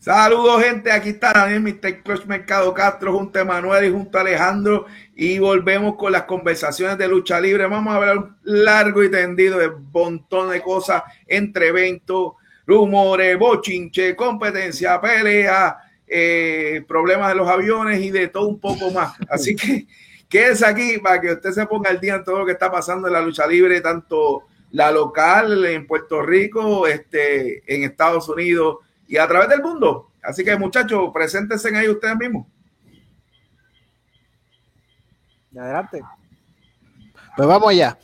Saludos, gente. Aquí está Daniel, Mr. Clutch Mercado Castro, junto a Manuel y junto a Alejandro. Y volvemos con las conversaciones de lucha libre. Vamos a hablar largo y tendido de un montón de cosas entre eventos, rumores, bochinche, competencia, pelea, eh, problemas de los aviones y de todo un poco más. Así que quédese aquí para que usted se ponga al día en todo lo que está pasando en la lucha libre, tanto la local en Puerto Rico, este, en Estados Unidos y a través del mundo. Así que muchachos, preséntense ahí ustedes mismos. Adelante. Pues vamos allá.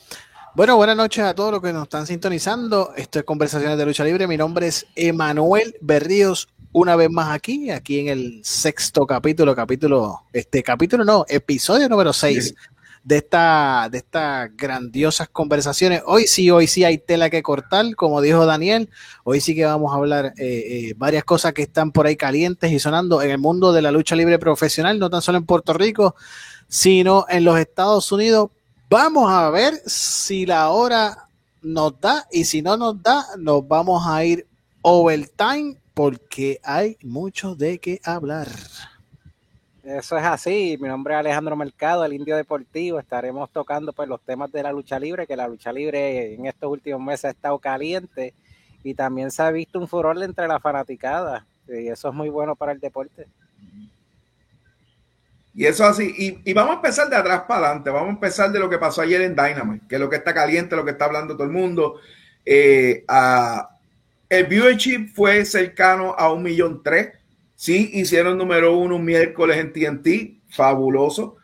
Bueno, buenas noches a todos los que nos están sintonizando. Esto es Conversaciones de Lucha Libre. Mi nombre es Emanuel Berríos, una vez más aquí, aquí en el sexto capítulo, capítulo, este capítulo no, episodio número 6 de, esta, de estas grandiosas conversaciones. Hoy sí, hoy sí hay tela que cortar, como dijo Daniel. Hoy sí que vamos a hablar eh, eh, varias cosas que están por ahí calientes y sonando en el mundo de la lucha libre profesional, no tan solo en Puerto Rico, sino en los Estados Unidos. Vamos a ver si la hora nos da y si no nos da, nos vamos a ir overtime porque hay mucho de qué hablar. Eso es así. Mi nombre es Alejandro Mercado, el Indio Deportivo. Estaremos tocando pues los temas de la lucha libre, que la lucha libre en estos últimos meses ha estado caliente y también se ha visto un furor entre la fanaticada y eso es muy bueno para el deporte. Y eso así, y, vamos a empezar de atrás para adelante, vamos a empezar de lo que pasó ayer en Dynamite, que es lo que está caliente, lo que está hablando todo el mundo. Eh, el viewership fue cercano a un millón tres Sí, hicieron número uno un miércoles en TNT, fabuloso,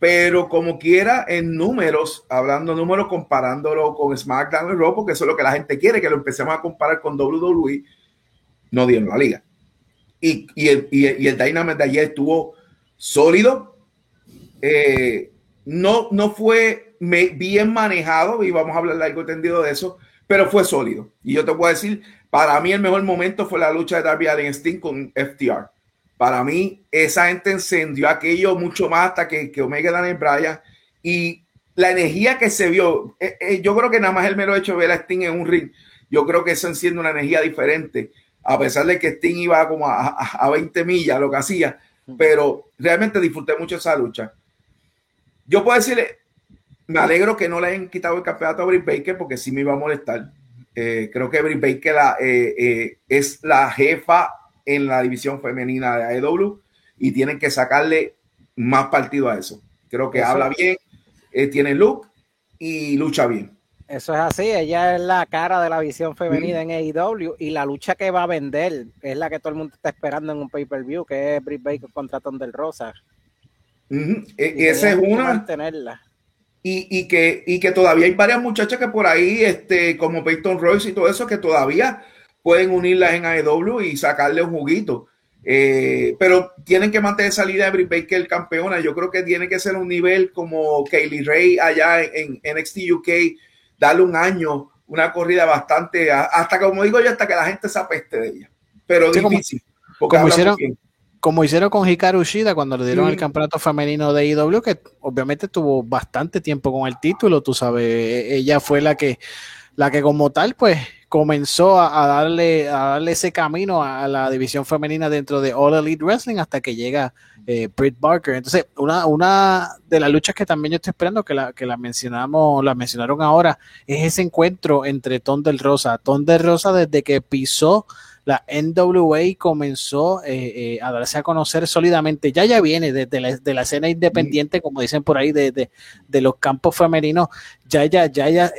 pero como quiera, en números, hablando números, comparándolo con SmackDown y Raw, porque eso es lo que la gente quiere, que lo empecemos a comparar con WWE, no dieron la liga. Y, el, y, el, Dynamite de ayer estuvo sólido, eh, no, no fue bien manejado, y vamos a hablar largo entendido de eso, pero fue sólido. Y yo te puedo decir, para mí el mejor momento fue la lucha de Darby Allin Sting con FTR. Para mí esa gente encendió aquello mucho más hasta que, que Omega Daniel Bryan y la energía que se vio, eh, eh, yo creo que nada más el mero hecho de ver a Sting en un ring, yo creo que eso enciende una energía diferente, a pesar de que Sting iba como a, a 20 millas lo que hacía, pero realmente disfruté mucho esa lucha. Yo puedo decirle, me alegro que no le hayan quitado el campeonato a Britt Baker porque sí me iba a molestar. Eh, creo que Britt Baker eh, eh, es la jefa en la división femenina de AEW y tienen que sacarle más partido a eso. Creo que habla bien, tiene look y lucha bien. Eso es así, ella es la cara de la visión femenina en AEW y la lucha que va a vender es la que todo el mundo está esperando en un pay-per-view, que es Britt Baker contra Thunder Rosa. E, esa es una. Y, que, y que todavía hay varias muchachas que por ahí, este, como Peyton Royce y todo eso, que todavía pueden unirlas en AEW y sacarle un juguito. Eh, pero tienen que mantener esa línea de Britt Baker campeona. Yo creo que tiene que ser un nivel como Kaylee Ray allá en, en NXT UK, darle un año, una corrida bastante, hasta como digo yo, hasta que la gente se apeste de ella. Pero difícil. porque como hicieron, como hicieron con Hikaru Shida cuando le dieron el campeonato femenino de IW, que obviamente tuvo bastante tiempo con el título, tú sabes, e-, ella fue la que, la que como tal, pues comenzó a, darle, a darle ese camino a la división femenina dentro de All Elite Wrestling hasta que llega eh, Britt Barker. Entonces, una, una de las luchas que también yo estoy esperando, que la, que la mencionamos, la mencionaron ahora, es ese encuentro entre Ton del Rosa. Ton del Rosa desde que pisó la NWA comenzó eh, eh, a darse a conocer sólidamente. Ya ya viene desde la, de la escena independiente, como dicen por ahí, de, de, los campos femeninos. Ya ya, ya ya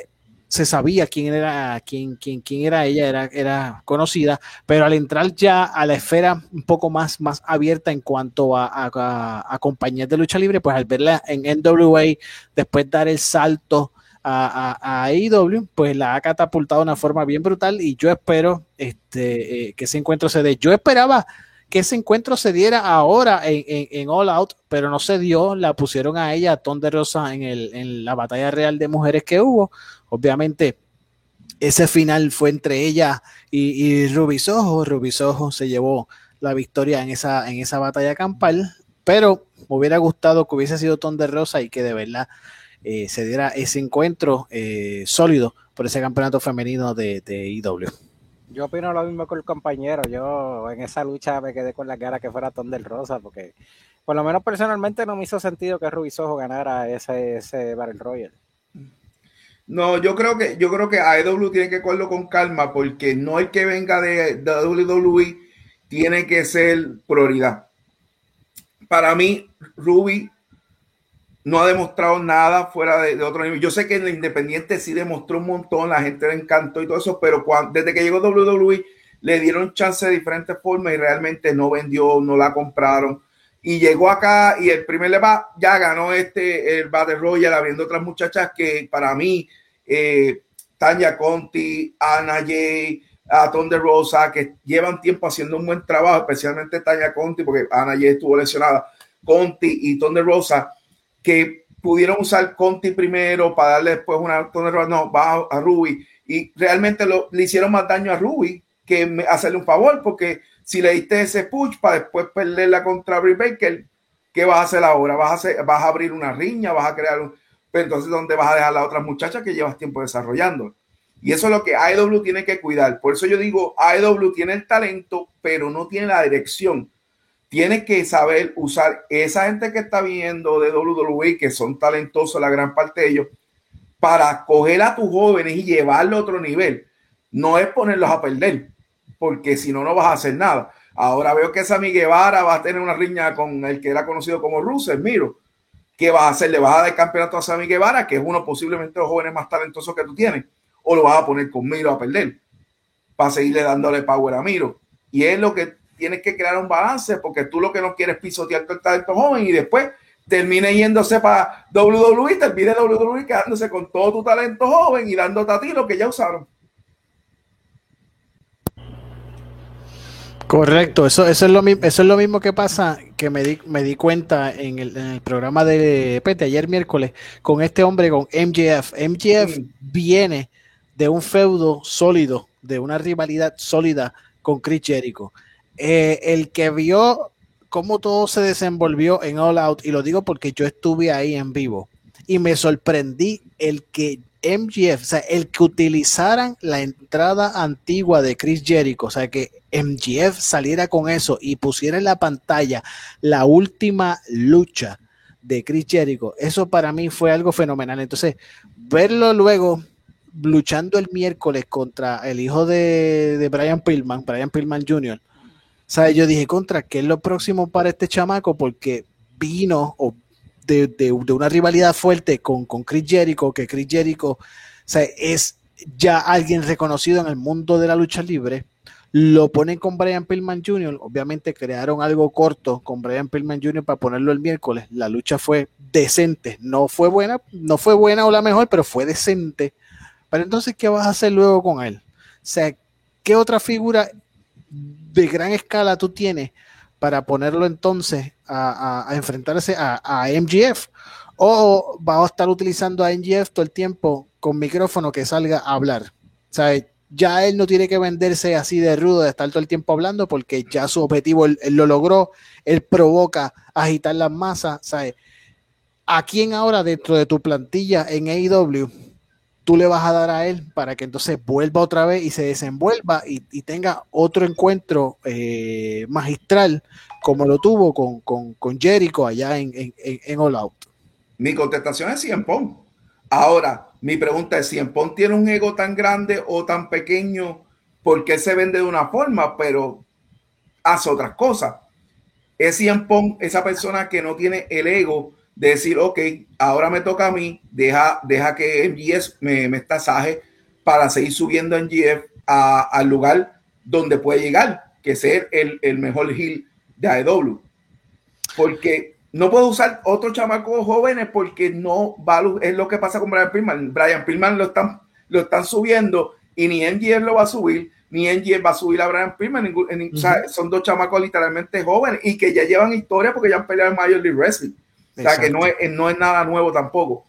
se sabía quién era, quién, quién, quién era ella, era, era conocida, pero al entrar ya a la esfera un poco más, más abierta en cuanto a, a, a compañías de lucha libre, pues al verla en NWA, después dar el salto a, a, AEW, pues la ha catapultado de una forma bien brutal y yo espero este, eh, que ese encuentro se dé. Yo esperaba que ese encuentro se diera ahora en, en, All Out, pero no se dio, la pusieron a ella, a Ton de Rosa, en, el, en la batalla real de mujeres que hubo. Obviamente, ese final fue entre ella y, y Rubisojo. Rubisojo se llevó la victoria en esa, en esa batalla campal, pero me hubiera gustado que hubiese sido Ton de Rosa y que de verdad eh, se diera ese encuentro eh, sólido por ese campeonato femenino de, de IW. Yo opino lo mismo con el compañero. Yo en esa lucha me quedé con la cara que fuera Tondel Rosa, porque por lo menos personalmente no me hizo sentido que Rubisojo ganara ese, ese Battle Royale. No, yo creo que yo creo que AEW tiene que cogerlo con calma porque no el que venga de, de WWE tiene que ser prioridad. Para mí, Ruby no ha demostrado nada fuera de, otro nivel. Yo sé que en Independiente sí demostró un montón, la gente le encantó y todo eso, pero cuando, desde que llegó WWE le dieron chance de diferentes formas y realmente no vendió, no la compraron. Y llegó acá y el primer va, ya ganó este, el Battle Royale, abriendo otras muchachas que para mí, eh, Tanya Conti, Ana Jay, a Tom de Rosa, que llevan tiempo haciendo un buen trabajo, especialmente Tanya Conti, porque Ana Jay estuvo lesionada, Conti y Tom de Rosa que pudieron usar Conti primero para darle después una no, va a Ruby y realmente lo, le hicieron más daño a Ruby que hacerle un favor porque si le diste ese push para después perderla contra Brie Baker, ¿qué vas a hacer ahora? ¿Vas a, hacer, vas a abrir una riña? ¿Vas a crear un... Pero entonces, ¿dónde vas a dejar a la otra muchacha que llevas tiempo desarrollando? Y eso es lo que AEW tiene que cuidar. Por eso yo digo, AEW tiene el talento, pero no tiene la dirección tienes que saber usar esa gente que está viendo de WWE, que son talentosos la gran parte de ellos, para coger a tus jóvenes y llevarlo a otro nivel. No es ponerlos a perder, porque si no, no vas a hacer nada. Ahora veo que Sammy Guevara va a tener una riña con el que era conocido como Russell, miro. ¿Qué vas a hacer? ¿Le vas a dar campeonato a Sammy Guevara, que es uno posiblemente de los jóvenes más talentosos que tú tienes? ¿O lo vas a poner con Miro a perder? Para seguirle dándole power a Miro. Y es lo que tienes que crear un balance porque tú lo que no quieres pisotear todo el talento joven y después termine yéndose para WWE, termine WWE quedándose con todo tu talento joven y dándote a ti lo que ya usaron. Correcto, eso, eso, es lo, eso es lo mismo que pasa, que me di, me di cuenta en el, programa de Pete ayer miércoles con este hombre, con MJF. MJF viene de un feudo sólido, de una rivalidad sólida con Chris Jericho. Eh, el que vio cómo todo se desenvolvió en All Out, y lo digo porque yo estuve ahí en vivo, y me sorprendí el que MGF, o sea, el que utilizaran la entrada antigua de Chris Jericho, o sea, que MGF saliera con eso y pusiera en la pantalla la última lucha de Chris Jericho, eso para mí fue algo fenomenal. Entonces, verlo luego luchando el miércoles contra el hijo de, de Brian Pillman, Brian Pillman Jr., sea, yo dije, contra, ¿qué es lo próximo para este chamaco? Porque vino de, una rivalidad fuerte con, con Chris Jericho, que Chris Jericho es ya alguien reconocido en el mundo de la lucha libre. Lo ponen con Brian Pillman Jr. Obviamente crearon algo corto con Brian Pillman Jr. para ponerlo el miércoles. La lucha fue decente. No fue buena, no fue buena o la mejor, pero fue decente. Pero entonces, ¿qué vas a hacer luego con él? O sea, ¿qué otra figura de gran escala tú tienes para ponerlo entonces a, enfrentarse a, MGF? ¿O va a estar utilizando a MGF todo el tiempo con micrófono que salga a hablar? O ya él no tiene que venderse así de rudo de estar todo el tiempo hablando porque ya su objetivo él, lo logró, él provoca agitar las masas, ¿sabes? ¿A quién ahora dentro de tu plantilla en AEW tú le vas a dar a él para que entonces vuelva otra vez y se desenvuelva y, tenga otro encuentro eh, magistral como lo tuvo con, Jericho allá en, en, All Out. Mi contestación es Cien Ahora, mi pregunta es, ¿Cien tiene un ego tan grande o tan pequeño porque se vende de una forma, pero hace otras cosas? Es Cien esa persona que no tiene el ego decir, ok, ahora me toca a mí, deja, deja que MGF me, me tasaje para seguir subiendo en GF al lugar donde puede llegar, que ser el, el mejor heel de AEW. Porque no puedo usar otros chamacos jóvenes porque no va es lo que pasa con Brian Pillman. Brian Pillman lo están, lo están subiendo y ni MGF lo va a subir, ni MGF va a subir a Brian Pillman. son dos chamacos literalmente jóvenes y que ya llevan historia porque ya han peleado en Major League Wrestling. O sea, que no es, no es nada nuevo tampoco.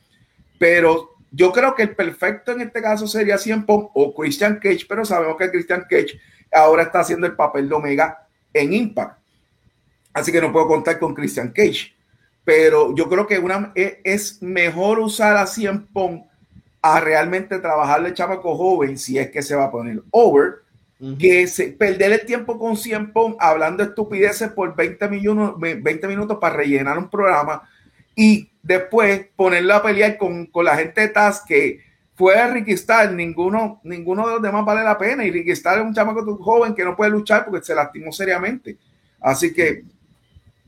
Pero yo creo que el perfecto en este caso sería Cien o Christian Cage, pero sabemos que Christian Cage ahora está haciendo el papel de Omega en Impact. Así que no puedo contar con Christian Cage. Pero yo creo que una, e, es mejor usar a Cien a realmente trabajarle chamaco joven si es que se va a poner over que se, perder el tiempo con 100 Pong hablando estupideces por 20, millones, 20 minutos para rellenar un programa y después ponerlo a pelear con, con la gente de Taz que fue a Ricky Starr, ninguno, ninguno de los demás vale la pena y Ricky Starr es un chamaco joven que no puede luchar porque se lastimó seriamente. Así que,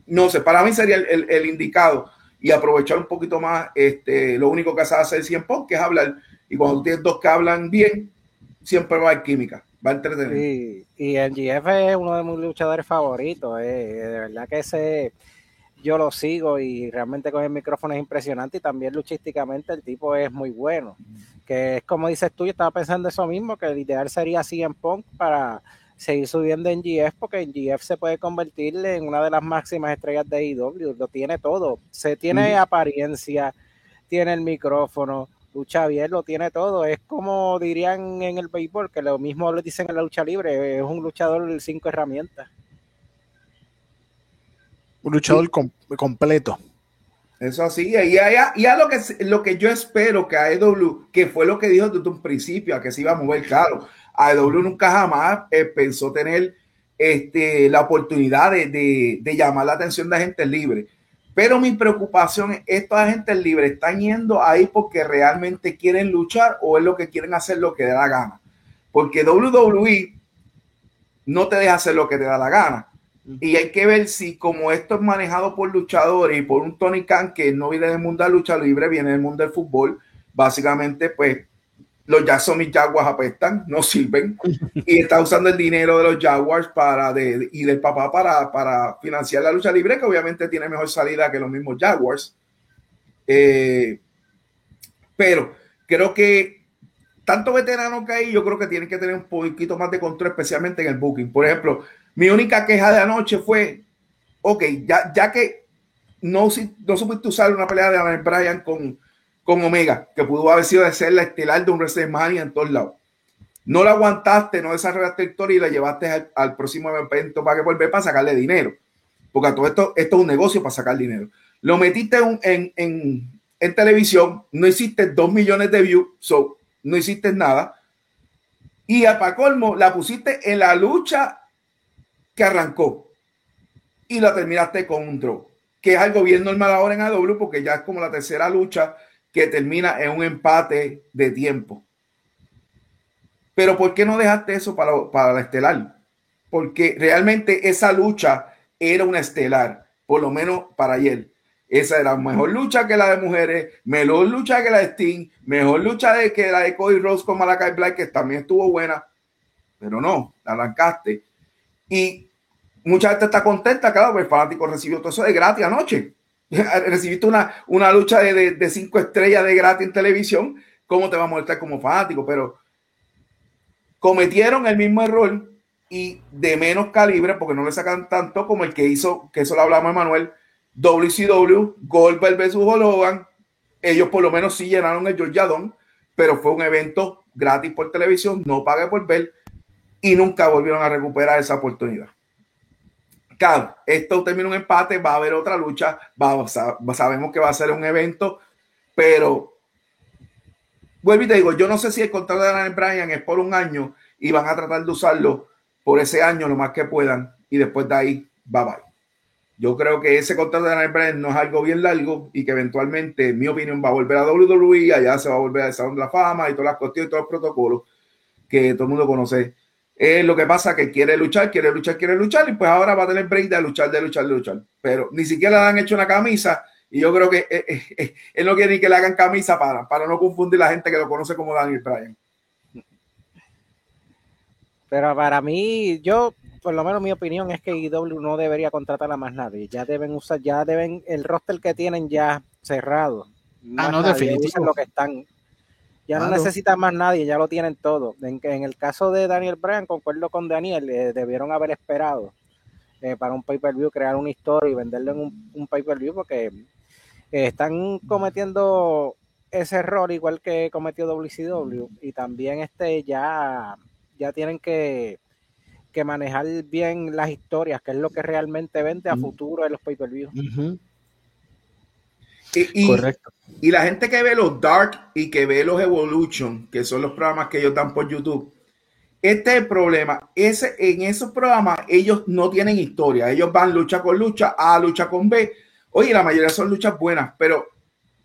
no sé, para mí sería el, el, indicado y aprovechar un poquito más este, lo único que sabe hacer 100 Pong, que es hablar. Y cuando tienes dos que hablan bien, siempre va a haber química va a entretener. Y MGF es uno de mis luchadores favoritos, eh, de verdad que ese yo lo sigo y realmente con el micrófono es impresionante y también luchísticamente el tipo es muy bueno. Que es como dices tú, yo estaba pensando eso mismo, que el ideal sería CM Punk para seguir subiendo en GF, porque en GF se puede convertirle en una de las máximas estrellas de IW, lo tiene todo, se tiene apariencia, tiene el micrófono, lucha bien, lo tiene todo. Es como dirían en el béisbol, que lo mismo le dicen en la lucha libre, es un luchador de cinco herramientas. Un luchador completo. Eso así, y a, lo, que, lo que yo espero que AEW, que fue lo que dijo desde un principio, a que se iba a mover claro, AEW nunca jamás eh, pensó tener este, la oportunidad de, de, llamar la atención de gente libre. Pero mi preocupación es, ¿esta gente libre están yendo ahí porque realmente quieren luchar o es lo que quieren hacer lo que da la gana? Porque WWE no te deja hacer lo que te da la gana. Y hay que ver si como esto es manejado por luchadores y por un Tony Khan que no viene del mundo de la lucha libre, viene del mundo del fútbol, básicamente pues los Jacksonville Jaguars apestan, no sirven, y está usando el dinero de los Jaguars para de, y del papá para, para financiar la lucha libre, que obviamente tiene mejor salida que los mismos Jaguars. Eh, pero creo que tanto veterano que hay, yo creo que tienen que tener un poquito más de control, especialmente en el booking. Por ejemplo, mi única queja de anoche fue, ok, ya, ya que no, no supiste usar una pelea de Daniel Bryan con, con Omega, que pudo haber sido de ser la estelar de un WrestleMania en todos lados. No la aguantaste, no desarrollaste la historia y la llevaste al, próximo evento para que volver para sacarle dinero. Porque a todo esto, esto es un negocio para sacar dinero. Lo metiste en, en, televisión, no hiciste dos millones de views, so, no hiciste nada. Y a para colmo, la pusiste en la lucha que arrancó y la terminaste con un draw, que es algo bien normal ahora en AW porque ya es como la tercera lucha que termina en un empate de tiempo. Pero ¿por qué no dejaste eso para, para la estelar? Porque realmente esa lucha era una estelar, por lo menos para ayer. Esa era mejor lucha que la de mujeres, mejor lucha que la de Sting, mejor lucha de que la de Cody Rose con Malakai Black, que también estuvo buena, pero no, la arrancaste. Y mucha gente está contenta, claro, porque el fanático recibió todo eso de gratis anoche. recibiste una, una lucha de, cinco estrellas de gratis en televisión, ¿cómo te va a mostrar como fanático? Pero cometieron el mismo error y de menos calibre, porque no le sacan tanto como el que hizo, que eso lo hablamos de Manuel, WCW, Goldberg vs. Hogan. Ellos por lo menos sí llenaron el Georgia Dome, pero fue un evento gratis por televisión, no pagué por ver y nunca volvieron a recuperar esa oportunidad claro, esto termina un empate, va a haber otra lucha, sabemos que va a ser un evento, pero vuelvo y te digo, yo no sé si el contrato de Daniel Bryan es por un año y van a tratar de usarlo por ese año lo más que puedan y después de ahí, bye bye. Yo creo que ese contrato de Daniel Bryan no es algo bien largo y que eventualmente, en mi opinión, va a volver a WWE, allá se va a volver al Salón de la Fama y todas las cuestiones y todos los protocolos que todo el mundo conoce eh, lo que pasa que quiere luchar, quiere luchar, quiere luchar, y pues ahora va a tener break de luchar, de luchar, de luchar. Pero ni siquiera le han hecho una camisa, y yo creo que eh, eh, él no quiere ni que le hagan camisa para, para no confundir la gente que lo conoce como Daniel Bryan. Pero para mí, yo, por lo menos mi opinión es que IW no debería contratar a más nadie. Ya deben usar, ya deben, el roster que tienen ya cerrado. ah, no, definitivamente. Lo que están, ya no necesita más nadie, ya lo tienen todo. En, en el caso de Daniel Bryan, concuerdo con Daniel, eh, debieron haber esperado eh, para un pay-per-view, crear una historia y venderlo en un, pay-per-view porque eh, están cometiendo ese error igual que cometió WCW y también este ya, ya tienen que, que manejar bien las historias, que es lo que realmente vende a futuro en los pay-per-view. Y, Correcto. Y la gente que ve los Dark y que ve los Evolution, que son los programas que ellos dan por YouTube, Este es el problema. Ese, en esos programas ellos no tienen historia. Ellos van lucha con lucha, A lucha con B. Oye, la mayoría son luchas buenas, pero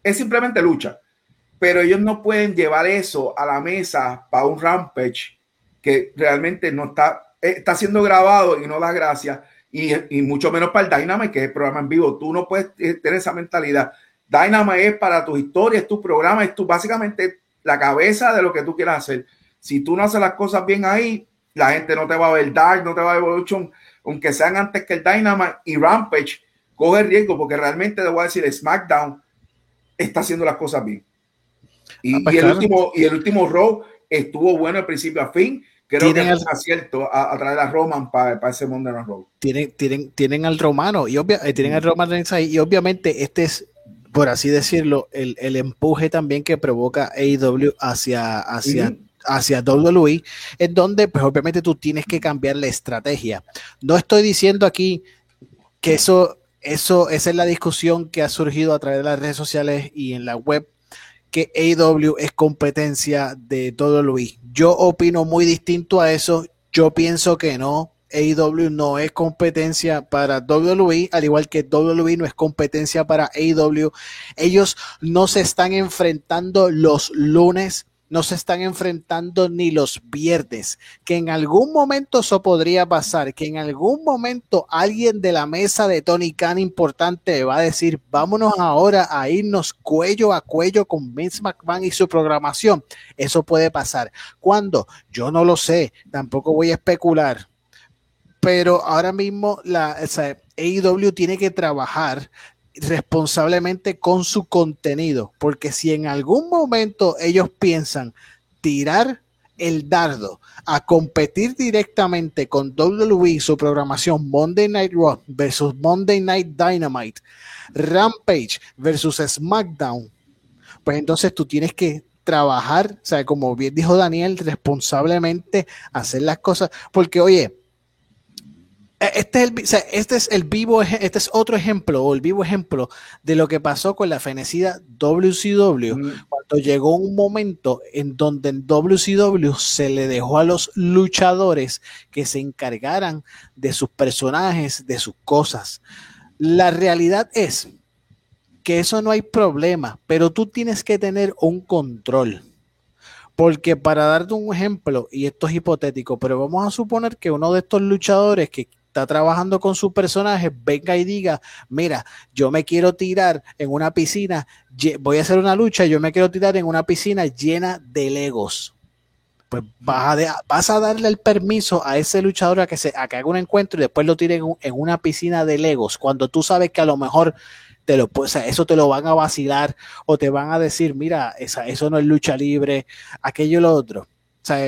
es simplemente lucha. Pero ellos no pueden llevar eso a la mesa para un Rampage que realmente no está, eh, está siendo grabado y no da gracia. Y, y, mucho menos para el Dynamite, que es el programa en vivo. Tú no puedes tener esa mentalidad. Dynamite es para tus historias, tu programa, es tu básicamente la cabeza de lo que tú quieras hacer. Si tú no haces las cosas bien ahí, la gente no te va a ver Dark, no te va a ver Evolution, aunque sean antes que el Dynamite y Rampage, coge riesgo porque realmente te voy a decir, SmackDown está haciendo las cosas bien. Y, ah, pues el, último, y el último Raw estuvo bueno de principio a fin. Creo que es acierto a, traer a Roman para, ese Monday Night Raw. Tienen, tienen, tienen al romano y eh, tienen al Roman y obviamente este es por así decirlo, el, el, empuje también que provoca AEW hacia, hacia hacia WWE, en donde pues obviamente tú tienes que cambiar la estrategia. No estoy diciendo aquí que eso, eso, esa es la discusión que ha surgido a través de las redes sociales y en la web, que AEW es competencia de WWE. Yo opino muy distinto a eso. Yo pienso que no. AEW no es competencia para WWE, al igual que WWE no es competencia para AEW. Ellos no se están enfrentando los lunes no se están enfrentando ni los viernes, que en algún momento eso podría pasar, que en algún momento alguien de la mesa de Tony Khan importante va a decir, vámonos ahora a irnos cuello a cuello con Vince McMahon y su programación. Eso puede pasar. ¿Cuándo? Yo no lo sé, tampoco voy a especular. Pero ahora mismo la AEW tiene que trabajar responsablemente con su contenido, porque si en algún momento ellos piensan tirar el dardo a competir directamente con WWE, su programación Monday Night Raw versus Monday Night Dynamite, Rampage versus SmackDown, pues entonces tú tienes que trabajar, o sea, como bien dijo Daniel, responsablemente hacer las cosas, porque oye, este es, el, este es el vivo, este es otro ejemplo, o el vivo ejemplo de lo que pasó con la fenecida WCW, cuando llegó un momento en donde en WCW se le dejó a los luchadores que se encargaran de sus personajes, de sus cosas. La realidad es que eso no hay problema, pero tú tienes que tener un control. Porque para darte un ejemplo, y esto es hipotético, pero vamos a suponer que uno de estos luchadores que está trabajando con su personaje, venga y diga, mira, yo me quiero tirar en una piscina, voy a hacer una lucha, yo me quiero tirar en una piscina llena de legos. Pues vas a, vas a darle el permiso a ese luchador a que, se, a que haga un encuentro y después lo tire en, una piscina de legos, cuando tú sabes que a lo mejor te lo, pues, eso te lo van a vacilar o te van a decir, mira, esa, eso no es lucha libre, aquello y lo otro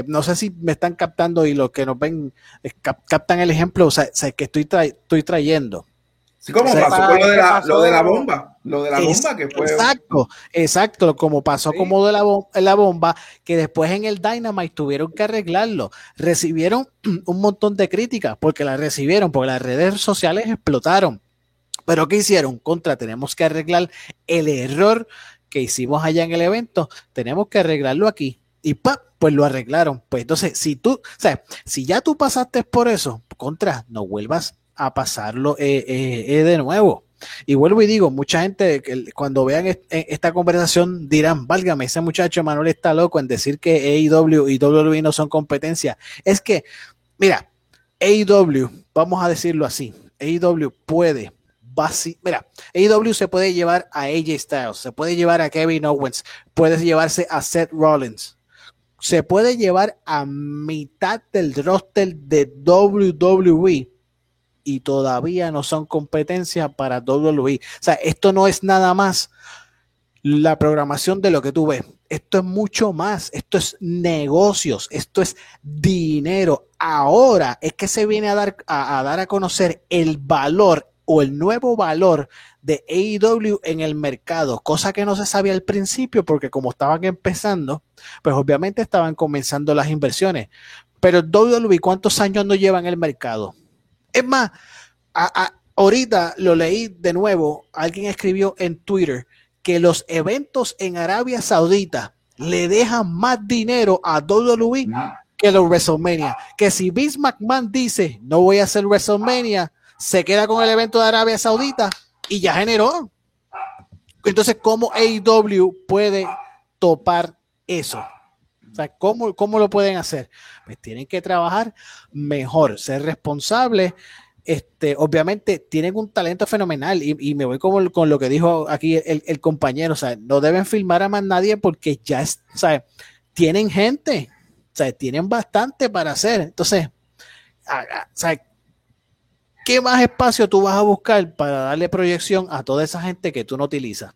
no sé si me están captando y los que nos ven eh, captan el ejemplo, o sea, que estoy, estoy trayendo. Sí, como pasó con lo de, la, lo de, la, bomba, lo de la bomba que fue. Exacto, exacto, como pasó como de la, la bomba, que después en el Dynamite tuvieron que arreglarlo. Recibieron un montón de críticas porque la recibieron, porque las redes sociales explotaron. Pero ¿qué hicieron? Contra, tenemos que arreglar el error que hicimos allá en el evento, tenemos que arreglarlo aquí. Y ¡pap! pues lo arreglaron. Pues entonces, si tú, o sea, si ya tú pasaste por eso, contra, no vuelvas a pasarlo eh, eh, eh, de nuevo. Y vuelvo y digo, mucha gente cuando vean esta conversación dirán, válgame, ese muchacho Manuel está loco en decir que AEW y WWE no son competencia. Es que, mira, AEW, vamos a decirlo así, AEW puede, mira, AEW se puede llevar a AJ Styles, se puede llevar a Kevin Owens, puede llevarse a Seth Rollins, se puede llevar a mitad del roster de WWE y todavía no son competencia para WWE. O sea, esto no es nada más la programación de lo que tú ves. Esto es mucho más. Esto es negocios. Esto es dinero. Ahora es que se viene a dar a, dar a conocer el valor o el nuevo valor de AEW en el mercado, cosa que no se sabía al principio porque como estaban empezando, pues obviamente estaban comenzando las inversiones. Pero WWE, ¿cuántos años no lleva en el mercado? Es más, ahorita lo leí de nuevo, alguien escribió en Twitter que los eventos en Arabia Saudita le dejan más dinero a WWE que los WrestleMania. Que si Vince McMahon dice no voy a hacer WrestleMania, se queda con el evento de Arabia Saudita y ya generó. Entonces, ¿cómo AEW puede topar eso? O sea, ¿cómo, ¿cómo, lo pueden hacer? Pues tienen que trabajar mejor, ser responsables. Este, obviamente tienen un talento fenomenal y, me voy como, con lo que dijo aquí el, el, compañero, o sea, no deben filmar a más nadie porque ya es, tienen gente, o sea, tienen bastante para hacer. Entonces, ¿qué más espacio tú vas a buscar para darle proyección a toda esa gente que tú no utilizas?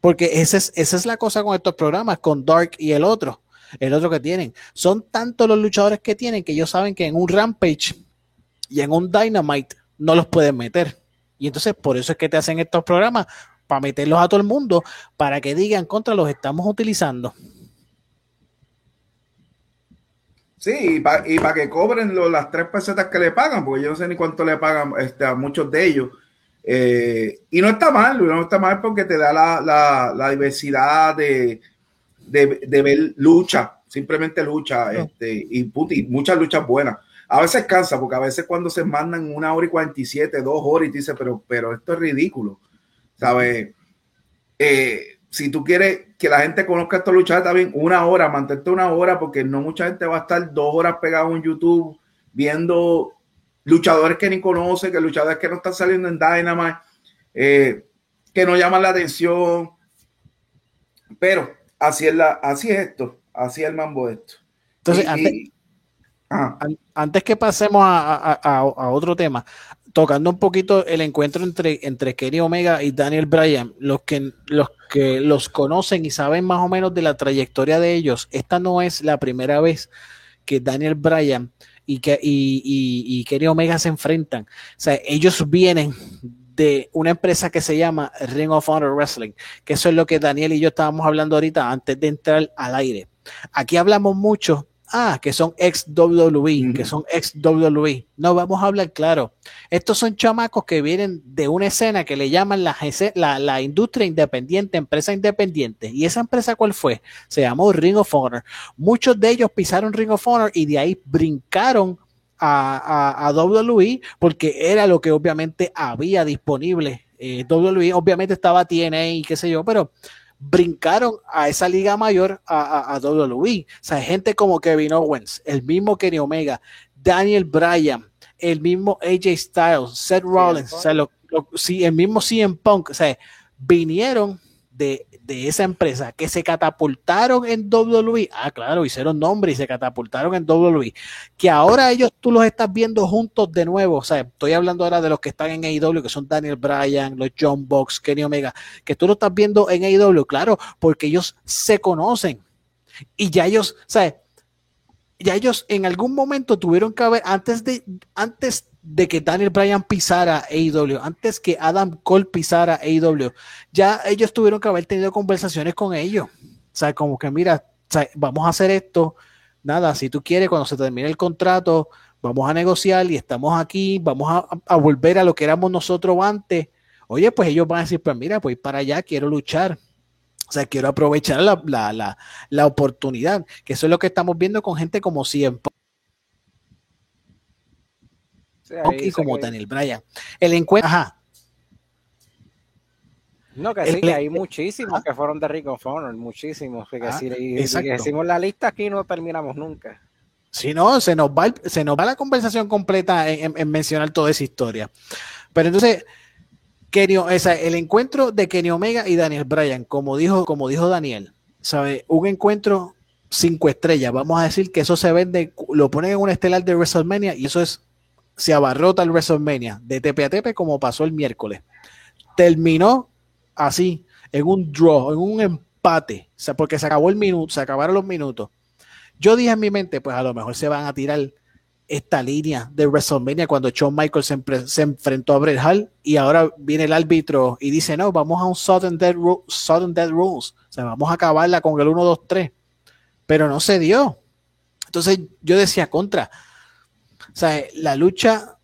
Porque esa es, esa es la cosa con estos programas, con Dark y el otro, el otro que tienen. Son tantos los luchadores que tienen que ellos saben que en un Rampage y en un Dynamite no los pueden meter. Y entonces por eso es que te hacen estos programas, para meterlos a todo el mundo, para que digan contra los estamos utilizando. Sí, y para que cobren las tres pesetas que le pagan, porque yo no sé ni cuánto le pagan este, a muchos de ellos. Eh, y no está mal, no está mal porque te da la, diversidad de, de, ver lucha, simplemente lucha, este, y muchas luchas buenas. A veces cansa, porque a veces cuando se mandan una hora y 47, dos horas, y te dice, pero, pero esto es ridículo, ¿sabes? Eh, si tú quieres que la gente conozca a estos luchadores, también una hora, mantente una hora, porque no mucha gente va a estar dos horas pegado en YouTube viendo luchadores que ni conoce, que luchadores que no están saliendo en Dynamite, eh, que no llaman la atención. Pero así es, la, así es esto, así es el mambo de esto. Entonces, antes, que pasemos a, otro tema, tocando un poquito el encuentro entre, entre Kenny Omega y Daniel Bryan, los que, los que los conocen y saben más o menos de la trayectoria de ellos, esta no es la primera vez que Daniel Bryan y, que, y, y, Kenny Omega se enfrentan. O sea, ellos vienen de una empresa que se llama Ring of Honor Wrestling, que eso es lo que Daniel y yo estábamos hablando ahorita antes de entrar al aire. Aquí hablamos mucho Ah, que son ex WWE, que son ex WWE. No, vamos a hablar claro. Estos son chamacos que vienen de una escena que le llaman la, la, industria independiente, empresa independiente. ¿Y esa empresa cuál fue? Se llamó Ring of Honor. Muchos de ellos pisaron Ring of Honor y de ahí brincaron a, a, WWE porque era lo que obviamente había disponible. Eh, WWE obviamente estaba TNA y qué sé yo, pero brincaron a esa liga mayor a, a, WWE. O sea, gente como Kevin Owens, el mismo Kenny Omega, Daniel Bryan, el mismo AJ Styles, Seth Rollins, o sea, el mismo CM Punk, o sea, vinieron de, esa empresa que se catapultaron en WWE. Ah, claro, hicieron nombre y se catapultaron en WWE. Que ahora ellos tú los estás viendo juntos de nuevo. O sea, estoy hablando ahora de los que están en AEW, que son Daniel Bryan, los John Box, Kenny Omega, que tú lo estás viendo en AEW, claro, porque ellos se conocen. Y ya ellos, o sea, ya ellos en algún momento tuvieron que haber, antes de, antes de que Daniel Bryan pisara AEW, antes que Adam Cole pisara AEW, ya ellos tuvieron que haber tenido conversaciones con ellos. O sea, como que mira, vamos a hacer esto, nada, si tú quieres, cuando se termine el contrato, vamos a negociar y estamos aquí, vamos a, volver a lo que éramos nosotros antes. Oye, pues ellos van a decir, pues mira, pues para allá, quiero luchar. O sea, quiero aprovechar la, la, la, oportunidad, que eso es lo que estamos viendo con gente como y como Daniel Bryan. El encuentro, ajá. No, que sí, que hay muchísimos que fueron de Rick of Honor, muchísimos. Que, ah, y, decimos la lista aquí no terminamos nunca. Si no, se nos va, se nos va la conversación completa en, mencionar toda esa historia. Pero entonces, Kenny, el encuentro de Kenny Omega y Daniel Bryan, como dijo, como dijo Daniel, ¿sabe? Un encuentro cinco estrellas. Vamos a decir que eso se vende, lo ponen en un estelar de WrestleMania y eso es se abarrota el WrestleMania de tepe a tepe como pasó el miércoles. Terminó así, en un draw, en un empate, o sea, porque se acabó el minuto, se acabaron los minutos. Yo dije en mi mente, pues a lo mejor se van a tirar esta línea de WrestleMania cuando Shawn Michaels se, enfrentó a Bret Hall y ahora viene el árbitro y dice, no, vamos a un Sudden Dead, sudden Rules, o sea, vamos a acabarla con el 1, 2, 3. Pero no se dio. Entonces yo decía, contra, sea, la lucha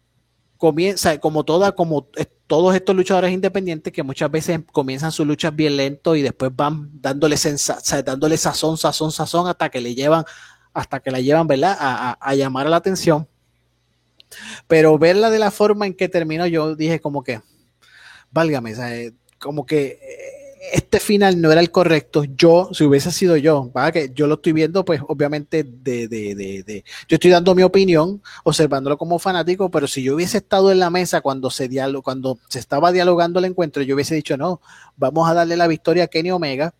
comienza, como toda, como todos estos luchadores independientes que muchas veces comienzan sus luchas bien lento y después van dándole, sensa, dándole sazón, sazón, sazón hasta que le llevan hasta que la llevan, ¿verdad? A, llamar a la atención. Pero verla de la forma en que terminó, yo dije como que, válgame, eh, como que este final no era el correcto. Yo, si hubiese sido yo, ¿va? que yo lo estoy viendo, pues obviamente de, de, de, yo estoy dando mi opinión, observándolo como fanático, pero si yo hubiese estado en la mesa cuando se cuando se estaba dialogando el encuentro, yo hubiese dicho, no, vamos a darle la victoria a Kenny Omega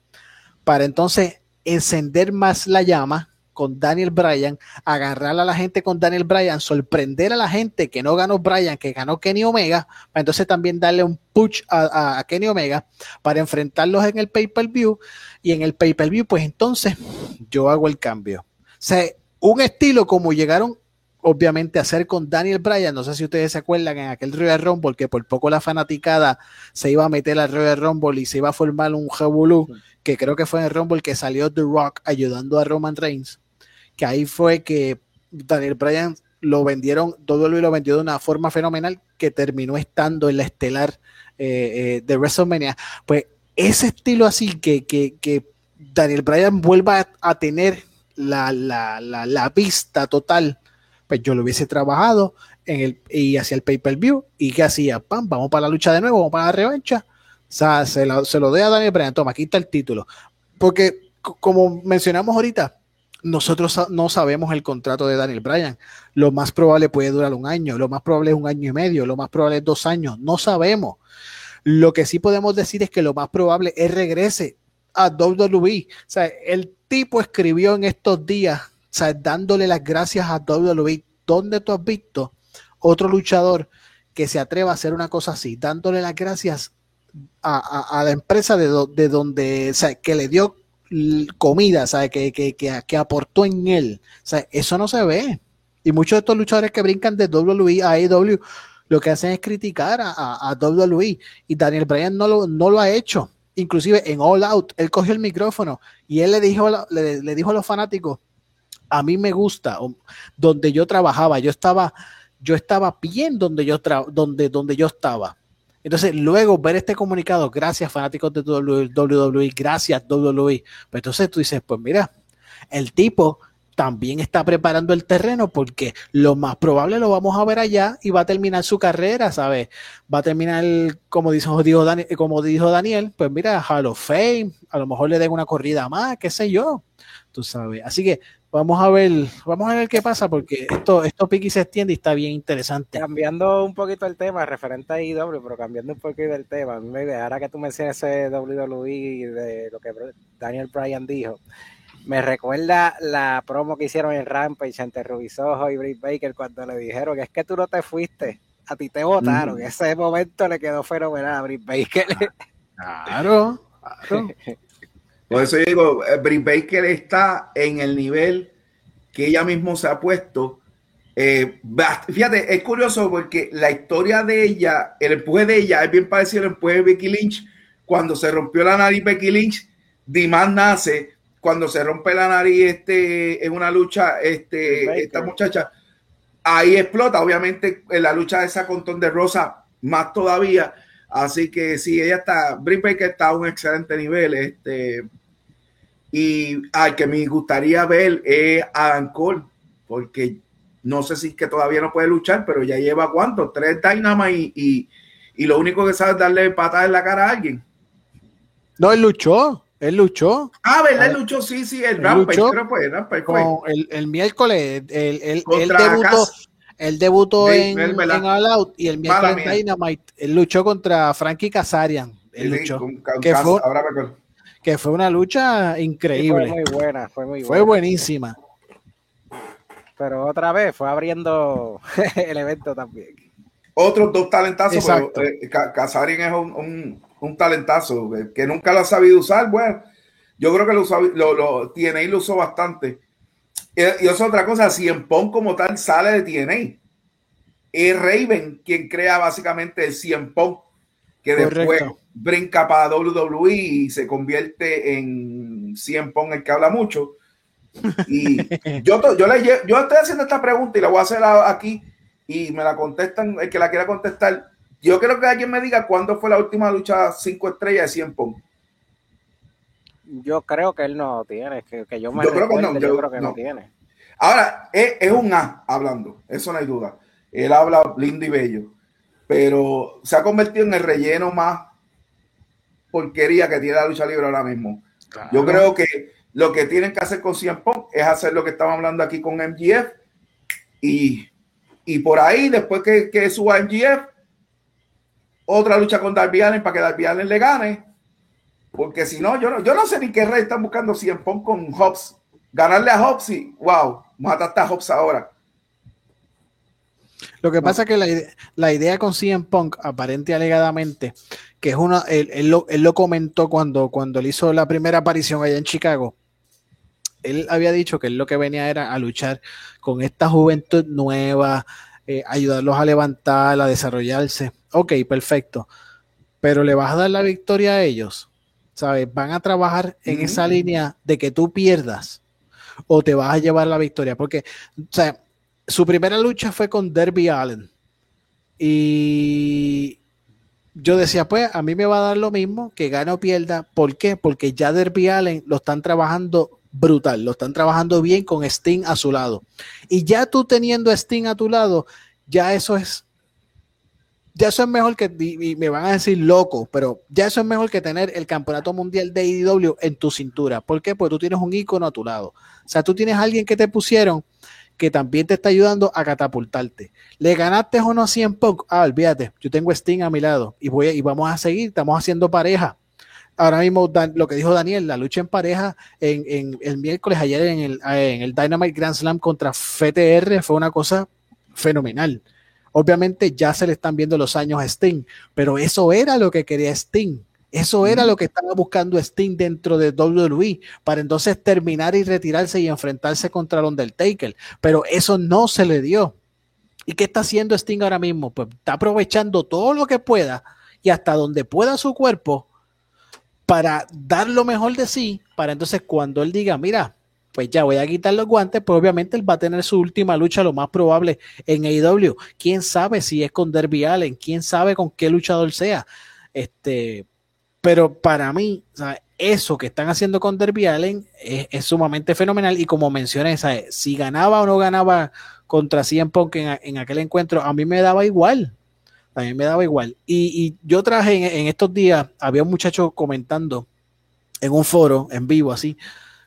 para entonces encender más la llama con Daniel Bryan, agarrar a la gente con Daniel Bryan, sorprender a la gente que no ganó Bryan, que ganó Kenny Omega, para entonces también darle un push a, Kenny Omega para enfrentarlos en el pay-per-view y en el pay-per-view, pues entonces yo hago el cambio. O sea, un estilo como llegaron obviamente hacer con Daniel Bryan. No sé si ustedes se acuerdan en aquel Royal Rumble que por poco la fanaticada se iba a meter al Royal Rumble y se iba a formar un revolú, que creo que fue en el Rumble que salió The Rock ayudando a Roman Reigns que ahí fue que Daniel Bryan lo vendieron, todo lo vendió de una forma fenomenal que terminó estando en la estelar eh, eh, de WrestleMania. Pues ese estilo así que, que, Daniel Bryan vuelva a, tener la, la, vista total, pues yo lo hubiese trabajado en el, y hacia el pay-per-view y que hacía, pam, vamos para la lucha de nuevo, vamos para la revancha. O sea, se lo, se lo a Daniel Bryan, toma, aquí está el título. Porque como mencionamos ahorita, nosotros no sabemos el contrato de Daniel Bryan. Lo más probable puede durar un año, lo más probable es un año y medio, lo más probable es dos años. No sabemos. Lo que sí podemos decir es que lo más probable es regrese a WWE. O sea, el tipo escribió en estos días, o sea, dándole las gracias a WWE. ¿Dónde tú has visto otro luchador que se atreva a hacer una cosa así? Dándole las gracias a, la empresa de, de donde, o sea, que le dio comida, ¿sabe? Que, que, que, aportó en él. eso no se ve. Y muchos de estos luchadores que brincan de WWE a AEW lo que hacen es criticar a, a, WWE. Y Daniel Bryan no lo, no lo ha hecho. Inclusive en All Out, él cogió el micrófono y él le dijo, le, dijo a los fanáticos, a mí me gusta, donde yo trabajaba, yo estaba, yo estaba bien donde yo, donde, donde yo estaba entonces, luego ver este comunicado, gracias fanáticos de WWE, gracias WWE. Pues entonces tú dices, pues mira, el tipo también está preparando el terreno porque lo más probable lo vamos a ver allá y va a terminar su carrera, ¿sabes? Va a terminar, como dijo, dijo Daniel, como dijo Daniel, pues mira, Hall of Fame, a lo mejor le den una corrida más, qué sé yo, tú sabes. Así que vamos a ver, vamos a ver qué pasa, porque esto, esto piqui se extiende y está bien interesante. Cambiando un poquito el tema, referente a IW, pero cambiando un poquito el tema, ahora que tú mencionas ese WWE de lo que Daniel Bryan dijo, me recuerda la promo que hicieron en Rampage ante Rubisojo y Britt Baker cuando le dijeron que es que tú no te fuiste, a ti te votaron. Ese momento le quedó fenomenal a Britt Baker. Claro, claro. Por eso yo digo, eh, Britt Baker está en el nivel que ella mismo se ha puesto. Eh, fíjate, es curioso porque la historia de ella, el empuje de ella es bien parecido al empuje de Becky Lynch. Cuando se rompió la nariz Becky Lynch, Diman nace. Cuando se rompe la nariz este, en una lucha, este, esta muchacha, ahí explota. Obviamente, en la lucha de esa con de Rosa, más todavía. Así que sí, ella está, Britt Baker está a un excelente nivel. Este, y al que me gustaría ver es a Cole, porque no sé si es que todavía no puede luchar, pero ya lleva cuánto, tres Dynamite y, y, lo único que sabe es darle patada en la cara a alguien. No, él luchó, él luchó. Ah, ¿verdad? Él luchó, sí, sí, el Rampage, creo fue, el, el, miércoles, el, el, debutó, él debutó en, en, All Out y el miércoles Dynamite, él luchó contra Frankie Kazarian. Él luchó. que, fue, que, fue, una lucha increíble. fue muy buena, fue muy buena. Fue buenísima. Pero otra vez fue abriendo el evento también. Otros dos talentazos, eh, Kazarian es un, un, talentazo que nunca lo ha sabido usar. Bueno, yo creo que lo, lo, lo tiene y lo usó bastante y es otra cosa, si en Pong como tal sale de TNA, es Raven quien crea básicamente el Cien Pong, que después brinca para WWE y se convierte en Cien Pong el que habla mucho. Y yo, yo, le, yo estoy haciendo esta pregunta y la voy a hacer aquí y me la contestan, el que la quiera contestar. Yo quiero que alguien me diga cuándo fue la última lucha cinco estrellas de Cien Pong yo creo que él no tiene, que, que yo me yo creo que, no, yo, creo que no. tiene. Ahora, es, un A hablando, eso no hay duda. Él habla lindo y bello, pero se ha convertido en el relleno más porquería que tiene la lucha libre ahora mismo. Yo creo que lo que tienen que hacer con CM Punk es hacer lo que estamos hablando aquí con MGF y, por ahí, después que, que suba MGF, otra lucha con Darby Allen para que Darby Allen le gane. Porque si no, yo no, yo no sé ni qué rey están buscando CM Punk con Hobbs. Ganarle a Hobbs y wow, mataste a Hobbs ahora. Lo que pasa es que la, la, idea con CM Punk, aparente alegadamente, que es una, él, lo, comentó cuando, cuando él hizo la primera aparición allá en Chicago. Él había dicho que él lo que venía era a luchar con esta juventud nueva, eh, ayudarlos a levantar, a desarrollarse. Ok, perfecto. Pero le vas a dar la victoria a ellos. ¿Sabes? Van a trabajar en esa línea de que tú pierdas o te vas a llevar la victoria. Porque, o sea, su primera lucha fue con Derby Allen. Y yo decía, pues a mí me va a dar lo mismo que gane o pierda. ¿Por qué? Porque ya Derby Allen lo están trabajando brutal, lo están trabajando bien con Sting a su lado. Y ya tú teniendo Sting a tu lado, ya eso es, ya eso es mejor que, y me van a decir loco, pero ya eso es mejor que tener el campeonato mundial de IDW en tu cintura. ¿Por qué? Porque tú tienes un icono a tu lado. O sea, tú tienes a alguien que te pusieron que también te está ayudando a catapultarte. ¿Le ganaste o no a 100 Punk? Ah, olvídate, yo tengo Sting a mi lado y, voy, y vamos a seguir, estamos haciendo pareja. Ahora mismo, lo que dijo Daniel, la lucha en pareja en, el miércoles, ayer en el, en el Dynamite Grand Slam contra FTR fue una cosa fenomenal. Obviamente ya se le están viendo los años a Sting, pero eso era lo que quería Sting. Eso era lo que estaba buscando Sting dentro de WWE para entonces terminar y retirarse y enfrentarse contra el Undertaker. Pero eso no se le dio. ¿Y qué está haciendo Sting ahora mismo? Pues está aprovechando todo lo que pueda y hasta donde pueda su cuerpo para dar lo mejor de sí, para entonces cuando él diga, mira, pues ya voy a quitar los guantes, pues obviamente él va a tener su última lucha lo más probable en AEW. ¿Quién sabe si es con Derby Allen? ¿Quién sabe con qué luchador sea? Este, pero para mí, eso que están haciendo con Derby Allen es, sumamente fenomenal. Y como mencioné, si ganaba o no ganaba contra Cien Punk en, aquel encuentro, a mí me daba igual. A mí me daba igual. Y, yo traje en, estos días, había un muchacho comentando en un foro, en vivo, así,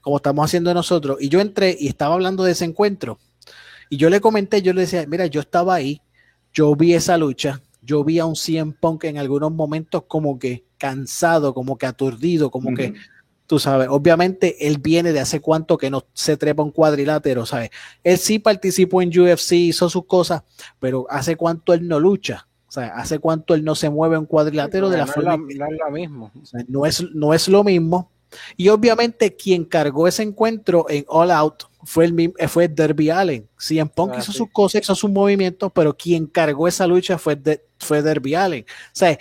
como estamos haciendo nosotros. Y yo entré y estaba hablando de ese encuentro. Y yo le comenté, yo le decía, mira, yo estaba ahí, yo vi esa lucha, yo vi a un CM Punk en algunos momentos como que cansado, como que aturdido, como que, tú sabes, obviamente él viene de hace cuánto que no se trepa un cuadrilátero, ¿sabes? Él sí participó en UFC, hizo sus cosas, pero hace cuánto él no lucha. O sea, hace cuánto él no se mueve un cuadrilátero de la forma. no es lo mismo. no, es, no es lo mismo. Y obviamente quien cargó ese encuentro en All Out fue, el, fue Derby Allen. Si en Punk ah, hizo sus cosas, hizo sus movimientos, pero quien cargó esa lucha fue, fue Derby Allen. O sea,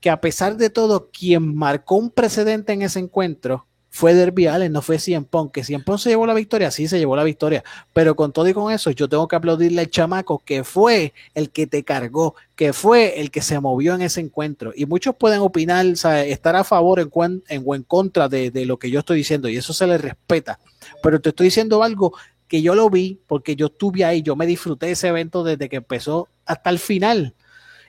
que a pesar de todo, quien marcó un precedente en ese encuentro fue Derby Allen, no fue Cien Pong. Que Cien Pong se llevó la victoria, sí se llevó la victoria, pero con todo y con eso, yo tengo que aplaudirle al chamaco que fue el que te cargó, que fue el que se movió en ese encuentro. Y muchos pueden opinar, estar a favor en, en, o en contra de, de lo que yo estoy diciendo, y eso se le respeta. Pero te estoy diciendo algo que yo lo vi porque yo estuve ahí, yo me disfruté ese evento desde que empezó hasta el final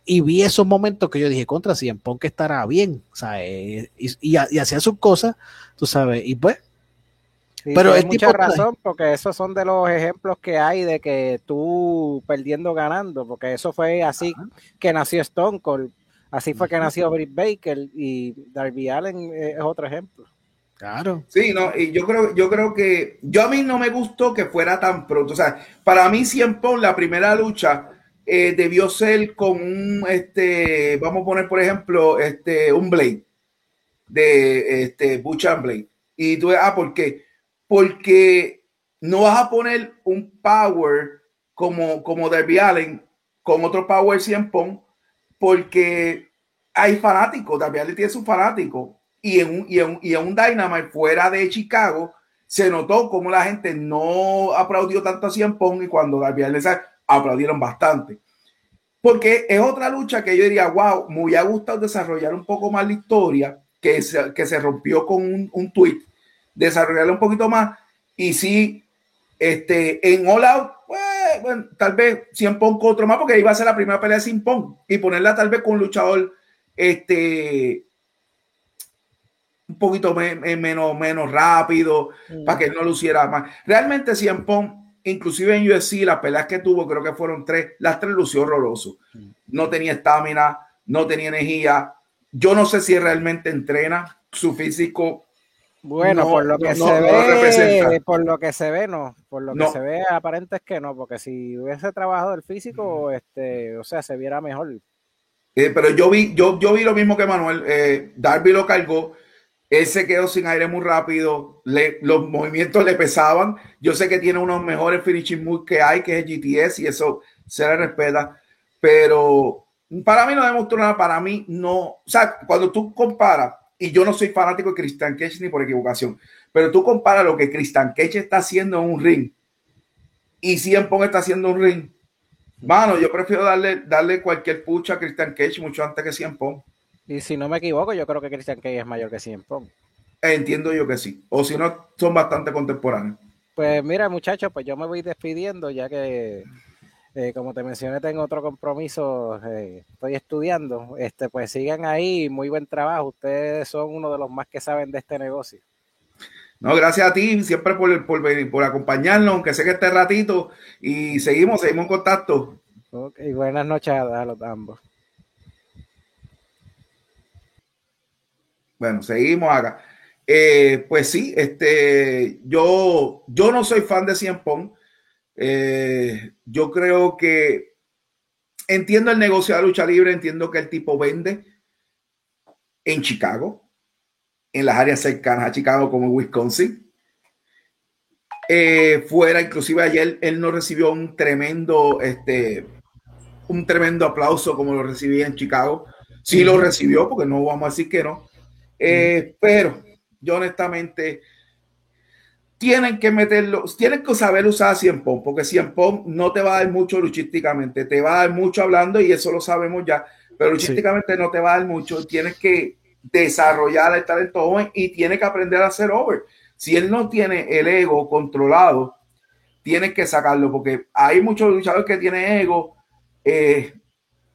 y vi esos momentos que yo dije, contra Cien que estará bien, ¿sabes? Y, y, y hacía sus cosas, tú sabes, y pues. pero hay mucha razón, porque esos son de los ejemplos que hay de que tú perdiendo ganando, porque eso fue así que nació Stone Cold, así fue que nació Britt Baker y Darby Allen es otro ejemplo. Claro. Sí, no, y yo creo, yo creo que yo a mí no me gustó que fuera tan pronto. O sea, para mí, Cien la primera lucha, eh, debió ser con un, este, vamos a poner por ejemplo, este, un Blade de este, Butch and Blade. Y tú, ah, ¿por qué? Porque no vas a poner un power como, como Derby Allen con otro power 100 pon, porque hay fanáticos, Derby Allen tiene su fanático. Y en, un, y, en, y en un Dynamite fuera de Chicago, se notó como la gente no aplaudió tanto a 100 Pong y cuando Darby Allin aplaudieron bastante. Porque es otra lucha que yo diría, wow, me hubiera gustado desarrollar un poco más la historia, que se, que se rompió con un, un tweet, desarrollarla un poquito más. Y sí, Este, en All Out, pues, bueno, tal vez 100 Pong otro más, porque iba a ser la primera pelea sin Pong y ponerla tal vez con un luchador este, un poquito menos, menos rápido, para que no luciera más. Realmente 100 Pong, inclusive en UFC, las peleas que tuvo, creo que fueron tres, las tres lució horroroso. No tenía estamina, no tenía energía. Yo no sé si realmente entrena, su físico bueno, por lo que se ve, por lo que se ve, no. Por lo que se ve, aparente es que no, porque si hubiese trabajado el físico, este, o sea, se viera mejor. Eh, pero yo vi, yo, yo vi lo mismo que Manuel. Eh, Darby lo cargó, él se quedó sin aire muy rápido, los movimientos le pesaban. Yo sé que tiene unos mejores finishing moves que hay, que es el GTS, y eso se le respeta. Pero para mí no demostró nada, para mí no. O sea, cuando tú comparas y yo no soy fanático de Christian Cage ni por equivocación, pero tú comparas lo que Christian Cage está haciendo en un ring y Cien Pong está haciendo un ring. Mano, yo prefiero darle, darle cualquier pucha a Christian Cage mucho antes que Cien Pong. Y si no me equivoco, yo creo que Christian Cage es mayor que Cien Pong. Entiendo yo que sí. O si no, son bastante contemporáneos. Pues mira, muchachos, pues yo me voy despidiendo ya que eh, como te mencioné, tengo otro compromiso, eh, estoy estudiando. Este, pues sigan ahí, muy buen trabajo. Ustedes son uno de los más que saben de este negocio. No, gracias a ti siempre por, por, por acompañarnos, aunque sé que este ratito, y seguimos, seguimos en contacto. Okay, buenas noches a los ambos. Bueno, seguimos acá. Eh, pues sí, este, yo, yo no soy fan de Cien Pong. Eh, yo creo que entiendo el negocio de lucha libre, entiendo que el tipo vende en Chicago, en las áreas cercanas a Chicago como Wisconsin. Eh, fuera, inclusive ayer él no recibió un tremendo, este, un tremendo aplauso como lo recibía en Chicago. Sí lo recibió, porque no vamos a decir que no. Eh, pero yo honestamente tienen que meterlo, tienen que saber usar a Cien porque Cien no te va a dar mucho luchísticamente, te va a dar mucho hablando y eso lo sabemos ya, pero luchísticamente no te va a dar mucho, tienes que desarrollar el talento joven y tienes que aprender a hacer over. Si él no tiene el ego controlado, tienes que sacarlo, porque hay muchos luchadores que tienen ego eh,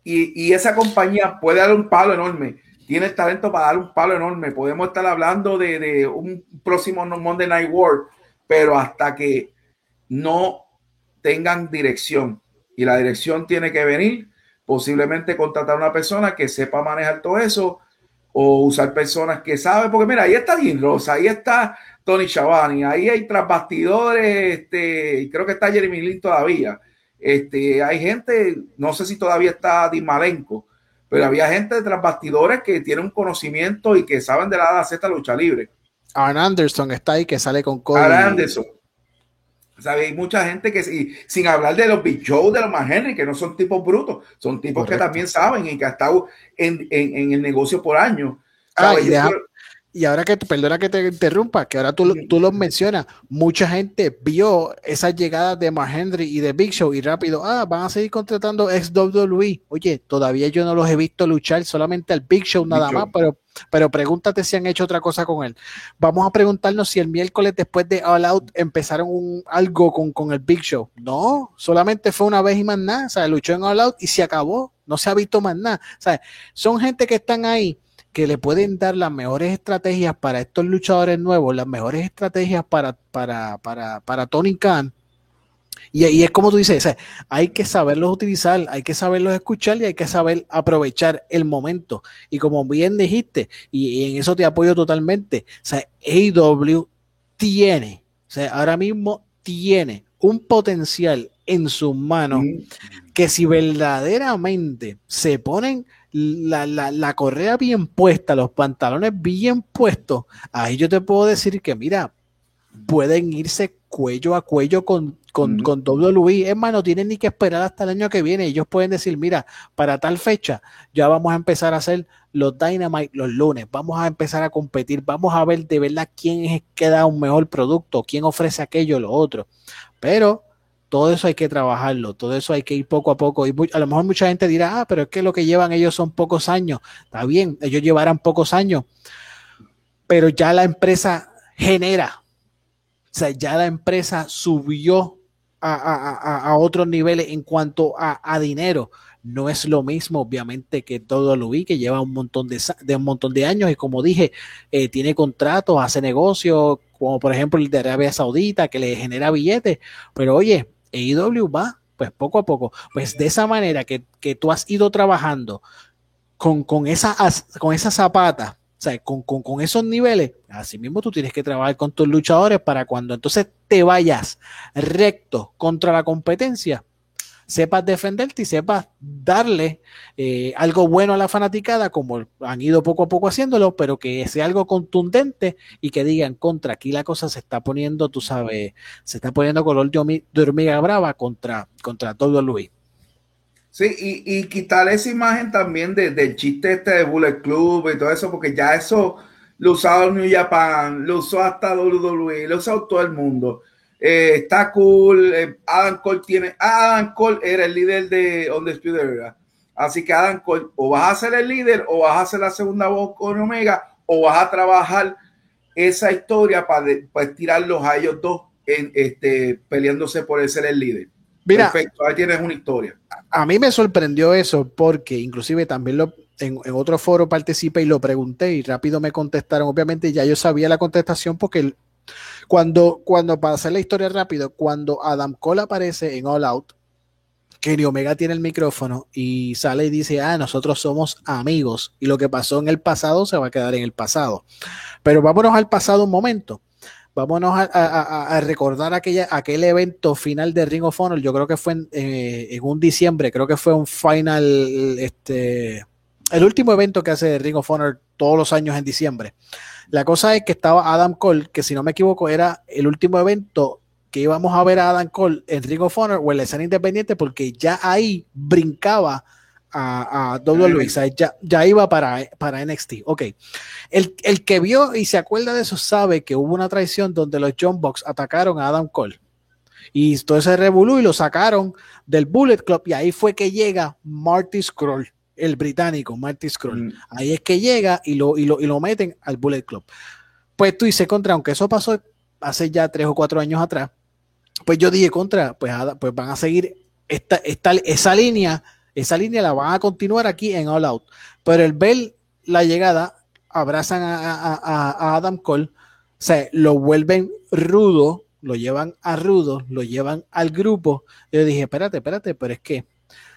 y, esa compañía puede dar un palo enorme. Tiene talento para dar un palo enorme. Podemos estar hablando de, un próximo Monday Night War pero hasta que no tengan dirección y la dirección tiene que venir, posiblemente contratar a una persona que sepa manejar todo eso o usar personas que saben, porque mira, ahí está Jim Rosa, ahí está Tony Chavani, ahí hay trasbastidores, este, creo que está Jeremy Lin todavía. Este, hay gente, no sé si todavía está Dimalenko, pero había gente de trasbastidores que tiene un conocimiento y que saben de la Z lucha libre. Aaron Anderson está ahí que sale con Cody. Aaron Anderson. ¿Sabe? Hay mucha gente que, sin hablar de los Big Show, de los más Henry, que no son tipos brutos, son tipos que también saben y que han estado en, el negocio por años. Ah, y ahora que, perdona que te interrumpa, que ahora tú, tú lo mencionas, mucha gente vio esas llegadas de Mark Henry y de Big Show y rápido, ah, van a seguir contratando ex WWE. Oye, todavía yo no los he visto luchar, solamente al Big Show nada más, pero, pero pregúntate si han hecho otra cosa con él. Vamos a preguntarnos si el miércoles después de All Out empezaron un, algo con, con el Big Show. No, solamente fue una vez y más nada, o sea, luchó en All Out y se acabó, no se ha visto más nada. O sea, son gente que están ahí que le pueden dar las mejores estrategias para estos luchadores nuevos, las mejores estrategias para, para, para, para Tony Khan. Y, es como tú dices, hay que saberlos utilizar, hay que saberlos escuchar y hay que saber aprovechar el momento. Y como bien dijiste, y, en eso te apoyo totalmente, o sea, AEW tiene, o sea, ahora mismo tiene un potencial en sus manos que si verdaderamente se ponen la, la, correa bien puesta, los pantalones bien puestos, ahí yo te puedo decir que, mira, pueden irse cuello a cuello con, con, con WWE. Es más, no tienen ni que esperar hasta el año que viene. Ellos pueden decir, mira, para tal fecha ya vamos a empezar a hacer los Dynamite los lunes. Vamos a empezar a competir. Vamos a ver de verdad quién es que da un mejor producto, quién ofrece aquello o lo otro. Pero todo eso hay que trabajarlo, todo eso hay que ir poco a poco. Y a lo mejor mucha gente dirá, ah, pero es que lo que llevan ellos son pocos años. Está bien, ellos llevarán pocos años, pero ya la empresa genera sea, ya la empresa subió a, otros niveles en cuanto a, dinero. No es lo mismo, obviamente, que todo lo vi, que lleva un montón de, un montón de años y como dije, eh, tiene contratos, hace negocios, como por ejemplo el de Arabia Saudita, que le genera billetes. Pero oye, AEW va, pues poco a poco. Pues de esa manera que, que tú has ido trabajando con, con, esa, con esa zapata, o sea, con, con, esos niveles, así mismo tú tienes que trabajar con tus luchadores para cuando entonces te vayas recto contra la competencia, sepas defenderte y sepas darle eh, algo bueno a la fanaticada, como han ido poco a poco haciéndolo, pero que sea algo contundente y que digan contra aquí la cosa se está poniendo, tú sabes, se está poniendo color de hormiga brava contra, contra todo Luis. Sí, y, y quitar esa imagen también de, del chiste este de Bullet Club y todo eso, porque ya eso lo usaba New Japan, lo usó hasta WWE, lo usó todo el mundo. Eh, está cool. Eh, Adam Cole tiene. Adam Cole era el líder de On the ¿verdad? Así que Adam Cole, o vas a ser el líder, o vas a ser la segunda voz con Omega, o vas a trabajar esa historia para, para tirarlos a ellos dos en, este, peleándose por ser el líder. Mira, Perfecto, ahí tienes una historia. A mí me sorprendió eso porque inclusive también lo, en, otro foro participé y lo pregunté y rápido me contestaron. Obviamente ya yo sabía la contestación porque cuando, cuando para hacer la historia rápido, cuando Adam Cole aparece en All Out, Kenny Omega tiene el micrófono y sale y dice, ah, nosotros somos amigos y lo que pasó en el pasado se va a quedar en el pasado. Pero vámonos al pasado un momento vámonos a, recordar aquella, aquel evento final de Ring of Honor, yo creo que fue en, eh, un diciembre, creo que fue un final, este, el último evento que hace Ring of Honor todos los años en diciembre. La cosa es que estaba Adam Cole, que si no me equivoco era el último evento que íbamos a ver a Adam Cole en Ring of Honor o en la escena independiente, porque ya ahí brincaba a, a WWE, ya, ya iba para, para NXT. Ok, el, el, que vio y se acuerda de eso sabe que hubo una traición donde los John Box atacaron a Adam Cole. Y todo ese revolú y lo sacaron del Bullet Club y ahí fue que llega Marty Scroll, el británico Marty Scroll. Mm. Ahí es que llega y lo, y, lo, y lo meten al Bullet Club. Pues tú dices contra, aunque eso pasó hace ya tres o cuatro años atrás, pues yo dije contra, pues, pues van a seguir esta, esta, esa línea esa línea la van a continuar aquí en All Out. Pero el ver la llegada, abrazan a, Adam Cole, o lo vuelven rudo, lo llevan a rudo, lo llevan al grupo. Yo dije, espérate, espérate, pero es que,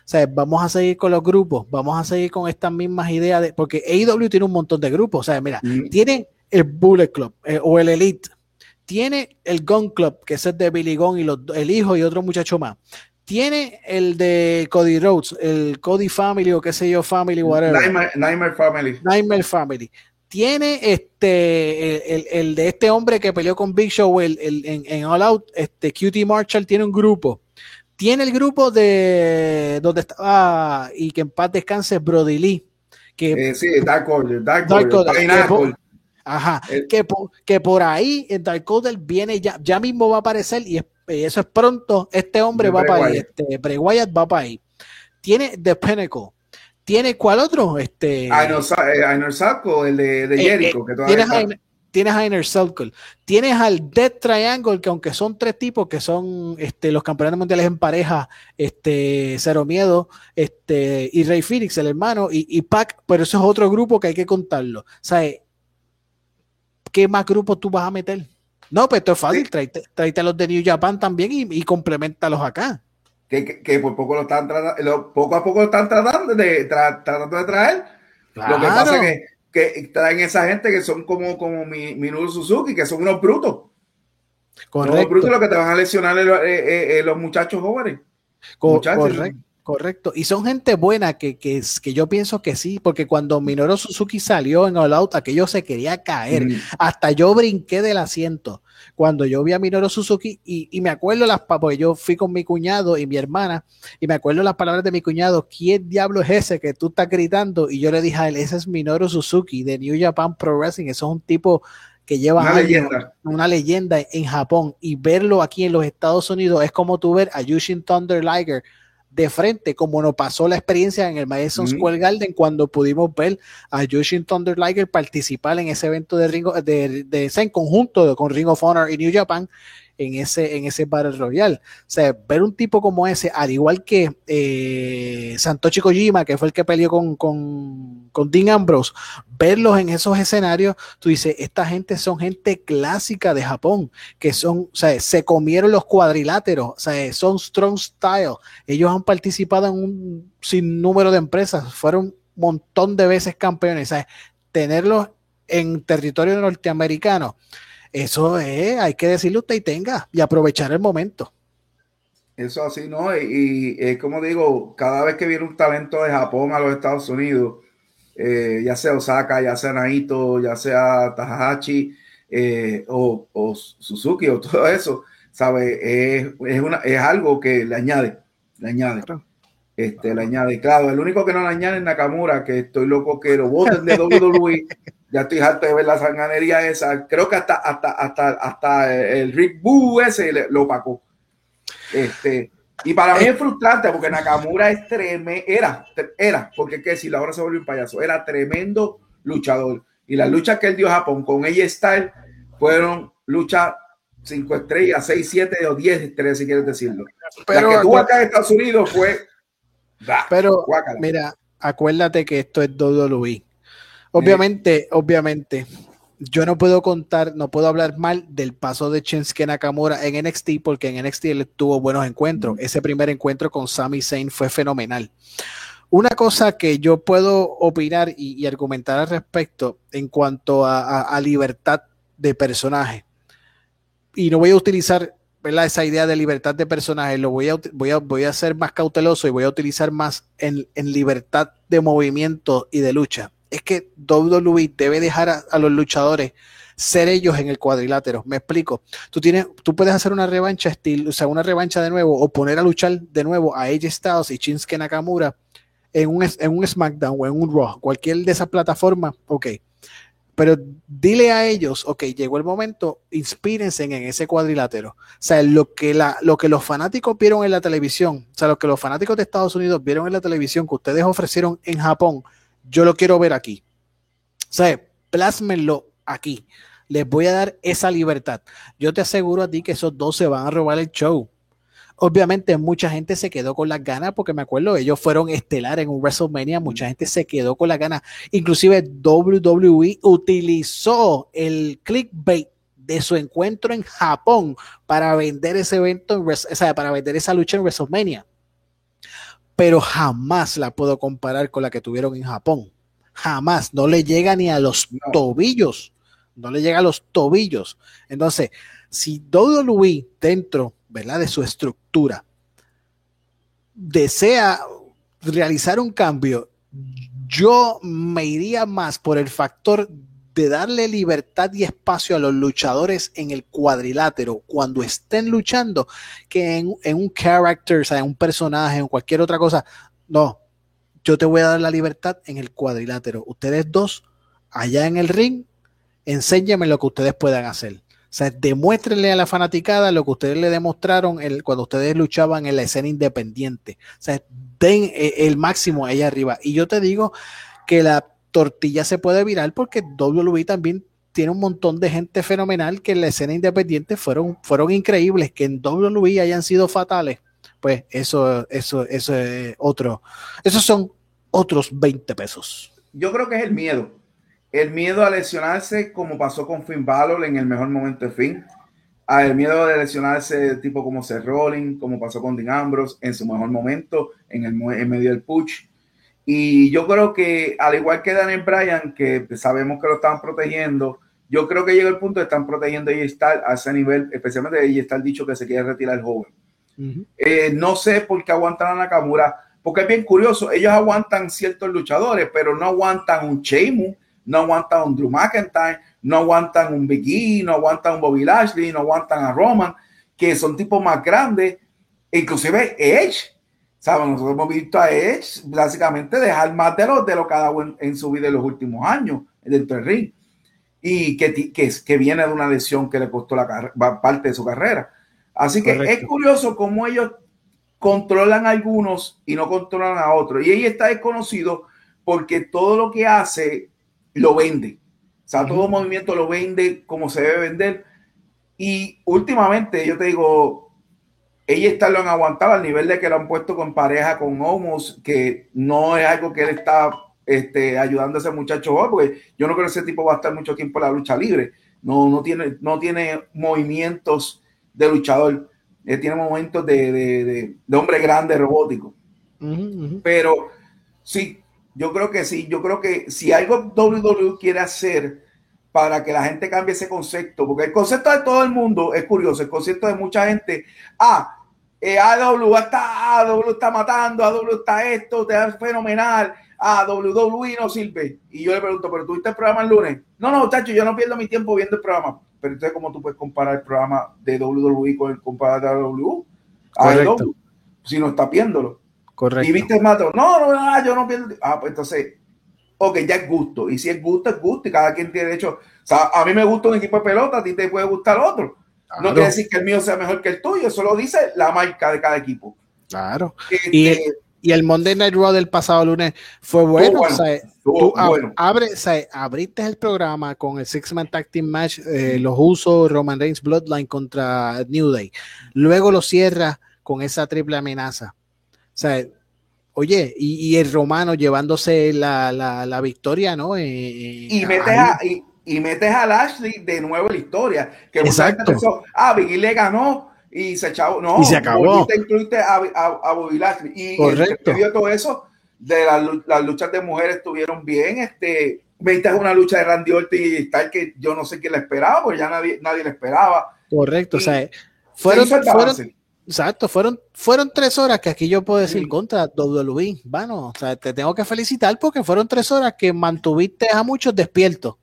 o vamos a seguir con los grupos, vamos a seguir con estas mismas ideas, de, porque AEW tiene un montón de grupos, o sea, mira, mm. tiene el Bullet Club eh, o el Elite, tiene el Gun Club, que es el de Billy Gunn y los, el hijo y otro muchacho más tiene el de Cody Rhodes, el Cody Family o qué sé yo, Family, whatever. Nightmare, Family. Nightmare Family. Tiene este, el, de este hombre que peleó con Big Show el, en, All Out, este Cutie Marshall tiene un grupo. Tiene el grupo de donde estaba y que en paz descanse Brody Lee. Que, eh, sí, Dark Order, Dark, Order, Ajá, que, por, que por ahí en Dark Order viene ya, ya mismo va a aparecer y es y eso es pronto, este hombre va para ahí, este Bray Wyatt va para ahí. Tiene The Pinnacle. ¿Tiene cuál otro? Este, Inner Circle, el de, de eh, Jericho. que tienes, tienes a Inner Circle. Tienes al Death Triangle, que aunque son tres tipos que son este, los campeones mundiales en pareja, este, Cero Miedo, este, y Rey Phoenix, el hermano, y, y Pac, pero eso es otro grupo que hay que contarlo. O sea, ¿qué más grupos tú vas a meter? No, pues esto es fácil, tráete, a los de New Japan también y, y complementalos acá. Que, que, por poco lo están tratando, poco a poco lo están tratando de, tratando de traer. Lo que pasa es que, que, traen esa gente que son como, como Minoru Suzuki, que son unos brutos. Correcto. Unos brutos lo que te van a lesionar eh, eh, eh, los muchachos jóvenes. correcto. Correcto. Y son gente buena que, que, que, yo pienso que sí, porque cuando Minoru Suzuki salió en All Out, aquello se quería caer. Hasta yo brinqué del asiento cuando yo vi a Minoru Suzuki y, y, me acuerdo las porque yo fui con mi cuñado y mi hermana y me acuerdo las palabras de mi cuñado, ¿quién diablo es ese que tú estás gritando? Y yo le dije a él, ese es Minoru Suzuki de New Japan Pro Wrestling, eso es un tipo que lleva una, leyenda. una leyenda en Japón y verlo aquí en los Estados Unidos es como tú ver a Yushin Thunder Liger de frente, como nos pasó la experiencia en el Madison Square Garden cuando pudimos ver a Jushin Thunder Liger participar en ese evento de, Ringo, de, de, en conjunto con Ring of Honor y New Japan en ese, en ese Battle Royale. O sea, ver un tipo como ese, al igual que eh, Santochi Kojima, que fue el que peleó con, con, con, Dean Ambrose, verlos en esos escenarios, tú dices, esta gente son gente clásica de Japón, que son, o sea, se comieron los cuadriláteros, o sea, son strong style. Ellos han participado en un sinnúmero de empresas, fueron un montón de veces campeones, o sea, tenerlos en territorio norteamericano eso es, hay que decirle usted y tenga y aprovechar el momento. Eso así, ¿no? Y, es como digo, cada vez que viene un talento de Japón a los Estados Unidos, eh, ya sea Osaka, ya sea Naito, ya sea Tahachi eh, o, Suzuki o todo eso, ¿sabe? Es, una, es algo que le añade, le añade. Este, le añade, claro, el único que no le añade es Nakamura, que estoy loco que lo voten de WWE ya estoy harto de ver la sanganería esa. Creo que hasta, hasta, hasta, hasta el Rick Boo ese lo opacó. Este, y para mí es frustrante porque Nakamura es tremendo, era, era, porque que si ahora se volvió un payaso, era tremendo luchador. Y las luchas que él dio a Japón con ella Style fueron luchas 5 estrellas, 6, 7 o 10 estrellas, si quieres decirlo. Pero la que tuvo acá en Estados Unidos fue. Pero, mira, acuérdate que esto es WWE. Obviamente, obviamente, yo no puedo contar, no puedo hablar mal del paso de Shinsuke Nakamura en NXT porque en NXT él tuvo buenos encuentros. Ese primer encuentro con Sami Zayn fue fenomenal. Una cosa que yo puedo opinar y, argumentar al respecto en cuanto a, libertad de personaje, y no voy a utilizar esa idea de libertad de personaje, lo voy a, voy, a, voy a ser más cauteloso y voy a utilizar más en, en libertad de movimiento y de lucha es que WWE debe dejar a, los luchadores ser ellos en el cuadrilátero. Me explico. Tú tienes, tú puedes hacer una revancha estilo, o sea, una revancha de nuevo, o poner a luchar de nuevo a AJ Styles y Shinsuke Nakamura en un, en un SmackDown o en un Raw, cualquier de esas plataformas, ok. Pero dile a ellos, ok, llegó el momento, inspírense en ese cuadrilátero. O sea, lo que, la, lo que los fanáticos vieron en la televisión, o sea, lo que los fanáticos de Estados Unidos vieron en la televisión que ustedes ofrecieron en Japón, yo lo quiero ver aquí. O sea, plásmenlo aquí. Les voy a dar esa libertad. Yo te aseguro a ti que esos dos se van a robar el show. Obviamente mucha gente se quedó con las ganas porque me acuerdo, ellos fueron estelar en un WrestleMania, mucha gente se quedó con las ganas. Inclusive WWE utilizó el clickbait de su encuentro en Japón para vender ese evento, o sea, para vender esa lucha en WrestleMania pero jamás la puedo comparar con la que tuvieron en Japón. Jamás, no le llega ni a los tobillos, no le llega a los tobillos. Entonces, si WWE dentro, ¿verdad? De su estructura desea realizar un cambio, yo me iría más por el factor de darle libertad y espacio a los luchadores en el cuadrilátero cuando estén luchando que en, un character, o sea, en un personaje, en cualquier otra cosa. No, yo te voy a dar la libertad en el cuadrilátero. Ustedes dos, allá en el ring, enséñame lo que ustedes puedan hacer. Sea, demuéstrenle a la fanaticada lo que ustedes le demostraron cuando ustedes luchaban en la escena independiente. Den eh, el máximo ahí arriba. Y yo te digo que la tortilla se puede virar porque WWE también tiene un montón de gente fenomenal que en la escena independiente fueron, fueron increíbles, que en WWE hayan sido fatales, pues eso, eso, eso es otro, esos son otros 20 pesos. Yo creo que es el miedo, el miedo a lesionarse como pasó con Finn Balor en el mejor momento de Finn, el miedo de lesionarse tipo como Seth Rollins, como pasó con Dean Ambrose en su mejor momento, en, el, en medio del push, y yo creo que, al igual que Daniel Bryan, que sabemos que lo están protegiendo, yo creo que llega el punto de están protegiendo a Star a ese nivel, especialmente de está dicho que se quiere retirar el joven. Eh, no sé por qué aguantan a Nakamura, porque es bien curioso, ellos aguantan ciertos luchadores, pero no aguantan un Sheamus, no aguantan un Drew McIntyre, no aguantan un Big E, no aguantan un Bobby Lashley, no aguantan a Roman, que son tipos más grandes, inclusive Edge ¿Saben? Nosotros hemos visto a Edge básicamente dejar más de lo, de lo que ha dado en, su vida en los últimos años dentro del ring. Y que, que, que viene de una lesión que le costó la parte de su carrera. Así que es curioso cómo ellos controlan a algunos y no controlan a otros. Y ella está desconocido porque todo lo que hace lo vende. O sea, todo movimiento lo vende como se debe vender. Y últimamente, yo te digo, ella está lo han aguantado al nivel de que lo han puesto con pareja con Homos, que no es algo que él está este, ayudando a ese muchacho hoy, porque yo no creo que ese tipo va a estar mucho tiempo en la lucha libre. No, no, tiene, no tiene movimientos de luchador, eh, tiene momentos de, hombre grande robótico. Pero sí, yo creo que sí, yo creo que si algo WWE quiere hacer para que la gente cambie ese concepto, porque el concepto de todo el mundo es curioso, el concepto de mucha gente, ah, eh, AW está, AW está matando, AW está esto, te da fenomenal, ah, WWE no sirve. Y yo le pregunto, ¿pero tuviste el programa el lunes? No, no, muchacho, yo no pierdo mi tiempo viendo el programa. Pero entonces, ¿cómo tú puedes comparar el programa de WWE con el comparar de? Correcto. si no estás viéndolo. Correcto. Y viste el mato, no, no, no, yo no pierdo. Ah, pues entonces, ok, ya es gusto. Y si es gusto, es gusto. Y cada quien tiene derecho. O sea, a mí me gusta un equipo de pelota, a ti te puede gustar otro. No quiere decir que el mío sea mejor que el tuyo, eso lo dice la marca de cada equipo. Claro. y, este, y el Monday Night Raw del pasado lunes fue bueno. o sea, tú Abre, o sea, abriste el programa con el Six Man Tag Team Match, eh, los usos Roman Reigns Bloodline contra New Day. Luego lo cierras con esa triple amenaza. O sea, oye, y, el romano llevándose la, la, la victoria, ¿no? Eh, y, metes a, y, metes a Lashley de nuevo en la historia. Que Exacto. ah, Biggie le ganó y se echó, no, y se acabó. Incluiste a, a, a Bobby Lashley. Y Correcto. todo eso, de las, luchas de mujeres estuvieron bien. Este, viste una lucha de Randy Orton y tal que yo no sé quién la esperaba, porque ya nadie, nadie la esperaba. Correcto, o sea, fueron, fueron, exacto, fueron, fueron tres horas que aquí yo puedo decir contra WWE. Bueno, o sea, te tengo que felicitar porque fueron tres horas que mantuviste a muchos despiertos.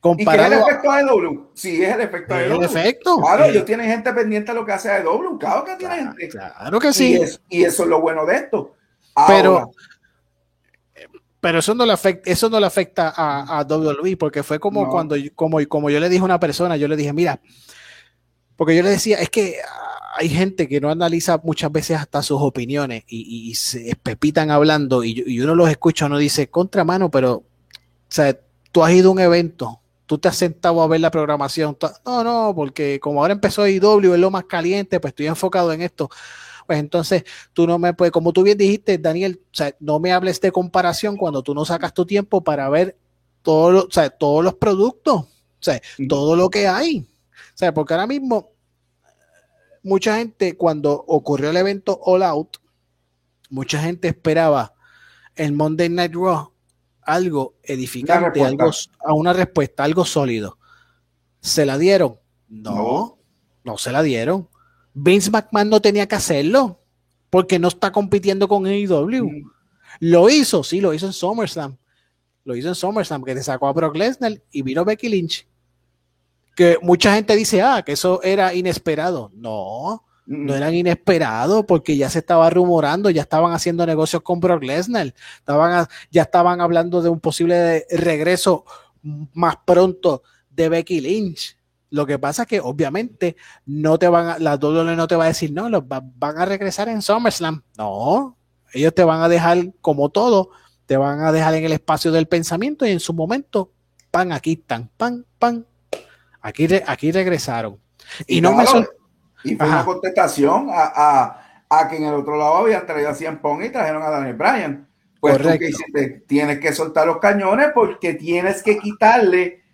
Comparado ¿Y qué es el efecto de W? Sí, es el efecto de W. efecto. Claro, ellos tienen gente pendiente de lo que hace de W. Claro que tiene gente. Claro que sí. Y, eso es lo bueno de esto. pero, pero eso no le afecta, eso no le afecta a, a WWE, porque fue como cuando como, como yo le dije a una persona, yo le dije, mira, porque yo le decía, es que hay gente que no analiza muchas veces hasta sus opiniones y, se pepitan hablando y, y, uno los escucha, uno dice, contramano, pero, o sea, tú has ido a un evento tú te has sentado a ver la programación. No, no, porque como ahora empezó IW, es lo más caliente, pues estoy enfocado en esto. Pues entonces tú no me puedes, como tú bien dijiste, Daniel, o sea, no me hables de comparación cuando tú no sacas tu tiempo para ver todo, o sea, todos los productos, o sea, todo lo que hay. O sea, porque ahora mismo mucha gente, cuando ocurrió el evento All Out, mucha gente esperaba el Monday Night Raw algo edificante, algo, a una respuesta, algo sólido. ¿Se la dieron? No, no, se la dieron. Vince McMahon no tenía que hacerlo porque no está compitiendo con AEW. Mm. Lo hizo, sí, lo hizo en SummerSlam. Lo hizo en SummerSlam, que le sacó a Brock Lesnar y vino Becky Lynch. Que mucha gente dice, ah, que eso era inesperado. No, no eran inesperados porque ya se estaba rumorando, ya estaban haciendo negocios con Brock Lesnar, estaban, ya estaban hablando de un posible regreso más pronto de Becky Lynch. Lo que pasa es que obviamente no te van a, la WWE no te va a decir, no, los van a regresar en SummerSlam. No, ellos te van a dejar como todo, te van a dejar en el espacio del pensamiento y en su momento, pan, aquí están, pan, pan, aquí, aquí regresaron. Y, no me y fue una contestación a, a, a, que en el otro lado habían traído a Cien Pong y trajeron a Daniel Bryan. Pues tú que hiciste, tienes que soltar los cañones porque tienes que quitarle.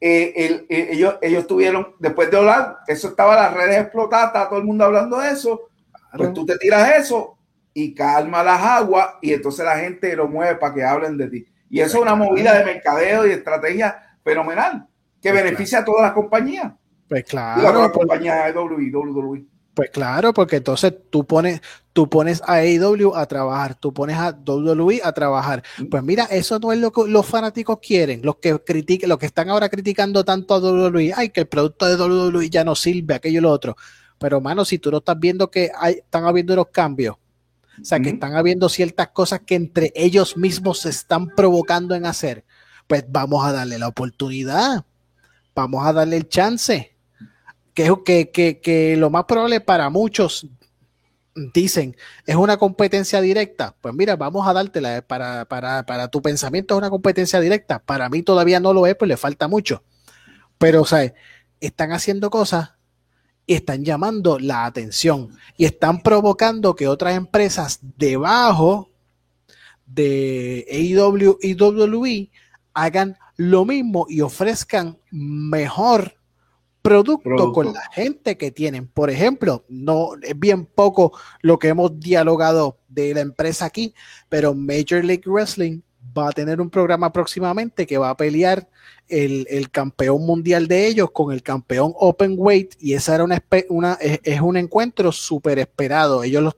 Eh, el, eh, ellos, ellos tuvieron, después de hablar, eso estaba las redes explotadas, todo el mundo hablando de eso. Pues tú te tiras eso y calma las aguas y entonces la gente lo mueve para que hablen de ti. Y eso es una movida de mercadeo y estrategia fenomenal que pues beneficia a todas las compañías. Pues claro. La compañía de WWE. Pues claro, porque entonces tú pones, tú pones a AEW a trabajar, tú pones a WWE a trabajar. Pues mira, eso no es lo que los fanáticos quieren, los que critiquen, los que están ahora criticando tanto a WWE, ay, que el producto de WWE ya no sirve, aquello y lo otro. Pero mano, si tú no estás viendo que hay, están habiendo los cambios, o sea, que están habiendo ciertas cosas que entre ellos mismos se están provocando en hacer, pues vamos a darle la oportunidad, vamos a darle el chance que, que, que, que lo más probable para muchos dicen, es una competencia directa. Pues mira, vamos a dártela. Para, para, para tu pensamiento es una competencia directa. Para mí todavía no lo es, pues le falta mucho. Pero, sea, están haciendo cosas y están llamando la atención y están provocando que otras empresas debajo de AEW WWE hagan lo mismo y ofrezcan mejor producto, con la gente que tienen. Por ejemplo, no es bien poco lo que hemos dialogado de la empresa aquí, pero Major League Wrestling va a tener un programa próximamente que va a pelear el, campeón mundial de ellos con el campeón Open Weight y esa era una, una es, un encuentro súper esperado. Ellos los,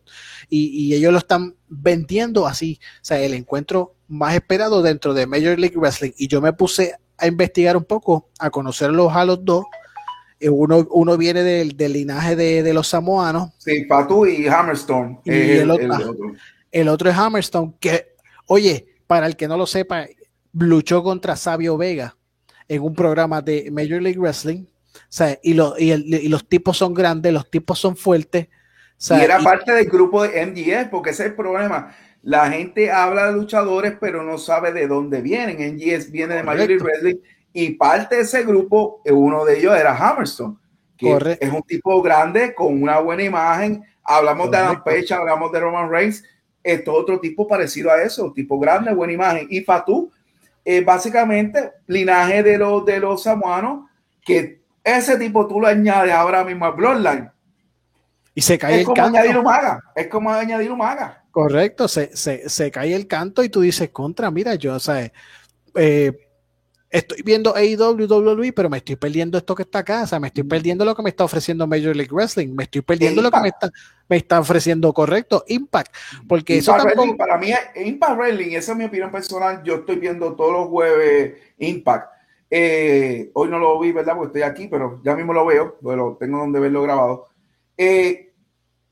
y, ellos lo están vendiendo así, o sea, el encuentro más esperado dentro de Major League Wrestling. Y yo me puse a investigar un poco, a conocerlos a los dos. Eh, uno, uno viene del, linaje de, los samoanos. Sí, Patu y Hammerstone. Y el, otro, el otro es Hammerstone, que, oye, para el que no lo sepa, luchó contra Sabio Vega en un programa de Major League Wrestling. y, los tipos son grandes, los tipos son fuertes. Y era parte del grupo de MGS, porque ese es el problema. La gente habla de luchadores, pero no sabe de dónde vienen. MGS viene de Major League Wrestling y parte de ese grupo, uno de ellos era Hammerstone, que es un tipo grande con una buena imagen. Hablamos de Adam Page, hablamos de Roman Reigns, esto otro tipo parecido a eso, tipo grande, buena imagen. Y Fatu es básicamente linaje de los, de los samuanos, que ese tipo tú lo añades ahora mismo a Bloodline. Y se cae es como añadir un maga, es como añadir un maga. Correcto, se, se, cae el canto y tú dices, contra, mira, yo, o sea, eh, estoy viendo AEW, WWE, pero me estoy perdiendo esto que está acá, o sea, me estoy perdiendo lo que me está ofreciendo Major League Wrestling, me estoy perdiendo lo que me está, me está ofreciendo, correcto, Impact, porque eso tampoco... para mí, Impact Wrestling, esa es mi opinión personal, yo estoy viendo todos los jueves Impact, eh, hoy no lo vi, ¿verdad? Porque estoy aquí, pero ya mismo lo veo, bueno, tengo donde verlo grabado. Eh,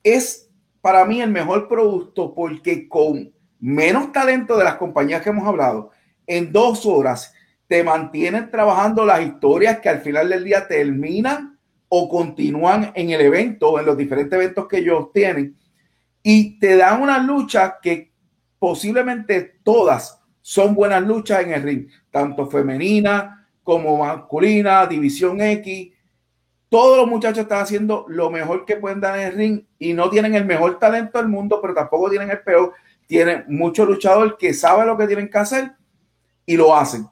es para mí el mejor producto porque con menos talento de las compañías que hemos hablado, en dos horas te mantienen trabajando las historias que al final del día terminan o continúan en el evento, en los diferentes eventos que ellos tienen, y te dan una lucha que posiblemente todas son buenas luchas en el ring, tanto femenina como masculina, división X. Todos los muchachos están haciendo lo mejor que pueden dar en el ring y no tienen el mejor talento del mundo, pero tampoco tienen el peor. Tienen mucho luchador que sabe lo que tienen que hacer y lo hacen.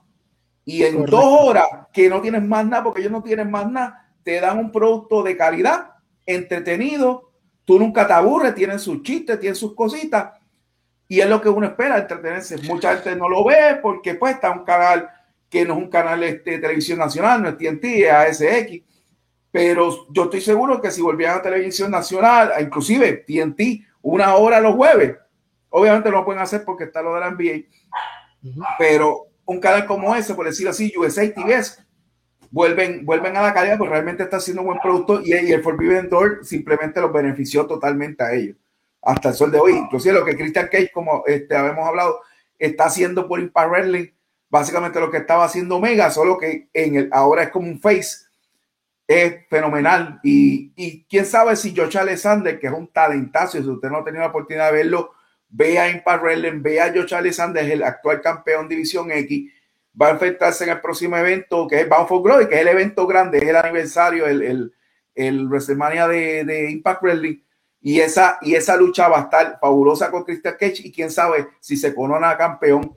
Y en dos horas que no tienes más nada, porque ellos no tienen más nada, te dan un producto de calidad, entretenido, tú nunca te aburres, tienen sus chistes, tienen sus cositas, y es lo que uno espera, entretenerse. Mucha gente no lo ve porque pues está un canal que no es un canal de este, televisión nacional, no es TNT, es ASX, pero yo estoy seguro que si volvieran a televisión nacional, inclusive TNT, una hora los jueves, obviamente no lo pueden hacer porque está lo de la NBA, pero un canal como ese, por decirlo así, USA TVS, vuelven, vuelven a la calidad porque realmente está haciendo un buen producto y, el Forbidden Door simplemente los benefició totalmente a ellos hasta el sol de hoy. Inclusive lo que Christian Cage, como este, habíamos hablado, está haciendo por Impact Wrestling, básicamente lo que estaba haciendo Omega, solo que en el, ahora es como un face, es fenomenal. Y, y quién sabe si Josh Alexander, que es un talentazo, si usted no ha tenido la oportunidad de verlo, ve a Impact Wrestling, ve a Josh Alexander, el actual campeón División X, va a enfrentarse en el próximo evento que es Bound for Glory, que es el evento grande, es el aniversario, el, el, el WrestleMania de, de, Impact Wrestling. Y esa, y esa lucha va a estar fabulosa con Christian Cage y quién sabe si se corona campeón,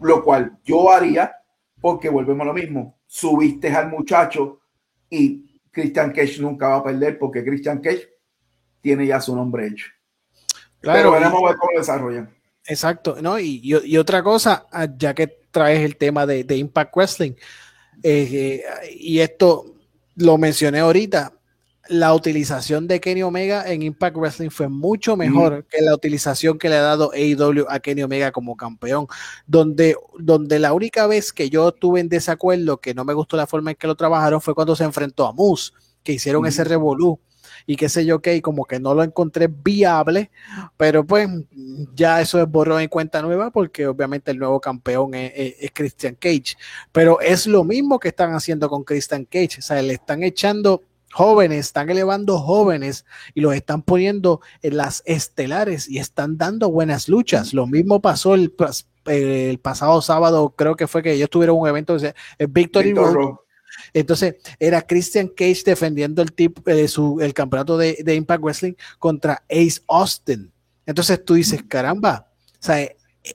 lo cual yo haría porque volvemos a lo mismo. Subiste al muchacho y Christian Cage nunca va a perder porque Christian Cage tiene ya su nombre hecho. Claro, Pero veremos ver cómo desarrollan. Exacto, ¿no? Y, y, otra cosa, ah, ya que traes el tema de, de Impact Wrestling, eh, y esto lo mencioné ahorita, la utilización de Kenny Omega en Impact Wrestling fue mucho mejor que la utilización que le ha dado AEW a Kenny Omega como campeón, donde, donde la única vez que yo tuve en desacuerdo, que no me gustó la forma en que lo trabajaron, fue cuando se enfrentó a Moose, que hicieron ese revolú y qué sé yo qué, y como que no lo encontré viable, pero pues ya eso es borrón en cuenta nueva porque obviamente el nuevo campeón es, Christian Cage, pero es lo mismo que están haciendo con Christian Cage, o sea, le están echando jóvenes, están elevando jóvenes y los están poniendo en las estelares y están dando buenas luchas. Lo mismo pasó el, el pasado sábado, creo que fue que ellos tuvieron un evento, el Victory Road. Entonces era Christian Cage defendiendo el, tip, eh, su, el campeonato de, de, Impact Wrestling contra Ace Austin. Entonces tú dices, caramba, o sea,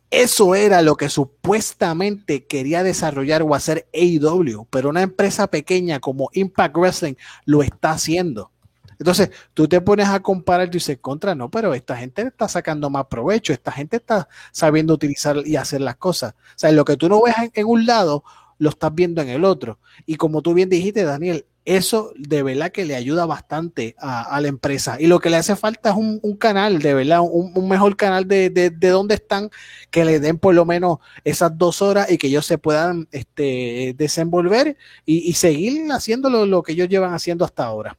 eso era lo que supuestamente quería desarrollar o hacer AEW, pero una empresa pequeña como Impact Wrestling lo está haciendo. Entonces, tú te pones a comparar y dices, contra, no, pero esta gente está sacando más provecho, esta gente está sabiendo utilizar y hacer las cosas. O sea, lo que tú no ves en un lado, lo estás viendo en el otro. Y como tú bien dijiste, Daniel, eso de verdad que le ayuda bastante a, la empresa. Y lo que le hace falta es un, canal, de verdad, un, mejor canal de, de, dónde están, que le den por lo menos esas dos horas y que ellos se puedan este, desenvolver y, seguir haciendo lo, que ellos llevan haciendo hasta ahora.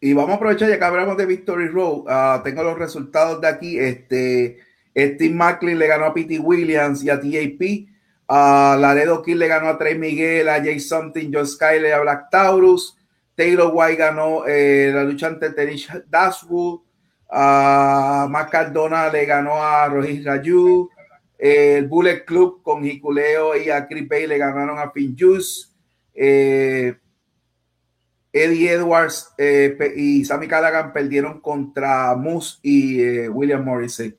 Y vamos a aprovechar, ya que hablamos de Victory Road, ah, tengo los resultados de aquí. Este, Steve Macklin le ganó a Pete Williams y a TAP. Uh, Laredo Kid le ganó a Trey Miguel, a Jay Something, John Skyler, a Black Taurus. Taylor White ganó eh, la lucha ante Tenish Dashwood. Uh, Matt le ganó a Rohit Raju. el Bullet Club con Hikuleo y a Chris Bay le ganaron a Pinjus. Eh, Eddie Edwards eh, y Sammy Callaghan perdieron contra Moose y William Morrissey.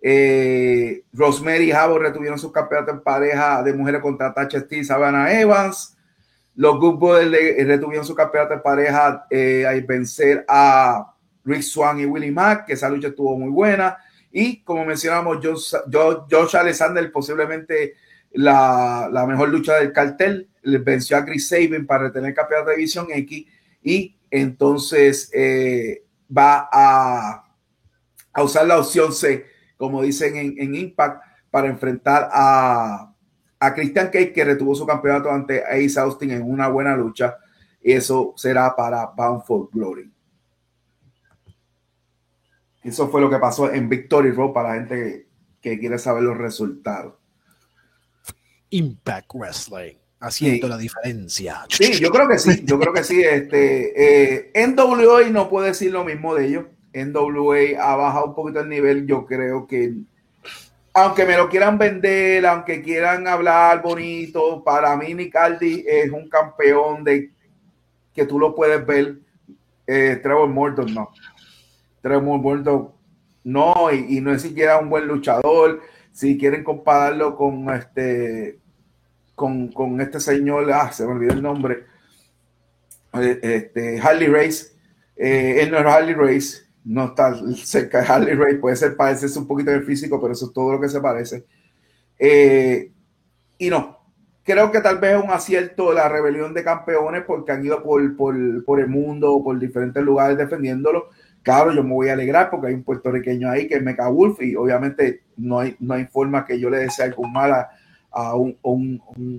Eh, Rosemary y Jabo retuvieron su campeonato en pareja de mujeres contra Tasha Steele Savannah Evans. Los Good Brothers retuvieron su campeonato en pareja eh, al vencer a Rick Swan y Willie Mack, que esa lucha estuvo muy buena. Y como mencionamos, Josh, Alexander, posiblemente la, mejor lucha del cartel, le venció a Chris Sabin para retener campeonato de División X y entonces eh, va a, a usar la opción C como dicen en, Impact, para enfrentar a, a Christian Cage, que retuvo su campeonato ante Ace Austin en una buena lucha. Y eso será para Bound for Glory. Eso fue lo que pasó en Victory Road para la gente que, quiere saber los resultados. Impact Wrestling haciendo la diferencia. Sí, yo creo que sí, yo creo que sí. Este, eh, NWA no puede decir lo mismo de ellos. NWA ha bajado un poquito el nivel, yo creo que aunque me lo quieran vender, aunque quieran hablar bonito, para mí Nick es un campeón de que tú lo puedes ver. Eh, Trevor Morton no. Trevor Morton no, y, no es siquiera un buen luchador. Si quieren compararlo con este con, con este señor, ah, se me olvidó el nombre, eh, este, Harley Race, eh, él no es Harley Race, no está cerca de Harley Race, puede ser parecerse un poquito en el físico, pero eso es todo lo que se parece. Eh, y no, creo que tal vez es un acierto la rebelión de campeones porque han ido por, por, por el mundo, por diferentes lugares defendiéndolo. Claro, yo me voy a alegrar porque hay un puertorriqueño ahí que es Mecha Wolf y obviamente no hay, no hay forma que yo le desee algo mal a, a, un,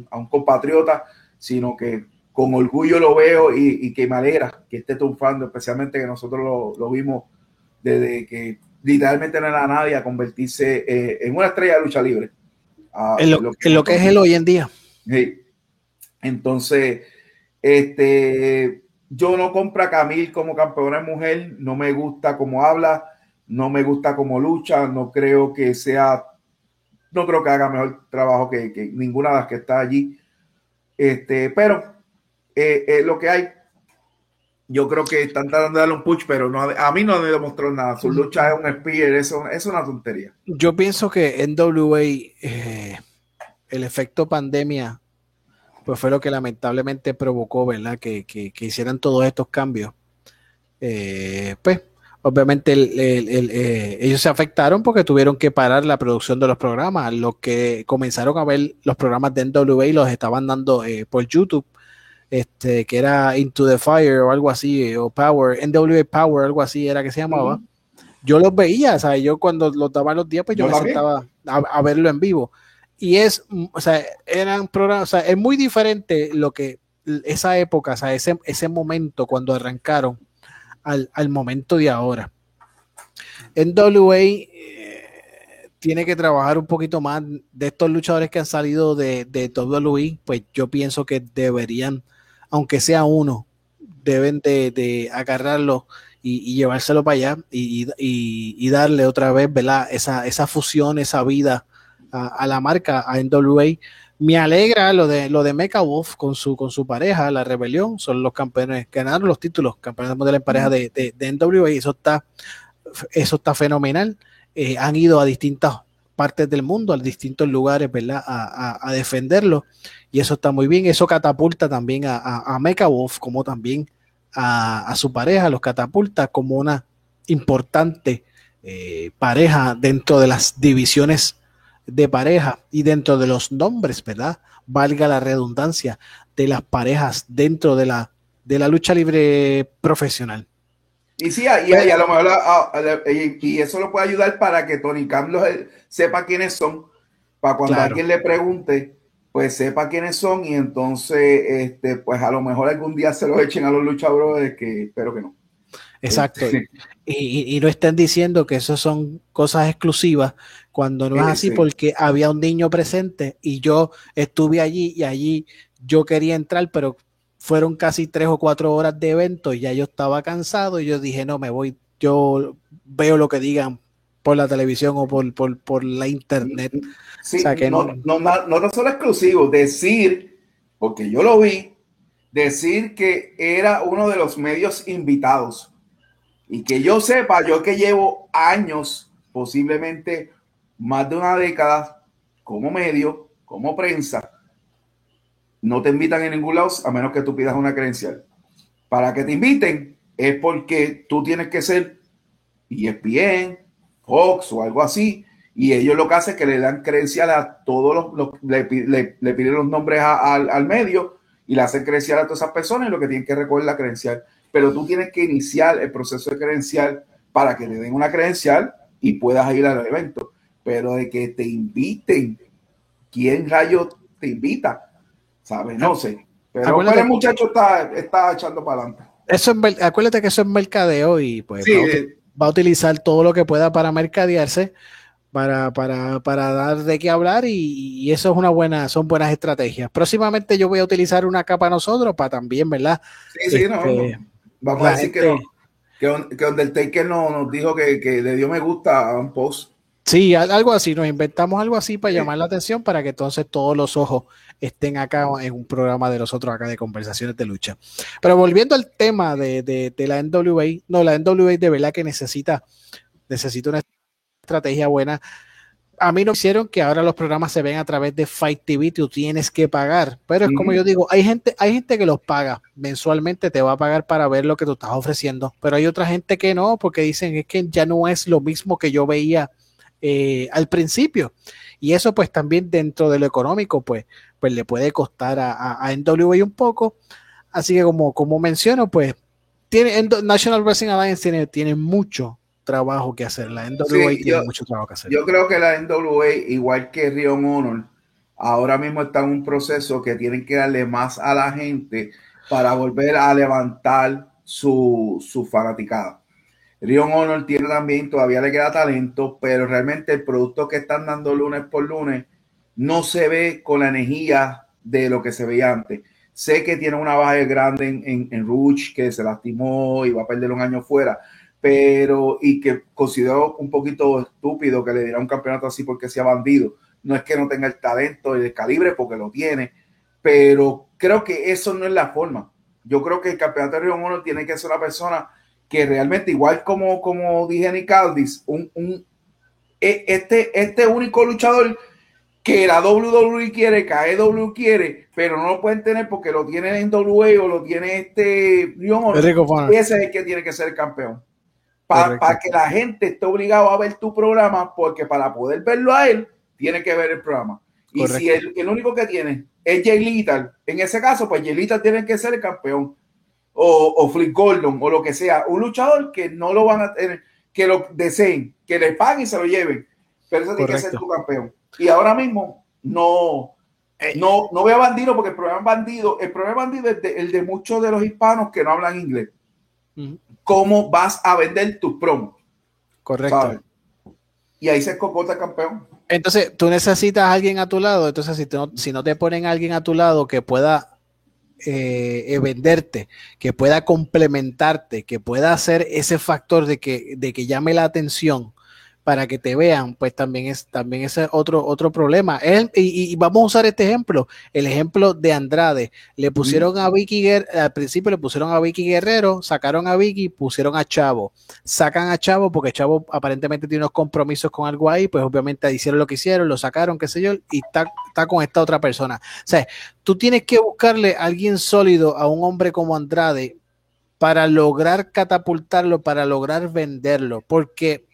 a un compatriota, sino que con orgullo lo veo y, y, que me alegra que esté triunfando, especialmente que nosotros lo, lo vimos desde que literalmente no era nadie a convertirse eh, en una estrella de lucha libre. en, lo, que, es él hoy en día. Entonces, este, yo no compro a Camil como campeona de mujer, no me gusta cómo habla, no me gusta cómo lucha, no creo que sea, no creo que haga mejor trabajo que, ninguna de las que está allí. Este, pero eh, eh, lo que hay yo creo que están tratando de darle un push, pero no, a mí no me demostró nada. Su lucha es un spear, eso es una tontería. Yo pienso que NWA, eh, el efecto pandemia, pues fue lo que lamentablemente provocó, ¿verdad? Que, hicieran todos estos cambios. Eh, pues, obviamente eh, ellos se afectaron porque tuvieron que parar la producción de los programas. Los que comenzaron a ver los programas de NWA los estaban dando por YouTube este, que era Into the Fire o algo así, o Power, NWA Power, algo así era que se llamaba. Yo los veía, o sea, yo cuando los daba los días, pues yo, me sentaba a, verlo en vivo. Y es, o sea, eran programas, o sea, es muy diferente lo que esa época, o sea, ese, ese momento cuando arrancaron al, al momento de ahora. NWA eh, tiene que trabajar un poquito más de estos luchadores que han salido de, de WWE, pues yo pienso que deberían aunque sea uno, deben de, agarrarlo y, llevárselo para allá y, darle otra vez, ¿verdad? Esa, esa fusión, esa vida a, la marca, a NWA. Me alegra lo de lo de Mecha Wolf con su con su pareja, la rebelión, son los campeones, ganaron los títulos, campeones de la pareja de, de, NWA, y eso está, eso está fenomenal. Eh, han ido a distintas partes del mundo, a distintos lugares, ¿verdad? A, defenderlo. Y eso está muy bien. Eso catapulta también a, a, Mecha Wolf, como también a, su pareja, los catapulta como una importante eh, pareja dentro de las divisiones de pareja y dentro de los nombres, ¿verdad? Valga la redundancia de las parejas dentro de la, de la lucha libre profesional. Y sí, y, a lo mejor ah, y, eso lo puede ayudar para que Tony Carlos sepa quiénes son, para cuando alguien le pregunte, pues sepa quiénes son y entonces, este, pues a lo mejor algún día se lo echen a los luchadores, que espero que no. Exacto. Y, no estén diciendo que eso son cosas exclusivas cuando no es así, porque había un niño presente y yo estuve allí y allí yo quería entrar, pero fueron casi tres o cuatro horas de evento y ya yo estaba cansado y yo dije, no, me voy, yo veo lo que digan por la televisión o por, por, la internet. Sí, no, no, no, no, solo exclusivo, decir, porque yo lo vi, decir que era uno de los medios invitados y que yo sepa, yo que llevo años, posiblemente más de una década, como medio, como prensa, no te invitan en ningún lado a menos que tú pidas una credencial. Para que te inviten es porque tú tienes que ser ESPN, Fox o algo así, y ellos lo que hacen es que le dan credencial a todos los, le, piden los nombres al medio y le hacen credencial a todas esas personas y lo que tienen que recoger la credencial. Pero tú tienes que iniciar el proceso de credencial para que le den una credencial y puedas ir al evento. Pero de que te inviten, ¿quién rayo te invita? ¿Sabes? No sé. Pero el muchacho está, está echando para adelante. Eso es, acuérdate que eso es mercadeo y pues va, a, utilizar todo lo que pueda para mercadearse, para, para, para dar de qué hablar y, eso es una buena, son buenas estrategias. Próximamente yo voy a utilizar una capa nosotros para también, ¿verdad? Sí, sí, no, este, Vamos a decir que, que, que Undertaker no, nos dijo que, que le dio me gusta a un post. Sí, algo así, nos inventamos algo así para llamar la atención para que entonces todos los ojos estén acá en un programa de nosotros acá de conversaciones de lucha. Pero volviendo al tema de, de, la NWA, no, la NWA de verdad que necesita, necesita una estrategia buena. A mí no hicieron que ahora los programas se ven a través de Fight TV, tú tienes que pagar. Pero es como yo digo, hay gente, hay gente que los paga mensualmente, te va a pagar para ver lo que tú estás ofreciendo. Pero hay otra gente que no, porque dicen es que ya no es lo mismo que yo veía eh, al principio. Y eso pues también dentro de lo económico, pues pues le puede costar a, a, NWA un poco. Así que como, como menciono, pues tiene National Wrestling Alliance tiene, tiene mucho trabajo que hacer. La NWA tiene mucho trabajo que hacer. Yo creo que la NWA, igual que Rio Honor, ahora mismo está en un proceso que tienen que darle más a la gente para volver a levantar su, su fanaticada. Rio Honor tiene también, todavía le queda talento, pero realmente el producto que están dando lunes por lunes no se ve con la energía de lo que se veía antes. Sé que tiene una baja grande en, en, en Rouge, que se lastimó y va a perder un año fuera, pero y que considero un poquito estúpido que le diera un campeonato así porque sea bandido. No es que no tenga el talento y el calibre, porque lo tiene, pero creo que eso no es la forma. Yo creo que el campeonato de Río Mono tiene que ser una persona que realmente, igual como, como dije Nick Aldis, un, un, e, este, este único luchador que la WWE quiere, que AEW quiere, pero no lo pueden tener porque lo tiene en WWE o lo tiene este ese es el que tiene que ser el campeón. Para que la gente esté obligado a ver tu programa, porque para poder verlo a él, tiene que ver el programa. Y si el, el, único que tiene es Jay Little, en ese caso, pues Jay Little tiene que ser el campeón. O, o Flip Gordon, o lo que sea. Un luchador que no lo van a tener, que lo deseen, que le paguen y se lo lleven. Pero eso tiene que ser tu campeón. Y ahora mismo no, eh, no, no veo bandido porque el problema bandido, el problema bandido es el de muchos de los hispanos que no hablan inglés. ¿Cómo vas a vender tus promos? Correcto. Y ahí se cocota campeón. Entonces, tú necesitas a alguien a tu lado. Entonces, si, si no te ponen a alguien a tu lado que pueda eh, venderte, que pueda complementarte, que pueda hacer ese factor de que, de que llame la atención para que te vean, pues también es también ese otro otro problema. y, vamos a usar este ejemplo, el ejemplo de Andrade. Le pusieron a Vicky al principio le pusieron a Vicky Guerrero, sacaron a Vicky, pusieron a Chavo. Sacan a Chavo porque Chavo aparentemente tiene unos compromisos con algo ahí, pues obviamente hicieron lo que hicieron, lo sacaron, qué sé yo, y está, está con esta otra persona. O sea, tú tienes que buscarle a alguien sólido a un hombre como Andrade para lograr catapultarlo, para lograr venderlo, porque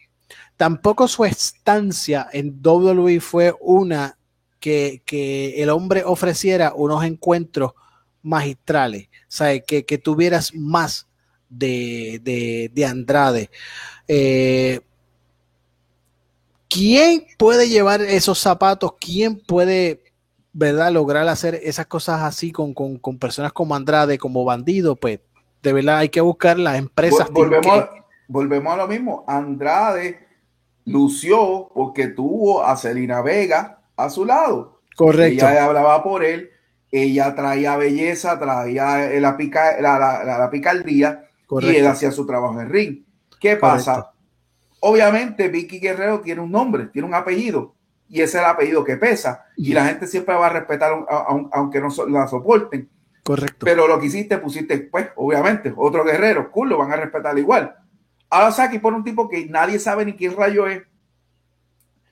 Tampoco su estancia en WWE fue una que, el hombre ofreciera unos encuentros magistrales, o que, que tuvieras más de, Andrade. Eh, ¿Quién puede llevar esos zapatos? ¿Quién puede, verdad, lograr hacer esas cosas así con, personas como Andrade, como bandido? Pues de verdad hay que buscar las empresas. Volvemos, volvemos a lo mismo. Andrade lució porque tuvo a Selena Vega a su lado. Correcto. Ella hablaba por él, ella traía belleza, traía la, pica, la, picardía y él hacía su trabajo en ring. ¿Qué pasa? Obviamente Vicky Guerrero tiene un nombre, tiene un apellido y ese es el apellido que pesa y la gente siempre va a respetar aunque no la soporten. Correcto. Pero lo que hiciste, pusiste, pues, obviamente, otro guerrero, cool, lo van a respetar igual. Ahora Saki pone un tipo que nadie sabe ni quién rayo es.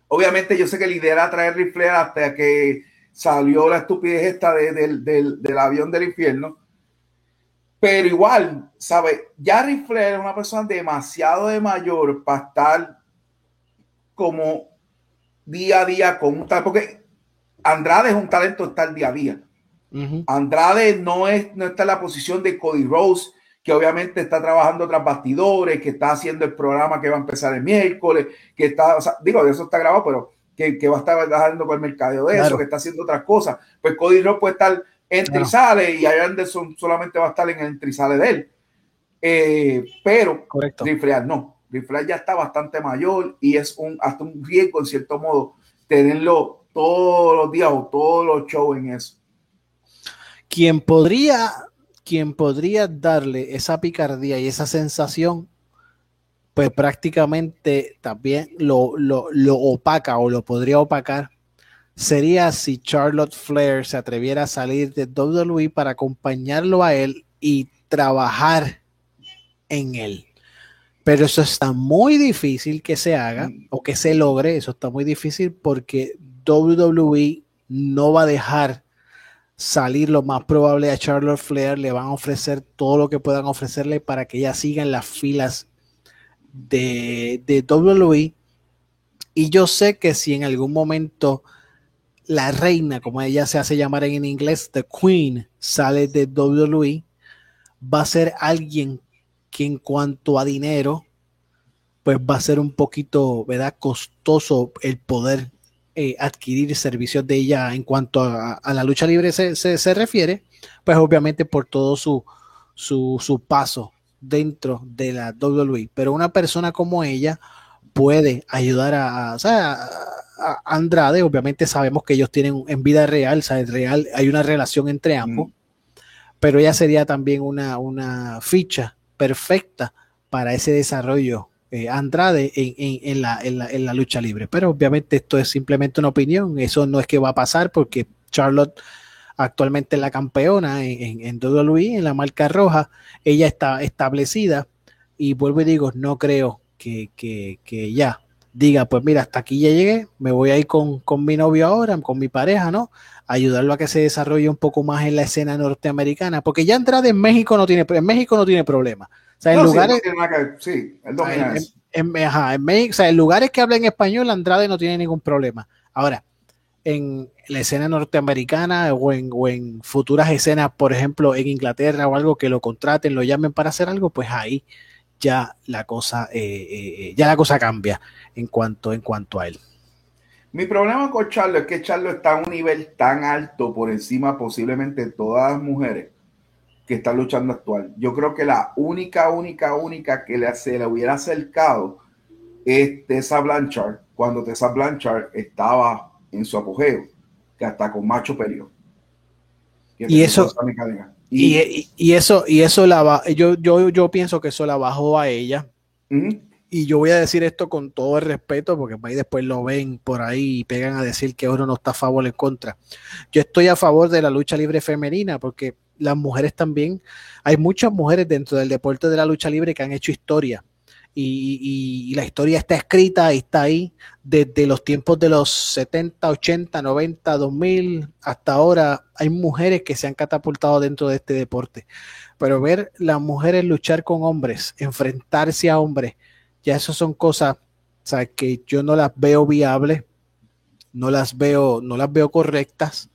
Obviamente yo sé que lidera traer rifle hasta que salió la estupidez esta del avión del infierno. Pero igual, ¿sabe? Ya Flair es una persona demasiado de mayor para estar como día a día con un tal, porque Andrade es un talento estar día a día. Andrade no, es, no está en la posición de Cody Rose, que obviamente está trabajando tras bastidores, que está haciendo el programa que va a empezar el miércoles, que está, digo, de eso está grabado, pero que, va a estar trabajando con el mercadeo de eso, que está haciendo otras cosas. Pues Cody no puede estar entre y sale y Anderson solamente va a estar en el y sale de él. Eh, pero Riflear no. Riflear ya está bastante mayor y es un hasta un riesgo, en cierto modo, tenerlo todos los días o todos los shows en eso. Quien podría quien podría darle esa picardía y esa sensación, pues prácticamente también lo, opaca o lo podría opacar, sería si Charlotte Flair se atreviera a salir de WWE para acompañarlo a él y trabajar en él. Pero eso está muy difícil que se haga o que se logre, eso está muy difícil porque WWE no va a dejar salir lo más probable a Charlotte Flair, le van a ofrecer todo lo que puedan ofrecerle para que ella siga en las filas de, de WWE. Y yo sé que si en algún momento la reina, como ella se hace llamar en inglés, The Queen, sale de WWE, va a ser alguien que en cuanto a dinero, pues va a ser un poquito, ¿verdad? Costoso el poder eh, adquirir servicios de ella en cuanto a, la lucha libre se, refiere, pues obviamente por todo su, su, paso dentro de la WWE. Pero una persona como ella puede ayudar a, Andrade, obviamente sabemos que ellos tienen en vida real, o real hay una relación entre ambos, pero ella sería también una, una ficha perfecta para ese desarrollo eh, Andrade en, la, lucha libre. Pero obviamente esto es simplemente una opinión, eso no es que va a pasar porque Charlotte actualmente es la campeona en, en WWE, en la marca roja, ella está establecida. Y vuelvo y digo, no creo que, ya diga, pues mira, hasta aquí ya llegué, me voy a ir con, con mi novio ahora, con mi pareja, ¿no? ayudarlo a que se desarrolle un poco más en la escena norteamericana, porque ya Andrade en México no tiene, en México no tiene problema sea, en lugares. Sí, en, lugares que hablen español, Andrade no tiene ningún problema. Ahora, en la escena norteamericana o en, o en futuras escenas, por ejemplo, en Inglaterra o algo que lo contraten, lo llamen para hacer algo, pues ahí ya la cosa, eh, eh, eh, ya la cosa cambia en cuanto, en cuanto a él. Mi problema con Charlo es que Charlo está a un nivel tan alto por encima posiblemente de todas las mujeres que está luchando actual. Yo creo que la única, única, única que le, se le hubiera acercado es Tessa Blanchard, cuando Tessa Blanchard estaba en su apogeo, que hasta con macho periodo. Y eso, Y, y, eso, y eso la yo, yo, yo pienso que eso la bajó a ella. Y yo voy a decir esto con todo el respeto, porque ahí después lo ven por ahí y pegan a decir que uno no está a favor o en contra. Yo estoy a favor de la lucha libre femenina, porque las mujeres también, hay muchas mujeres dentro del deporte de la lucha libre que han hecho historia y, la historia está escrita y está ahí desde los tiempos de los 70, 80, 90, 2000 hasta ahora. Hay mujeres que se han catapultado dentro de este deporte, pero ver las mujeres luchar con hombres, enfrentarse a hombres, ya eso son cosas que yo no las veo viables, no las veo, no las veo correctas.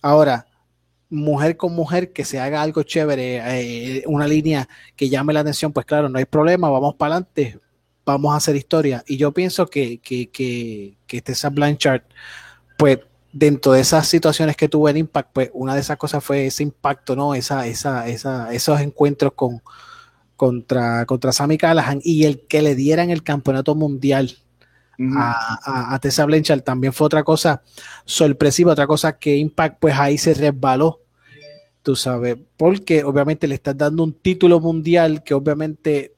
Ahora, mujer con mujer que se haga algo chévere, eh, una línea que llame la atención, pues claro, no hay problema, vamos para adelante, vamos a hacer historia. Y yo pienso que, que, que, que Tessa Blanchard, pues dentro de esas situaciones que tuvo en Impact, pues una de esas cosas fue ese impacto, ¿no? Esa, esa, esa, esos encuentros con contra, contra Sammy Callahan y el que le dieran el campeonato mundial a, a, Tessa Blanchard. También fue otra cosa sorpresiva, otra cosa que Impact pues ahí se resbaló, tú sabes, porque obviamente le estás dando un título mundial que obviamente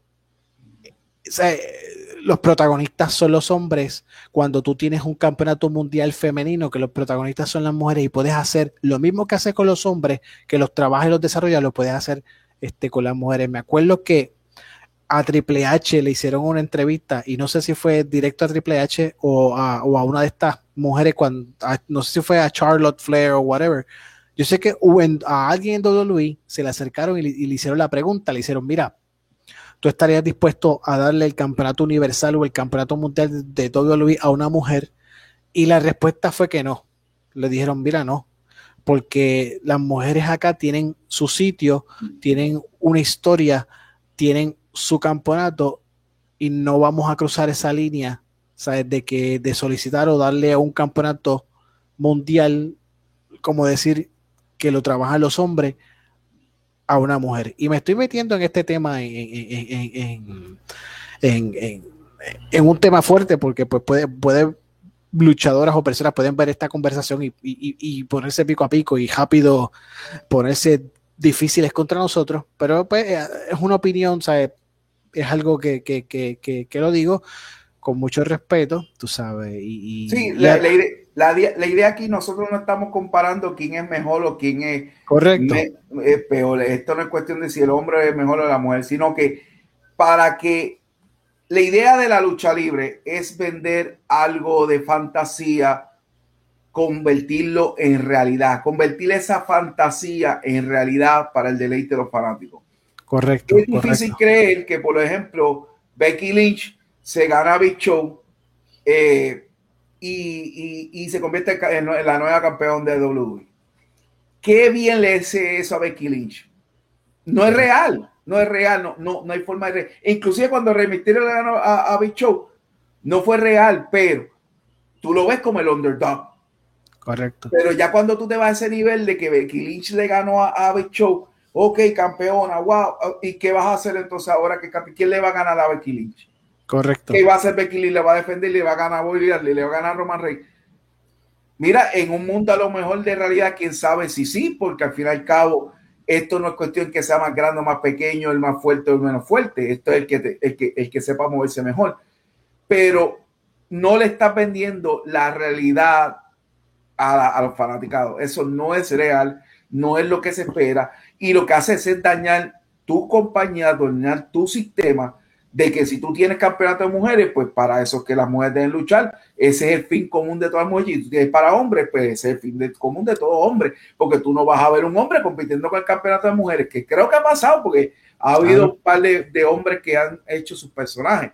los protagonistas son los hombres, cuando tú tienes un campeonato mundial femenino, que los protagonistas son las mujeres y puedes hacer lo mismo que haces con los hombres, que los trabajas y los desarrollas, lo puedes hacer este, con las mujeres. Me acuerdo que a Triple H le hicieron una entrevista y no sé si fue directo a Triple H o a, una de estas mujeres, cuando, no sé si fue a Charlotte Flair o whatever. Yo sé que a alguien en WWE se le acercaron y le, hicieron la pregunta, le hicieron, mira, ¿tú estarías dispuesto a darle el campeonato universal o el campeonato mundial de WWE a una mujer? Y la respuesta fue que no. Le dijeron, mira, no, porque las mujeres acá tienen su sitio, tienen una historia, tienen su campeonato y no vamos a cruzar esa línea, ¿sabes? De que de solicitar o darle a un campeonato mundial, como decir que lo trabajan los hombres a una mujer. Y me estoy metiendo en este tema en, un tema fuerte porque pues puede, puede luchadoras o personas pueden ver esta conversación y, y, ponerse pico a pico y rápido ponerse difíciles contra nosotros, pero pues eh, es una opinión, ¿sabes? Es algo que, que, que, que, lo digo con mucho respeto, tú sabes. Y, sí, la, la, idea, aquí, nosotros no estamos comparando quién es mejor o quién es, Correcto. peor. Esto no es cuestión de si el hombre es mejor o la mujer, sino que para que la idea de la lucha libre es vender algo de fantasía, convertirlo en realidad, convertir esa fantasía en realidad para el deleite de los fanáticos. Correcto. Es difícil creer que, por ejemplo, Becky Lynch se gana Big Show eh, y, se convierte en, la nueva campeón de WWE. Qué bien le hace eso a Becky Lynch. No es real, no es real, no, no, no hay forma de. Inclusive cuando Rey le ganó a, Big Show, no fue real, pero tú lo ves como el underdog. Correcto. Pero ya cuando tú te vas a ese nivel de que Becky Lynch le ganó a, a Big Show, ok, campeona, wow, ¿y qué vas a hacer entonces ahora? que ¿Quién le va a ganar a Becky Lynch? Correcto. ¿Qué va a hacer Becky Lynch? ¿Le va a defender? ¿Le va a ganar a Boy ¿Le va a ganar a Roman Reigns? Mira, en un mundo a lo mejor de realidad, quién sabe si sí, porque al fin y al cabo, esto no es cuestión que sea más grande o más pequeño, el más fuerte o el menos fuerte. Esto es el que, el que, el que sepa moverse mejor. Pero no le estás vendiendo la realidad a, a los fanaticados. Eso no es real, no es lo que se espera y lo que hace es dañar tu compañía, dañar tu sistema de que si tú tienes campeonato de mujeres, pues para eso es que las mujeres deben luchar. Ese es el fin común de todas las mujeres. Y si es para hombres, pues ese es el fin común de todo hombre, porque tú no vas a ver un hombre compitiendo con el campeonato de mujeres, que creo que ha pasado, porque ha habido un par de, hombres que han hecho sus personajes.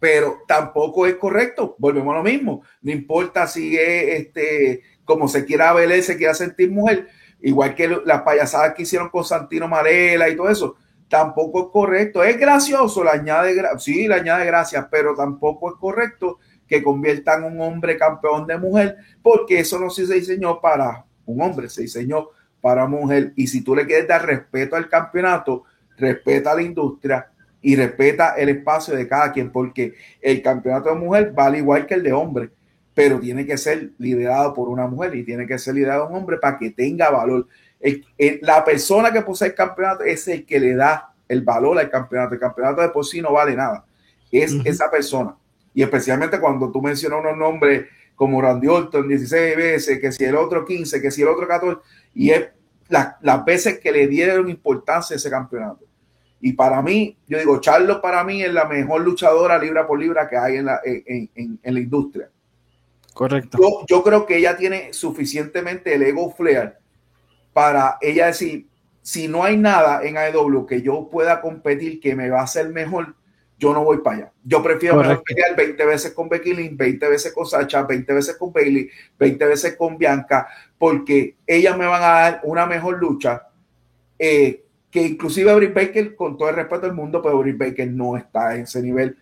Pero tampoco es correcto, volvemos a lo mismo. No importa si es este, como se quiera ver, se quiera sentir mujer, igual que las payasadas que hicieron con Santino Marela y todo eso, tampoco es correcto. Es gracioso, le añade, sí, le añade gracias, pero tampoco es correcto que conviertan un hombre campeón de mujer, porque eso no se diseñó para un hombre, se diseñó para mujer. Y si tú le quieres dar respeto al campeonato, respeta a la industria y respeta el espacio de cada quien, porque el campeonato de mujer vale igual que el de hombre pero tiene que ser liderado por una mujer y tiene que ser liderado un hombre para que tenga valor. la persona que posee el campeonato es el que le da el valor al campeonato. El campeonato de por sí no vale nada. Es esa persona. Y especialmente cuando tú mencionas unos nombres como Randy Orton 16 veces, que si el otro 15, que si el otro 14, y es las veces que le dieron importancia a ese campeonato. Y para mí, yo digo, Charlo para mí es la mejor luchadora libra por libra que hay en la, en, la industria. Correcto. Yo, creo que ella tiene suficientemente el ego flair para ella decir, si no hay nada en AEW que yo pueda competir que me va a hacer mejor, yo no voy para allá. Yo prefiero pelear 20 veces con Becky Lynn, 20 veces con Sacha, 20 veces con Bailey, 20 veces con Bianca, porque ellas me van a dar una mejor lucha eh, que inclusive Britt Baker, con todo el respeto del mundo, pero Britt Baker no está en ese nivel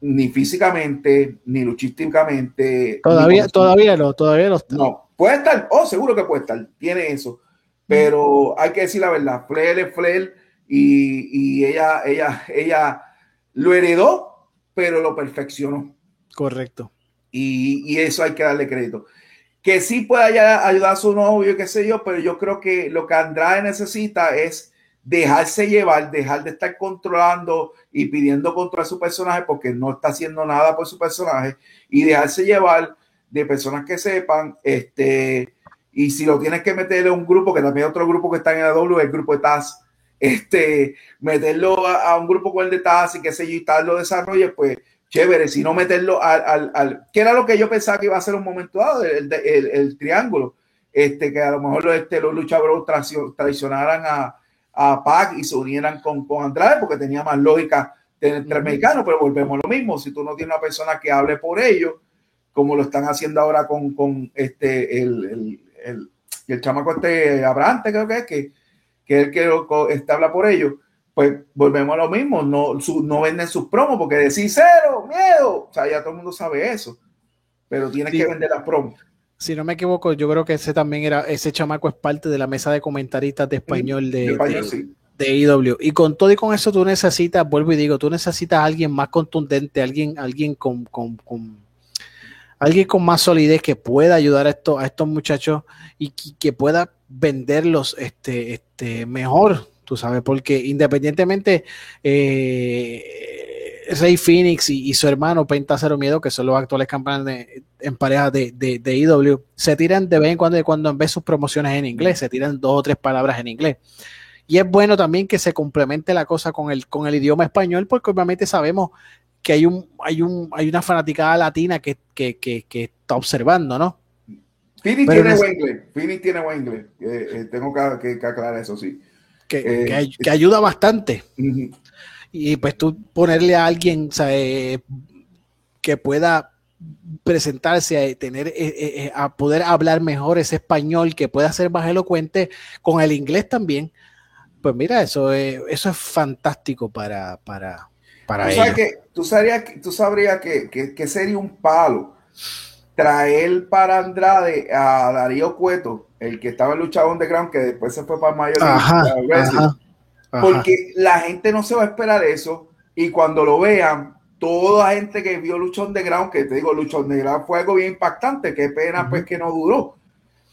ni físicamente, ni luchísticamente. Todavía, todavía no, todavía no está. No, puede estar, oh, seguro que puede estar, tiene eso. Pero hay que decir la verdad, Flair es Flair y, y ella, ella, ella lo heredó, pero lo perfeccionó. Correcto. Y, y eso hay que darle crédito que sí puede ayudar a su novio, qué sé yo, pero yo creo que lo que Andrade necesita es dejarse llevar, dejar de estar controlando y pidiendo control a su personaje porque no está haciendo nada por su personaje y dejarse llevar de personas que sepan, este, y si lo tienes que meter en un grupo, que también hay otro grupo que está en la W, el grupo de Taz, este, meterlo a, un grupo con el de Taz y qué sé yo, y tal lo desarrolle, pues chévere, si no meterlo al, al, al, que era lo que yo pensaba que iba a ser un momento dado, el, el, el triángulo, este, que a lo mejor este, los luchadores traicionaran a, a Pac y se unieran con, con Andrade porque tenía más lógica tener tres mexicanos, pero volvemos a lo mismo. Si tú no tienes una persona que hable por ellos, como lo están haciendo ahora con, con este, el, el, el, el chamaco este Abrante, creo que es, que, que el que este, habla por ellos, pues volvemos a lo mismo. No, no venden sus promos porque decir cero, miedo. O sea, ya todo el mundo sabe eso, pero tienes que vender las promos si no me equivoco, yo creo que ese también era, ese chamaco es parte de la mesa de comentaristas de español de, de, IW. Y con todo y con eso tú necesitas, vuelvo y digo, tú necesitas a alguien más contundente, alguien, alguien con, con, con alguien con más solidez que pueda ayudar a, esto, a estos muchachos y que, pueda venderlos este, este, mejor, tú sabes, porque independientemente eh, Rey Phoenix y, su hermano Penta Cero Miedo, que son los actuales campeones en pareja de, de, IW, se tiran de vez en cuando, cuando en vez sus promociones en inglés, se tiran dos o tres palabras en inglés. Y es bueno también que se complemente la cosa con el, con el idioma español, porque obviamente sabemos que hay un, hay un, hay una fanaticada latina que, está observando, ¿no? Phoenix tiene buen inglés, Phoenix tiene buen inglés, eh, eh, tengo que, aclarar eso, sí. Que, eh, ayuda bastante y pues tú ponerle a alguien que pueda presentarse a tener eh, eh, eh, a poder hablar mejor ese español que pueda ser más elocuente con el inglés también pues mira eso es, eso es fantástico para para para ¿Tú, que, tú sabrías, tú sabrías que, que, sería un palo traer para Andrade a Darío Cueto el que estaba en lucha underground que después se fue para Mayor porque la gente no se va a esperar eso y cuando lo vean, toda la gente que vio Luchón de Ground, que te digo, Luchón de Ground fue algo bien impactante, qué pena pues que no duró,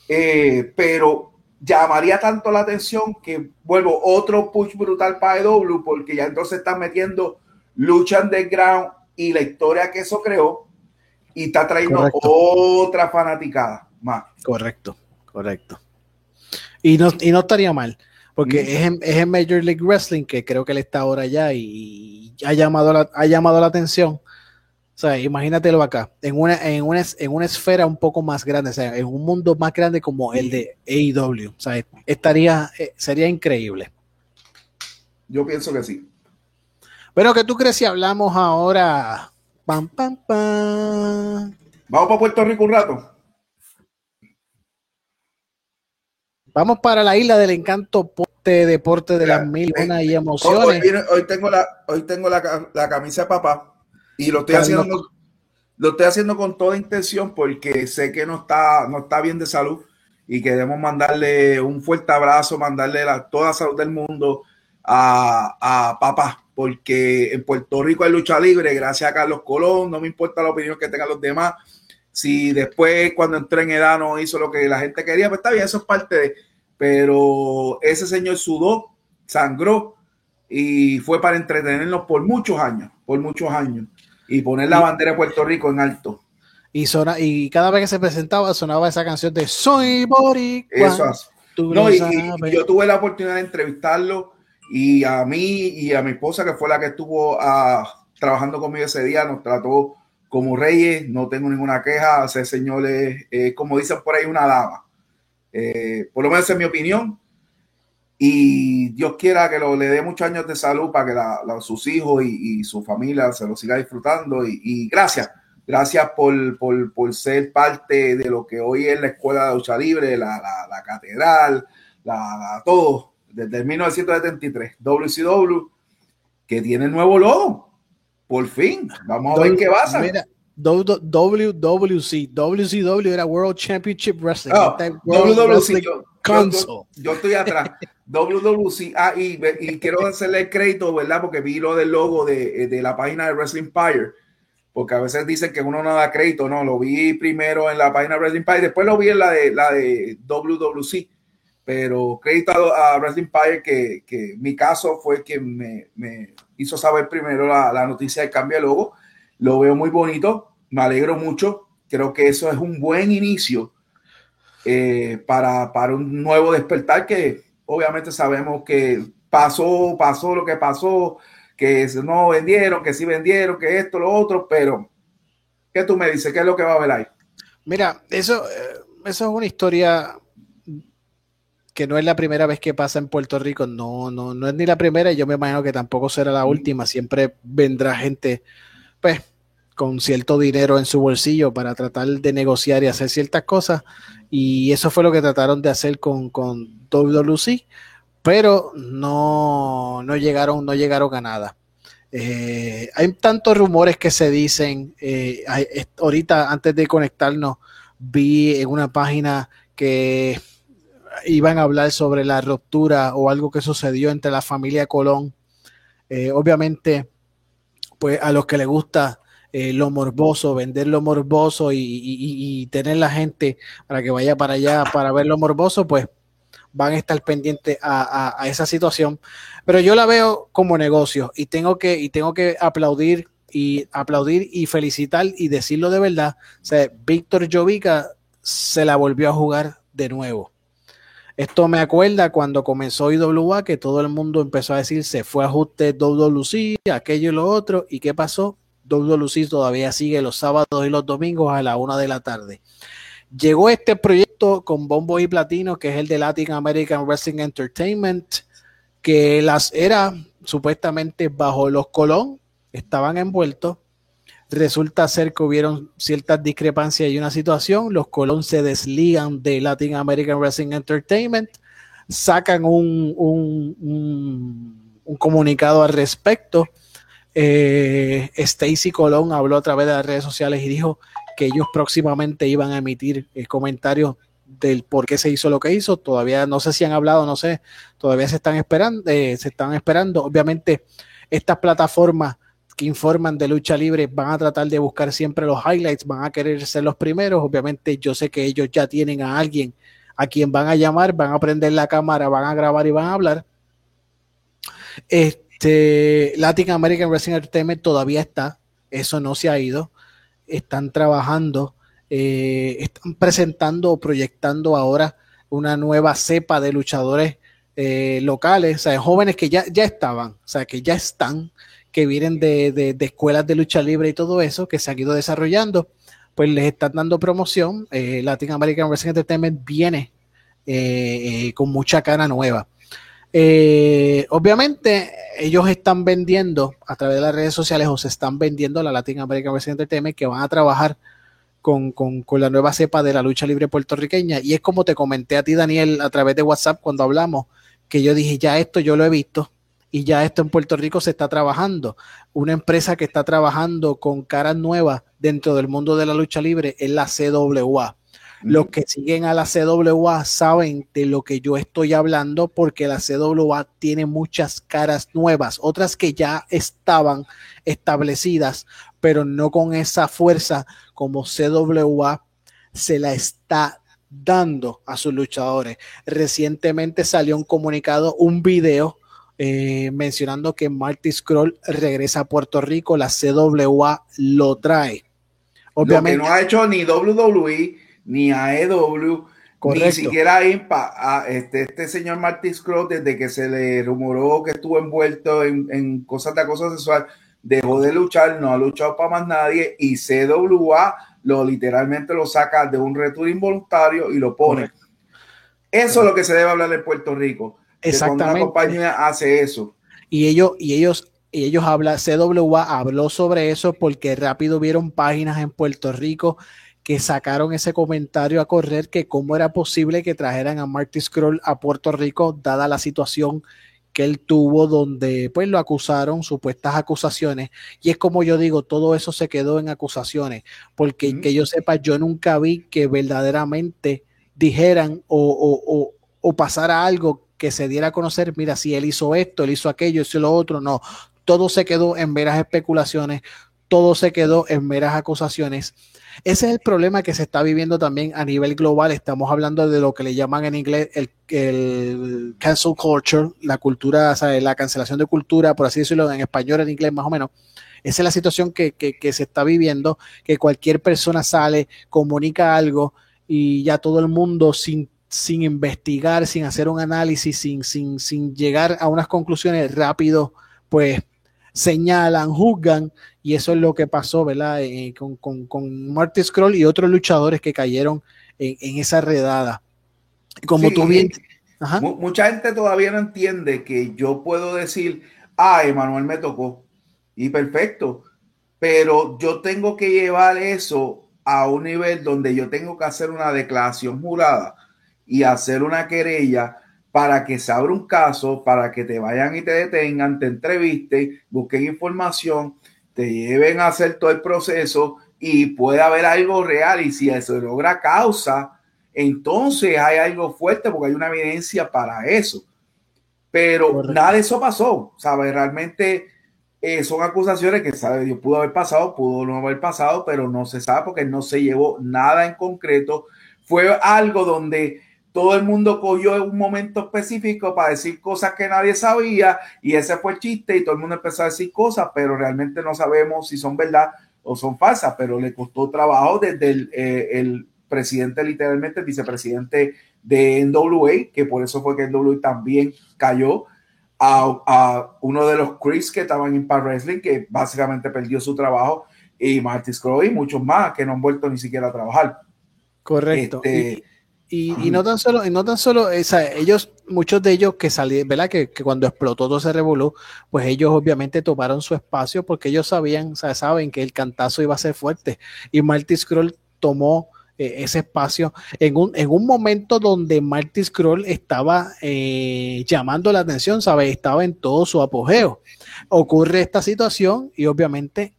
eh, pero llamaría tanto la atención que vuelvo otro push brutal para EW porque ya entonces están metiendo lucha underground y la historia que eso creó y está trayendo otra fanaticada más. Correcto, correcto. Y no, y no estaría mal. Porque es en, es en, Major League Wrestling que creo que él está ahora ya y ha llamado la, ha llamado la atención. O sea, imagínatelo acá, en una, en, una, en una esfera un poco más grande, o sea, en un mundo más grande como el de AEW. O sea, estaría, eh, sería increíble. Yo pienso que sí. Pero, ¿qué tú crees si hablamos ahora? Pam, pam, pam. Vamos para Puerto Rico un rato. Vamos para la isla del encanto de deporte de las mil y emociones. Hoy, tengo la, hoy tengo la, la, camisa de papá y lo estoy haciendo, lo estoy haciendo con toda intención porque sé que no está, no está bien de salud y queremos mandarle un fuerte abrazo, mandarle la, toda la salud del mundo a, a papá, porque en Puerto Rico hay lucha libre, gracias a Carlos Colón, no me importa la opinión que tengan los demás, si después cuando entré en edad no hizo lo que la gente quería, pues está bien, eso es parte de... pero ese señor sudó, sangró y fue para entretenernos por muchos años, por muchos años, y poner la bandera de Puerto Rico en alto. Y, y cada vez que se presentaba sonaba esa canción de Soy Boricua. Eso no, y, yo tuve la oportunidad de entrevistarlo y a mí y a mi esposa, que fue la que estuvo ah, trabajando conmigo ese día, nos trató como reyes, no tengo ninguna queja, ese señor es, como dicen por ahí, una dama. Eh, por lo menos es mi opinión. Y Dios quiera que lo, le dé muchos años de salud para que sus hijos y, su familia se lo siga disfrutando. Y, gracias, gracias por, por, ser parte de lo que hoy es la Escuela de Lucha Libre, la, la catedral, la, todo, desde 1973. WCW, que tiene nuevo logo. Por fin, vamos a ver qué pasa. Mira, WWC, WCW era World Championship Wrestling. Oh, WWC, yo, estoy atrás. WWC, ah, y, quiero hacerle el crédito, ¿verdad? Porque vi lo del logo de, de, la página de Wrestling Empire, porque a veces dicen que uno no da crédito, no, lo vi primero en la página de Wrestling Empire, después lo vi en la de, la de WWC, pero crédito a, Wrestling Empire que, que mi caso fue quien me, me hizo saber primero la, la noticia del cambio de logo lo veo muy bonito, me alegro mucho. Creo que eso es un buen inicio eh, para, para un nuevo despertar que obviamente sabemos que pasó, pasó lo que pasó, que no vendieron, que sí vendieron, que esto, lo otro, pero ¿qué tú me dices? ¿Qué es lo que va a haber ahí? Mira, eso, eh, eso es una historia que no es la primera vez que pasa en Puerto Rico, no, no, no es ni la primera y yo me imagino que tampoco será la última, siempre vendrá gente con cierto dinero en su bolsillo para tratar de negociar y hacer ciertas cosas. Y eso fue lo que trataron de hacer con, con WWC, pero no, no, llegaron, no llegaron a nada. Eh, hay tantos rumores que se dicen. Eh, ahorita, antes de conectarnos, vi en una página que iban a hablar sobre la ruptura o algo que sucedió entre la familia Colón. Eh, obviamente, pues a los que les gusta eh, lo morboso, vender lo morboso y, tener la gente para que vaya para allá para ver lo morboso, pues van a estar pendientes a, esa situación. Pero yo la veo como negocio y tengo que, y tengo que aplaudir y aplaudir y felicitar y decirlo de verdad. O sea, Víctor Jovica se la volvió a jugar de nuevo. Esto me acuerda cuando comenzó IWA que todo el mundo empezó a decir se fue ajuste WWC, aquello y lo otro. ¿Y qué pasó? WWC todavía sigue los sábados y los domingos a la una de la tarde. Llegó este proyecto con bombo y platino, que es el de Latin American Wrestling Entertainment, que las era supuestamente bajo los Colón, estaban envueltos. Resulta ser que hubieron ciertas discrepancias y una situación. Los Colón se desligan de Latin American Wrestling Entertainment, sacan un, un, un comunicado al respecto eh, Stacy Colón habló a través de las redes sociales y dijo que ellos próximamente iban a emitir eh, comentarios del por qué se hizo lo que hizo. Todavía no sé si han hablado, no sé, todavía se están esperando, eh, se están esperando. Obviamente, estas plataformas que informan de lucha libre van a tratar de buscar siempre los highlights, van a querer ser los primeros. Obviamente, yo sé que ellos ya tienen a alguien a quien van a llamar, van a prender la cámara, van a grabar y van a hablar. Este, Latin American Wrestling Entertainment todavía está, eso no se ha ido. Están trabajando, eh, están presentando o proyectando ahora una nueva cepa de luchadores eh, locales, o sea, jóvenes que ya, ya estaban, o sea, que ya están, que vienen de, escuelas de lucha libre y todo eso, que se han ido desarrollando, pues les están dando promoción. Eh, Latin American Wrestling Entertainment viene con mucha cara nueva. Eh, obviamente, ellos están vendiendo a través de las redes sociales o se están vendiendo la Latin American Wrestling Entertainment que van a trabajar con, la nueva cepa de la lucha libre puertorriqueña. Y es como te comenté a ti, Daniel, a través de WhatsApp cuando hablamos, que yo dije, ya esto yo lo he visto y ya esto en Puerto Rico se está trabajando. Una empresa que está trabajando con caras nuevas dentro del mundo de la lucha libre es la CWA. Los que siguen a la CWA saben de lo que yo estoy hablando porque la CWA tiene muchas caras nuevas, otras que ya estaban establecidas, pero no con esa fuerza como CWA se la está dando a sus luchadores. Recientemente salió un comunicado, un video eh, mencionando que Marty Scroll regresa a Puerto Rico, la CWA lo trae. Obviamente. no ha hecho ni WWE ni AEW, ni siquiera a este, este señor Marty Scroll, desde que se le rumoró que estuvo envuelto en, cosas de acoso sexual, dejó de luchar, no ha luchado para más nadie y CWA lo literalmente lo saca de un retiro involuntario y lo pone. Eso es lo que se debe hablar en Puerto Rico. Exactamente. Una compañía hace eso. Y ellos, y ellos, y ellos hablan, CWA habló sobre eso porque rápido vieron páginas en Puerto Rico que sacaron ese comentario a correr que cómo era posible que trajeran a Marty Scroll a Puerto Rico dada la situación que él tuvo donde pues lo acusaron, supuestas acusaciones, y es como yo digo, todo eso se quedó en acusaciones, porque que yo sepa, yo nunca vi que verdaderamente dijeran o, o, o, pasara algo que se diera a conocer, mira, si él hizo esto, él hizo aquello, hizo lo otro, no, todo se quedó en veras especulaciones, todo se quedó en meras acusaciones ese es el problema que se está viviendo también a nivel global. Estamos hablando de lo que le llaman en inglés el, el cancel culture, la cultura, la cancelación de cultura, por así decirlo, en español, en inglés más o menos. Esa es la situación que, que, se está viviendo, que cualquier persona sale, comunica algo y ya todo el mundo sin, sin investigar, sin hacer un análisis, sin, sin, sin llegar a unas conclusiones rápido, pues señalan, juzgan, y eso es lo que pasó, ¿verdad? Eh, con, con, con, Marty Scroll y otros luchadores que cayeron en, esa redada. Como tú bien... Mucha gente todavía no entiende que yo puedo decir, ah, Emanuel me tocó, y perfecto, pero yo tengo que llevar eso a un nivel donde yo tengo que hacer una declaración jurada y hacer una querella para que se abra un caso, para que te vayan y te detengan, te entrevisten, busquen información, te lleven a hacer todo el proceso y puede haber algo real y si se logra causa, entonces hay algo fuerte porque hay una evidencia para eso. Pero nada de eso pasó, ¿sabes? Realmente eh, son acusaciones que, ¿sabe? Dios pudo haber pasado, pudo no haber pasado, pero no se sabe porque no se llevó nada en concreto. Fue algo donde todo el mundo cogió en un momento específico para decir cosas que nadie sabía y ese fue el chiste y todo el mundo empezó a decir cosas, pero realmente no sabemos si son verdad o son falsas, pero le costó trabajo desde el, eh, presidente, literalmente el vicepresidente de NWA, que por eso fue que NWA también cayó, a, uno de los Chris que estaban en Impact Wrestling, que básicamente perdió su trabajo, y Marty Scroll y muchos más que no han vuelto ni siquiera a trabajar. Correcto. Este, y, no tan solo, no tan solo, ellos, muchos de ellos que salieron, ¿verdad? Que, cuando explotó todo ese revolú, pues ellos obviamente tomaron su espacio porque ellos sabían, o sea, saben que el cantazo iba a ser fuerte. Y Marty Scroll tomó eh, ese espacio en un, en un momento donde Marty Scroll estaba eh, llamando la atención, ¿sabes? Estaba en todo su apogeo. Ocurre esta situación y obviamente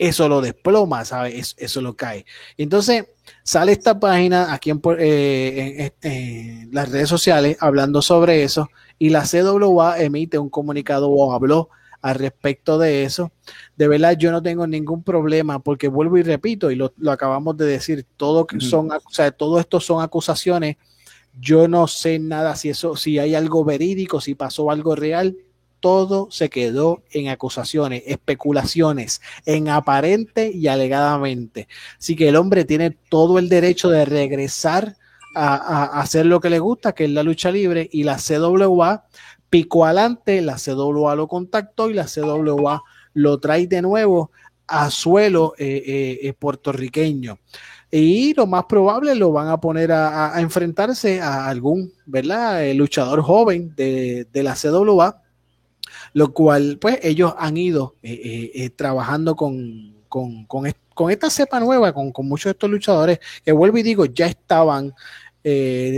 eso lo desploma, ¿sabes? Eso, lo cae. Entonces, sale esta página aquí en, eh, en, las redes sociales hablando sobre eso y la CWA emite un comunicado o habló al respecto de eso. De verdad, yo no tengo ningún problema porque vuelvo y repito, y lo, acabamos de decir, todo, son, o sea, todo esto son acusaciones. Yo no sé nada si eso, si hay algo verídico, si pasó algo real todo se quedó en acusaciones, especulaciones, en aparente y alegadamente. Así que el hombre tiene todo el derecho de regresar a, hacer lo que le gusta, que es la lucha libre, y la CWA picó adelante, la CWA lo contactó y la CWA lo trae de nuevo a suelo eh, eh, eh, puertorriqueño. Y lo más probable lo van a poner a, enfrentarse a algún, ¿verdad? luchador joven de, de la CWA lo cual pues ellos han ido eh, eh, eh, trabajando con, con, con, esta cepa nueva, con, muchos de estos luchadores, que vuelvo y digo, ya estaban,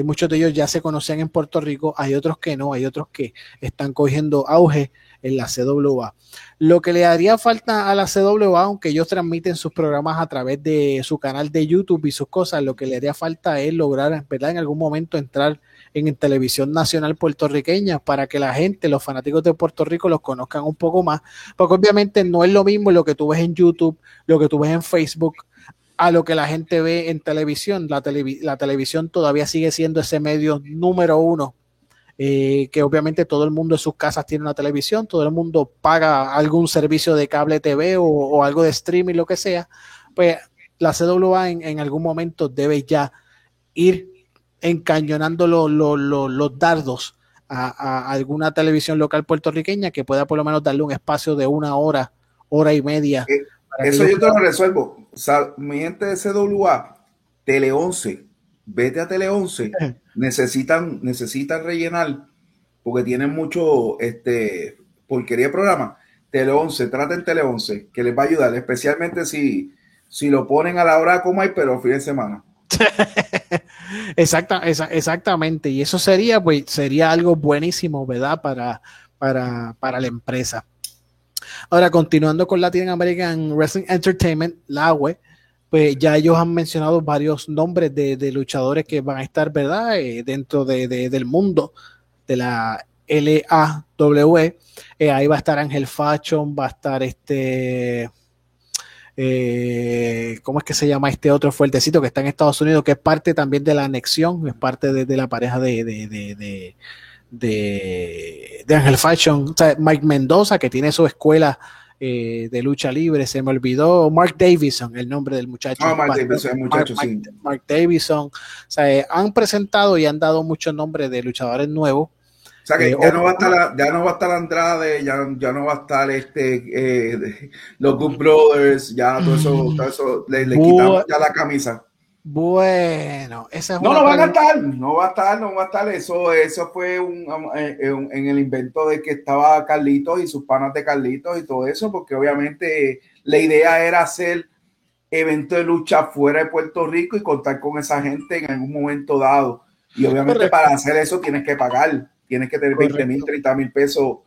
muchos de ellos ya se conocían en Puerto Rico, hay otros que no, hay otros que están cogiendo auge en la CWA. Lo que le haría falta a la CWA, aunque ellos transmiten sus programas a través de su canal de YouTube y sus cosas, lo que le haría falta es lograr, ¿verdad? En algún momento entrar en televisión nacional puertorriqueña para que la gente, los fanáticos de Puerto Rico los conozcan un poco más, porque obviamente no es lo mismo lo que tú ves en YouTube, lo que tú ves en Facebook, a lo que la gente ve en televisión. La, la televisión todavía sigue siendo ese medio número uno, eh, que obviamente todo el mundo en sus casas tiene una televisión, todo el mundo paga algún servicio de cable TV o, algo de streaming, lo que sea. Pues la CWA en, algún momento debe ya ir encañonando los dardos a, alguna televisión local puertorriqueña que pueda por lo menos darle un espacio de una hora, hora y media. Eh, eso yo te lo resuelvo. O sea, mi gente de CWA, Tele 11, vete a Tele 11, necesitan, necesitan rellenar porque tienen mucho este, porquería de programa. Tele 11, traten Tele 11, que les va a ayudar, especialmente si, si lo ponen a la hora como hay, pero fin de semana. Exacta, exactamente, y eso sería, pues, sería algo buenísimo, ¿verdad? Para, para, para la empresa. Ahora, continuando con Latin American Wrestling Entertainment, la web, pues ya ellos han mencionado varios nombres de, luchadores que van a estar, ¿verdad? Eh, dentro de, del mundo de la LAW. Eh, ahí va a estar Ángel Fashion, va a estar este. Eh, ¿Cómo es que se llama este otro fuertecito que está en Estados Unidos? Que es parte también de la anexión, es parte de, la pareja de, de de, de Ángel Fashion, Mike Mendoza, que tiene su escuela eh, de lucha libre, se me olvidó Mark Davison, el nombre del muchacho. Ah, Mark Davison, muchacho, sí. Mark, Davison, eh, han presentado y han dado muchos nombres de luchadores nuevos. O sea que eh, ya, no va a estar ya no va a estar Andrade, ya, ya no va a estar este los Good Brothers, ya todo eso, todo eso le, le quitamos ya la camisa. Bueno, esa no, no va a estar, no va a estar, no va a estar. Eso, eso fue un, eh, eh, en el invento de que estaba Carlitos y sus panas de Carlitos y todo eso, porque obviamente la idea era hacer evento de lucha fuera de Puerto Rico y contar con esa gente en algún momento dado. Y obviamente para hacer eso tienes que pagar, tienes que tener 20 mil, 30 mil pesos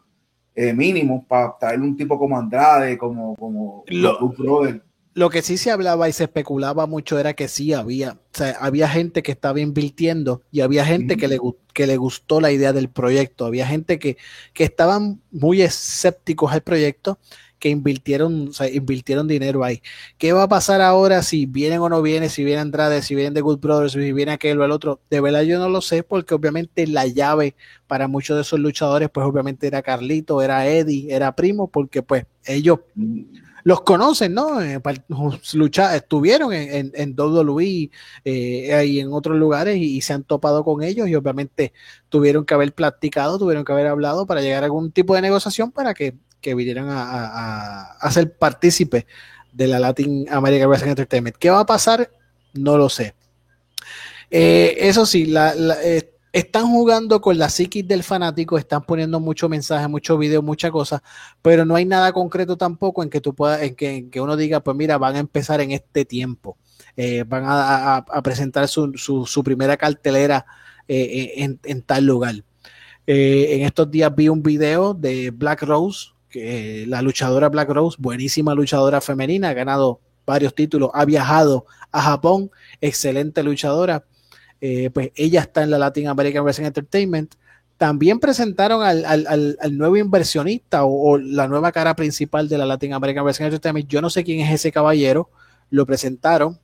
eh, mínimos para traer un tipo como Andrade, como, como los Brother. Lo que sí se hablaba y se especulaba mucho era que sí había, o sea, había gente que estaba invirtiendo y había gente que, le, que le gustó la idea del proyecto, había gente que, que estaban muy escépticos al proyecto, que invirtieron, invirtieron dinero ahí. ¿Qué va a pasar ahora si vienen o no vienen, si viene Andrade, si vienen The Good Brothers, si viene aquel o el otro? De verdad yo no lo sé porque obviamente la llave para muchos de esos luchadores pues obviamente era Carlito, era Eddie, era Primo, porque pues ellos los conocen, ¿no? Eh, lucha, estuvieron en, en, WWE eh, y en otros lugares y, se han topado con ellos y obviamente tuvieron que haber platicado, tuvieron que haber hablado para llegar a algún tipo de negociación para que, vinieran a, a, ser partícipes de la Latin American Wrestling Entertainment. ¿Qué va a pasar? No lo sé. Eh, eso sí, la, están jugando con la psiquis del fanático, están poniendo mucho mensaje, mucho video, muchas cosas, pero no hay nada concreto tampoco en que tú puedas, en que, que uno diga, pues mira, van a empezar en este tiempo, eh, van a, presentar su, su, primera cartelera eh, eh, en, tal lugar. en estos días vi un video de Black Rose, la luchadora Black Rose, buenísima luchadora femenina, ha ganado varios títulos, ha viajado a Japón, excelente luchadora eh, pues ella está en la Latin American Wrestling Entertainment. También presentaron al, nuevo inversionista o, la nueva cara principal de la Latin American Wrestling Entertainment. Yo no sé quién es ese caballero. Lo presentaron.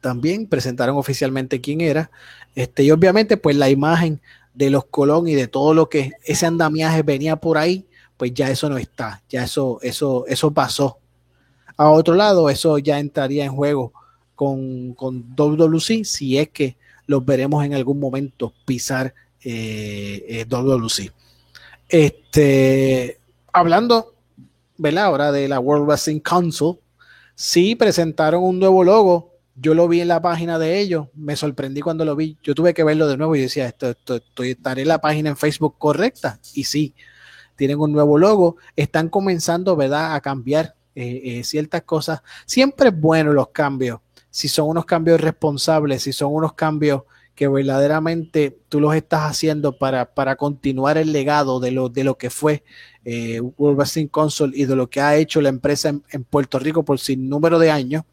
También presentaron oficialmente quién era. Este, y obviamente, pues la imagen de los Colón y de todo lo que ese andamiaje venía por ahí, pues ya eso no está. Ya eso, eso, eso pasó. A otro lado, eso ya entraría en juego con, con WWC si es que los veremos en algún momento pisar eh, eh. Este, hablando, ¿verdad? Ahora de la World Wrestling Council, sí presentaron un nuevo logo. Yo lo vi en la página de ellos, me sorprendí cuando lo vi. Yo tuve que verlo de nuevo y decía, esto, esto, estaré en la página en Facebook correcta. Y sí, tienen un nuevo logo, están comenzando, ¿verdad?, a cambiar eh, eh, ciertas cosas. Siempre es bueno los cambios si son unos cambios responsables, si son unos cambios que verdaderamente tú los estás haciendo para, para continuar el legado de lo, de lo que fue eh, World Wrestling Console y de lo que ha hecho la empresa en, Puerto Rico por sin número de años,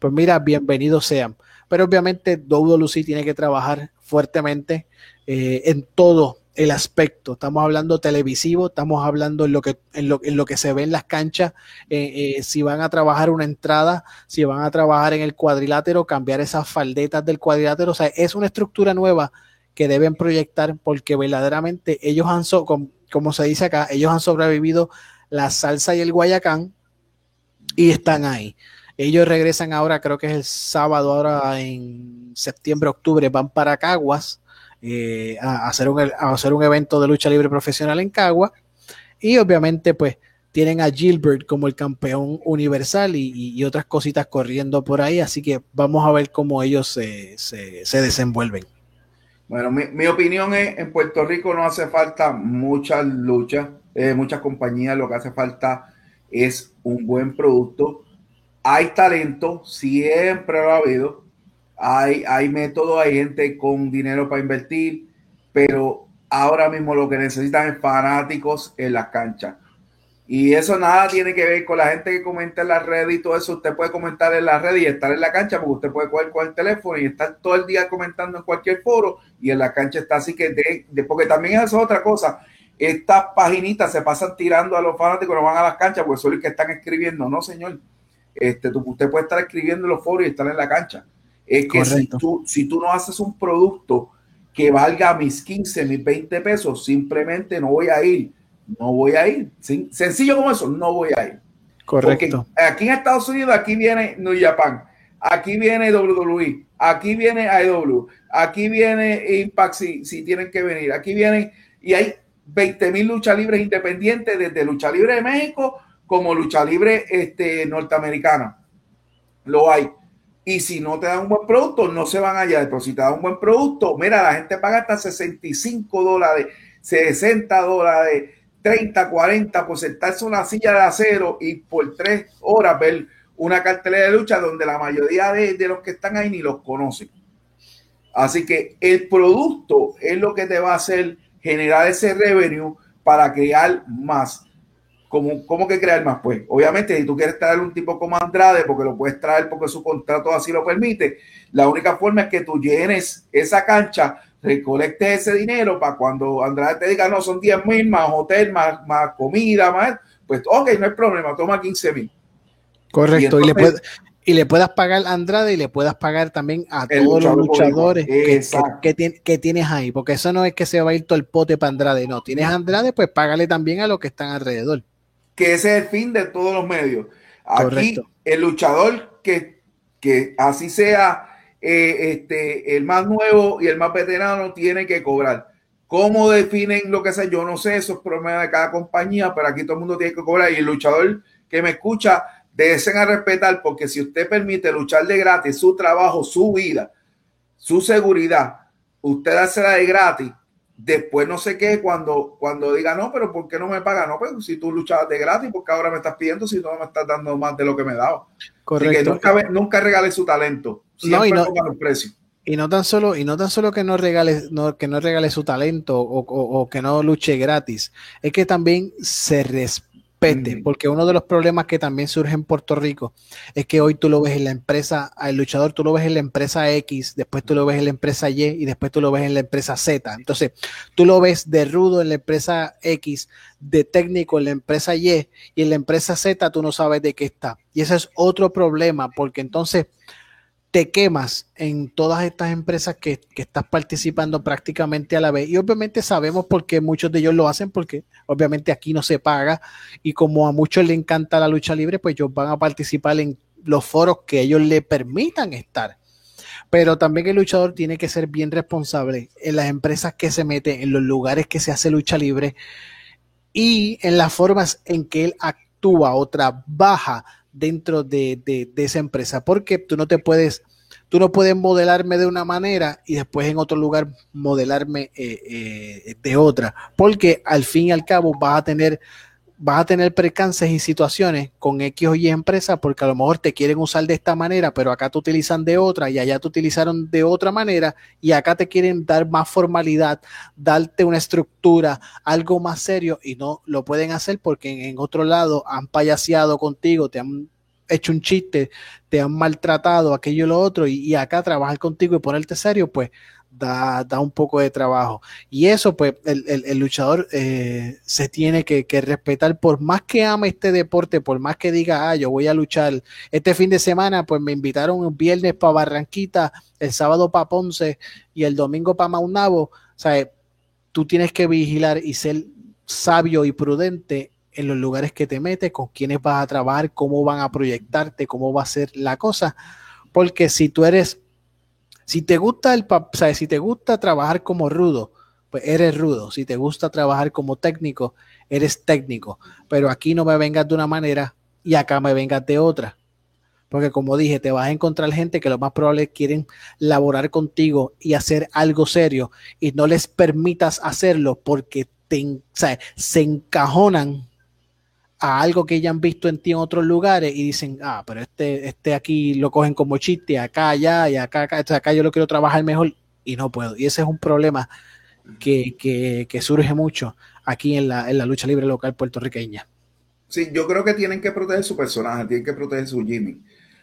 pues mira, bienvenidos sean. Pero obviamente WWC tiene que trabajar fuertemente en todo el aspecto, estamos hablando televisivo, estamos hablando en lo que, en lo, en lo que se ve en las canchas, eh, eh, si van a trabajar una entrada, si van a trabajar en el cuadrilátero, cambiar esas faldetas del cuadrilátero, o sea, es una estructura nueva que deben proyectar porque verdaderamente ellos han, como, como se dice acá, ellos han sobrevivido la salsa y el guayacán y están ahí. Ellos regresan ahora, creo que es el sábado, ahora en septiembre, octubre, van para Caguas eh, a, hacer un, a hacer un evento de lucha libre profesional en Caguas. Y obviamente, pues, tienen a Gilbert como el campeón universal y, otras cositas corriendo por ahí. Así que vamos a ver cómo ellos se, se, desenvuelven. Bueno, mi, mi, opinión es, en Puerto Rico no hace falta muchas luchas, eh, muchas compañías, lo que hace falta es un buen producto. Hay talento, siempre lo ha habido. Hay, métodos, hay gente con dinero para invertir, pero ahora mismo lo que necesitan es fanáticos en las canchas. Y eso nada tiene que ver con la gente que comenta en la red y todo eso. Usted puede comentar en la red y estar en la cancha, porque usted puede coger con el teléfono y estar todo el día comentando en cualquier foro y en la cancha está así que, de, porque también es otra cosa estas paginitas se pasan tirando a los fanáticos, no van a las canchas, porque son los que están escribiendo. No, señor. Este, usted puede estar escribiendo en los foros y estar en la cancha. Es que si tú, si tú no haces un producto que valga mis 15, mis 20 pesos, simplemente no voy a ir. No voy a ir. Sencillo como eso, no voy a ir. Correcto. aquí en Estados Unidos, aquí viene New Japan, aquí viene WWE, aquí viene IW, aquí viene Impact si, si tienen que venir, aquí vienen, y hay 20 mil lucha libres independientes, desde lucha libre de México como lucha libre este, norteamericana. Lo hay. Y si no te dan un buen producto, no se van allá. Pero si te dan un buen producto, mira, la gente paga hasta 65 dólares, 60 dólares, 30, 40 por sentarse en una silla de acero y por tres horas ver una cartelera de lucha donde la mayoría de, de los que están ahí ni los conocen. Así que el producto es lo que te va a hacer generar ese revenue para crear más. ¿Cómo, ¿Cómo, que crear más? Pues obviamente si tú quieres traer un tipo como Andrade, porque lo puedes traer porque su contrato así lo permite, la única forma es que tú llenes esa cancha, recolectes ese dinero para cuando Andrade te diga, no, son 10 mil más hotel, más, más comida, más, pues ok, no hay problema, toma 15 mil. Correcto, y, le puedes y le puedas pagar a Andrade y le puedas pagar también a todos los luchadores que, que, tienes ahí, porque eso no es que se va a ir todo el pote para Andrade, no, tienes a Andrade, pues págale también a los que están alrededor. Que ese es el fin de todos los medios. Aquí el luchador que, que así sea eh, este, el más nuevo y el más veterano tiene que cobrar. ¿Cómo definen lo que sea? Yo no sé, esos problemas de cada compañía, pero aquí todo el mundo tiene que cobrar y el luchador que me escucha Desen a respetar porque si usted permite luchar de gratis su trabajo, su vida, su seguridad, usted dársela de gratis, después no sé qué, cuando, cuando diga, no, pero ¿por qué no me paga? No, pues si tú luchabas de gratis, porque ahora me estás pidiendo si no me estás dando más de lo que me daba. Correcto. nunca, nunca regale su talento. no, y no, Y no tan solo, y no tan solo que no regale, no, que no regale su talento o, o, o, que no luche gratis, es que también se respeta porque uno de los problemas que también surge en Puerto Rico es que hoy tú lo ves en la empresa, el luchador tú lo ves en la empresa X, después tú lo ves en la empresa Y y después tú lo ves en la empresa Z. Entonces, tú lo ves de rudo en la empresa X, de técnico en la empresa Y y en la empresa Z tú no sabes de qué está. Y ese es otro problema, porque entonces te quemas en todas estas empresas que, estás participando prácticamente a la vez. Y obviamente sabemos por qué muchos de ellos lo hacen, porque obviamente aquí no se paga y como a muchos les encanta la lucha libre, pues ellos van a participar en los foros que ellos le permitan estar. Pero también el luchador tiene que ser bien responsable en las empresas que se mete, en los lugares que se hace lucha libre y en las formas en que él actúa o trabaja dentro de, esa empresa, porque tú no te puedes, tú no puedes modelarme de una manera y después en otro lugar modelarme eh, eh, de otra, porque al fin y al cabo vas a tener vas a tener percances y situaciones con X o Y empresa porque a lo mejor te quieren usar de esta manera, pero acá te utilizan de otra y allá te utilizaron de otra manera y acá te quieren dar más formalidad, darte una estructura, algo más serio y no lo pueden hacer porque en, otro lado han payaseado contigo, te han hecho un chiste, te han maltratado, aquello y lo otro, y, acá trabajar contigo y ponerte serio, pues da, da un poco de trabajo. Y eso, pues, el, luchador eh, se tiene que, respetar, por más que ama este deporte, por más que diga, ah, yo voy a luchar este fin de semana, pues me invitaron un viernes para Barranquita, el sábado para Ponce y el domingo para Maunabo, o sea, tú tienes que vigilar y ser sabio y prudente en los lugares que te metes, con quiénes vas a trabajar, cómo van a proyectarte, cómo va a ser la cosa. Porque si tú eres, si te gusta el, si te gusta trabajar como rudo, pues eres rudo. Si te gusta trabajar como técnico, eres técnico. Pero aquí no me vengas de una manera y acá me vengas de otra. Porque como dije, te vas a encontrar gente que lo más probable quieren laborar contigo y hacer algo serio y no les permitas hacerlo porque te, se encajonan a algo que ya han visto en ti en otros lugares y dicen, ah, pero este, este aquí lo cogen como chiste, acá, allá, y acá, acá, acá yo lo quiero trabajar mejor y no puedo. Y ese es un problema que, que, que surge mucho aquí en la, en la, lucha libre local puertorriqueña. Sí, yo creo que tienen que proteger su personaje, tienen que proteger su Jimmy.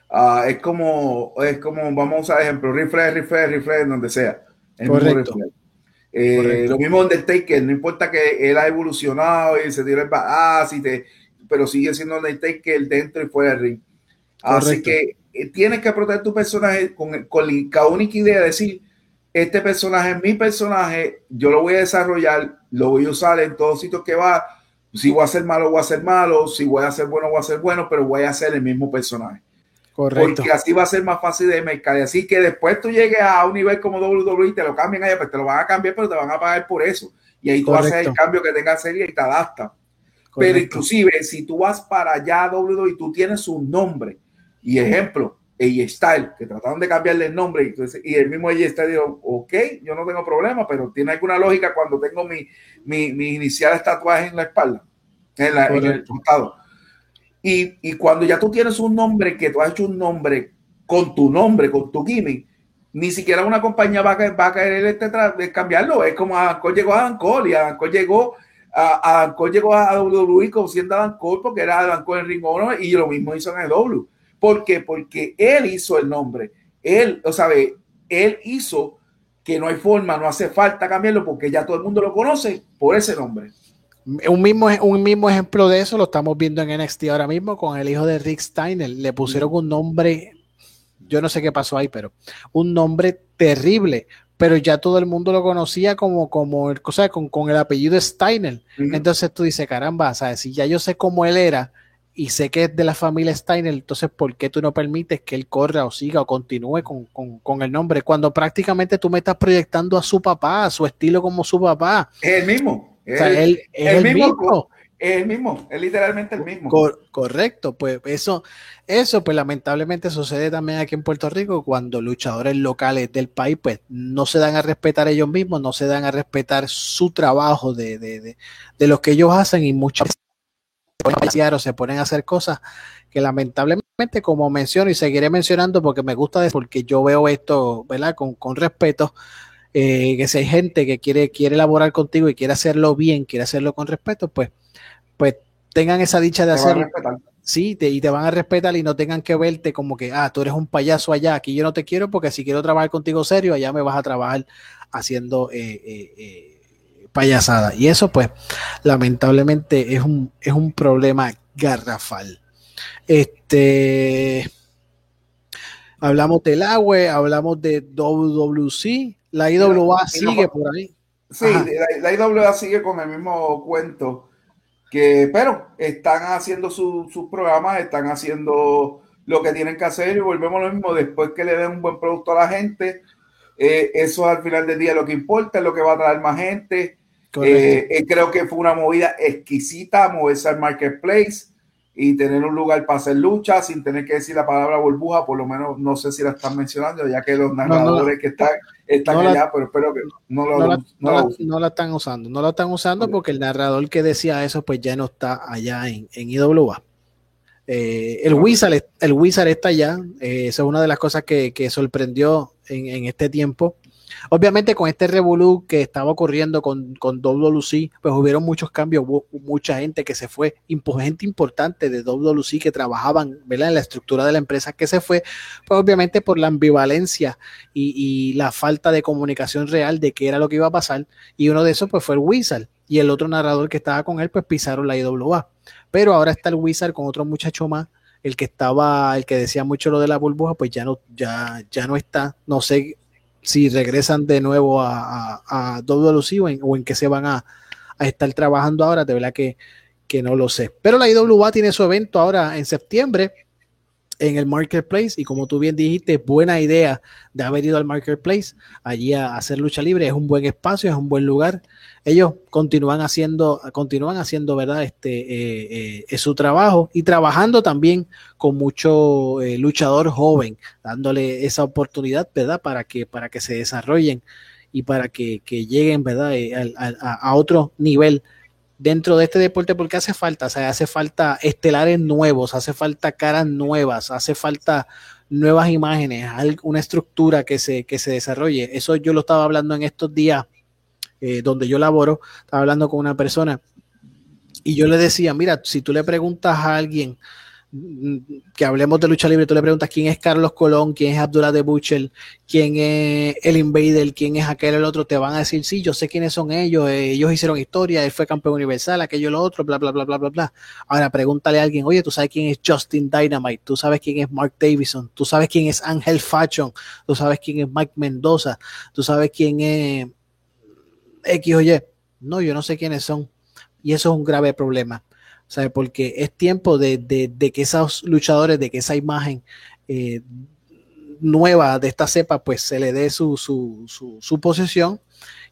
Uh, es como, es como, vamos a usar ejemplo, rifle, rifle, rifle, donde sea. Correcto. Eh, Lo mismo Undertaker, no importa que él ha evolucionado y se dio el ah, si te, pero sigue siendo Undertaker dentro y fuera del ring. Así que eh, tienes que proteger tu personaje con, con la única idea de decir, este personaje es mi personaje, yo lo voy a desarrollar, lo voy a usar en todos sitios que va. Si voy a ser malo, voy a ser malo. Si voy a ser bueno, voy a ser bueno, pero voy a ser el mismo personaje. Correcto. Porque así va a ser más fácil de mercar. Así que después tú llegues a un nivel como WWE y te lo cambian allá, pues te lo van a cambiar, pero te van a pagar por eso. Y ahí tú haces el cambio que tenga serie y te adapta. Pero inclusive si tú vas para allá WWE y tú tienes un nombre, y ejemplo, AJ Style, que trataron de cambiarle el nombre, y, entonces, y el mismo AJ Style dijo, ok, yo no tengo problema, pero tiene alguna lógica cuando tengo mi, mi, mi inicial tatuaje en la espalda, en, la, en el costado. Y, y, cuando ya tú tienes un nombre, que tú has hecho un nombre con tu nombre, con tu gimmick, ni siquiera una compañía va a, va a caer este de cambiarlo. Es como Ancor llegó a Ancor y Ancor llegó a, a llegó a WWE como siendo Adam Cole porque era Adam Cole en Ring Honor y lo mismo hizo en el W. ¿Por qué? Porque él hizo el nombre. Él, o sea, él hizo que no hay forma, no hace falta cambiarlo porque ya todo el mundo lo conoce por ese nombre. Un mismo, un mismo ejemplo de eso lo estamos viendo en NXT ahora mismo con el hijo de Rick Steiner. Le pusieron un nombre, yo no sé qué pasó ahí, pero un nombre terrible pero ya todo el mundo lo conocía como, como o con, con el apellido Steiner. Entonces tú dices, caramba, ¿sabes? si ya yo sé cómo él era y sé que es de la familia Steiner, entonces ¿por qué tú no permites que él corra o siga o continúe con, el nombre? Cuando prácticamente tú me estás proyectando a su papá, a su estilo como su papá. Es el mismo. O sea, él, es el, mismo. Es el mismo, es literalmente el mismo. correcto, pues eso, eso pues lamentablemente sucede también aquí en Puerto Rico cuando luchadores locales del país pues no se dan a respetar ellos mismos, no se dan a respetar su trabajo de, de, de, de los que ellos hacen y muchas veces o se ponen a hacer cosas que lamentablemente como menciono y seguiré mencionando porque me gusta porque yo veo esto, ¿verdad? Con, con respeto, eh, que si hay gente que quiere, quiere elaborar contigo y quiere hacerlo bien, quiere hacerlo con respeto, pues pues tengan esa dicha de hacerlo. Sí, te, y te van a respetar y no tengan que verte como que, ah, tú eres un payaso allá, aquí yo no te quiero porque si quiero trabajar contigo serio, allá me vas a trabajar haciendo eh, eh, eh, payasada. Y eso pues lamentablemente es un, es un problema garrafal. Este, hablamos del agua, hablamos de WWC, la IWA sigue por ahí. Sí, la, la, IWA sigue con el mismo cuento que, pero están haciendo sus programas, están haciendo lo que tienen que hacer y volvemos a lo mismo, después que le den un buen producto a la gente, eh, eso al final del día lo que importa, es lo que va a traer más gente. Eh, eh, creo que fue una movida exquisita moverse al marketplace y tener un lugar para hacer lucha sin tener que decir la palabra burbuja, por lo menos no sé si la están mencionando, ya que los narradores que están, están allá, pero espero que no, lo, la, no, la, están usando, no la están usando porque el narrador que decía eso pues ya no está allá en, en IWA. Eh, el, Wizard, el Wizard está allá, eh, esa es una de las cosas que, que sorprendió en, en, este tiempo. Obviamente con este revolú que estaba ocurriendo con, con WC, pues hubieron muchos cambios, hubo mucha gente que se fue, gente importante de WC que trabajaban en la estructura de la empresa que se fue, pues obviamente por la ambivalencia y, y, la falta de comunicación real de qué era lo que iba a pasar. Y uno de esos pues fue el Wizard y el otro narrador que estaba con él pues pisaron la IWA. Pero ahora está el Wizard con otro muchacho más el que estaba, el que decía mucho lo de la burbuja, pues ya no, ya, ya no está. No sé si regresan de nuevo a, a, WC o en, qué se van a, a, estar trabajando ahora, de verdad que, que no lo sé. Pero la IWA tiene su evento ahora en septiembre en el marketplace y como tú bien dijiste, buena idea de haber ido al marketplace allí a hacer lucha libre, es un buen espacio, es un buen lugar. Ellos continúan haciendo, continúan haciendo, ¿verdad? Este eh, eh, su trabajo y trabajando también con mucho eh, luchador joven, dándole esa oportunidad, ¿verdad? Para que, para que se desarrollen y para que, que lleguen, ¿verdad? Eh, a, otro nivel dentro de este deporte porque hace falta, o hace falta estelares nuevos, hace falta caras nuevas, hace falta nuevas imágenes, una estructura que se, que se desarrolle. Eso yo lo estaba hablando en estos días eh, donde yo laboro, estaba hablando con una persona y yo le decía, mira, si tú le preguntas a alguien, que hablemos de lucha libre, tú le preguntas quién es Carlos Colón, quién es Abdullah de Butcher, quién es el Invader, quién es aquel el otro, te van a decir, sí, yo sé quiénes son ellos, eh, ellos hicieron historia, él fue campeón universal, aquello, lo otro, bla, bla, bla, bla, bla, bla. Ahora pregúntale a alguien, oye, tú sabes quién es Justin Dynamite, tú sabes quién es Mark Davison, tú sabes quién es Ángel Fashion, tú sabes quién es Mike Mendoza, tú sabes quién es X o Y. No, yo no sé quiénes son. Y eso es un grave problema. ¿sabe? Porque es tiempo de, de, que esos luchadores, de que esa imagen eh, nueva de esta cepa, pues se le dé su, su, su, posesión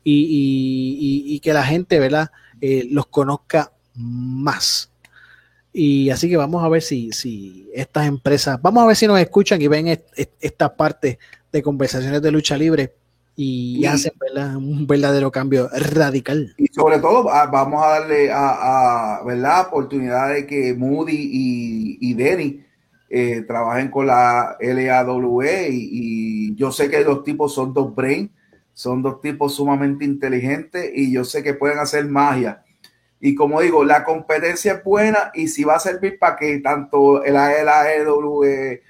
y, y, que la gente, ¿verdad? Eh, los conozca más. Y así que vamos a ver si, si estas empresas, vamos a ver si nos escuchan y ven est, est, esta parte de conversaciones de lucha libre y, y hacen ¿verdad? un verdadero cambio radical. Y sobre todo ah, vamos a darle a, a ¿verdad? oportunidad de que Moody y, y Denny eh, trabajen con la LAWE y, y, yo sé que los tipos son dos brain, son dos tipos sumamente inteligentes y yo sé que pueden hacer magia. Y como digo, la competencia es buena y si va a servir para que tanto la LAWE,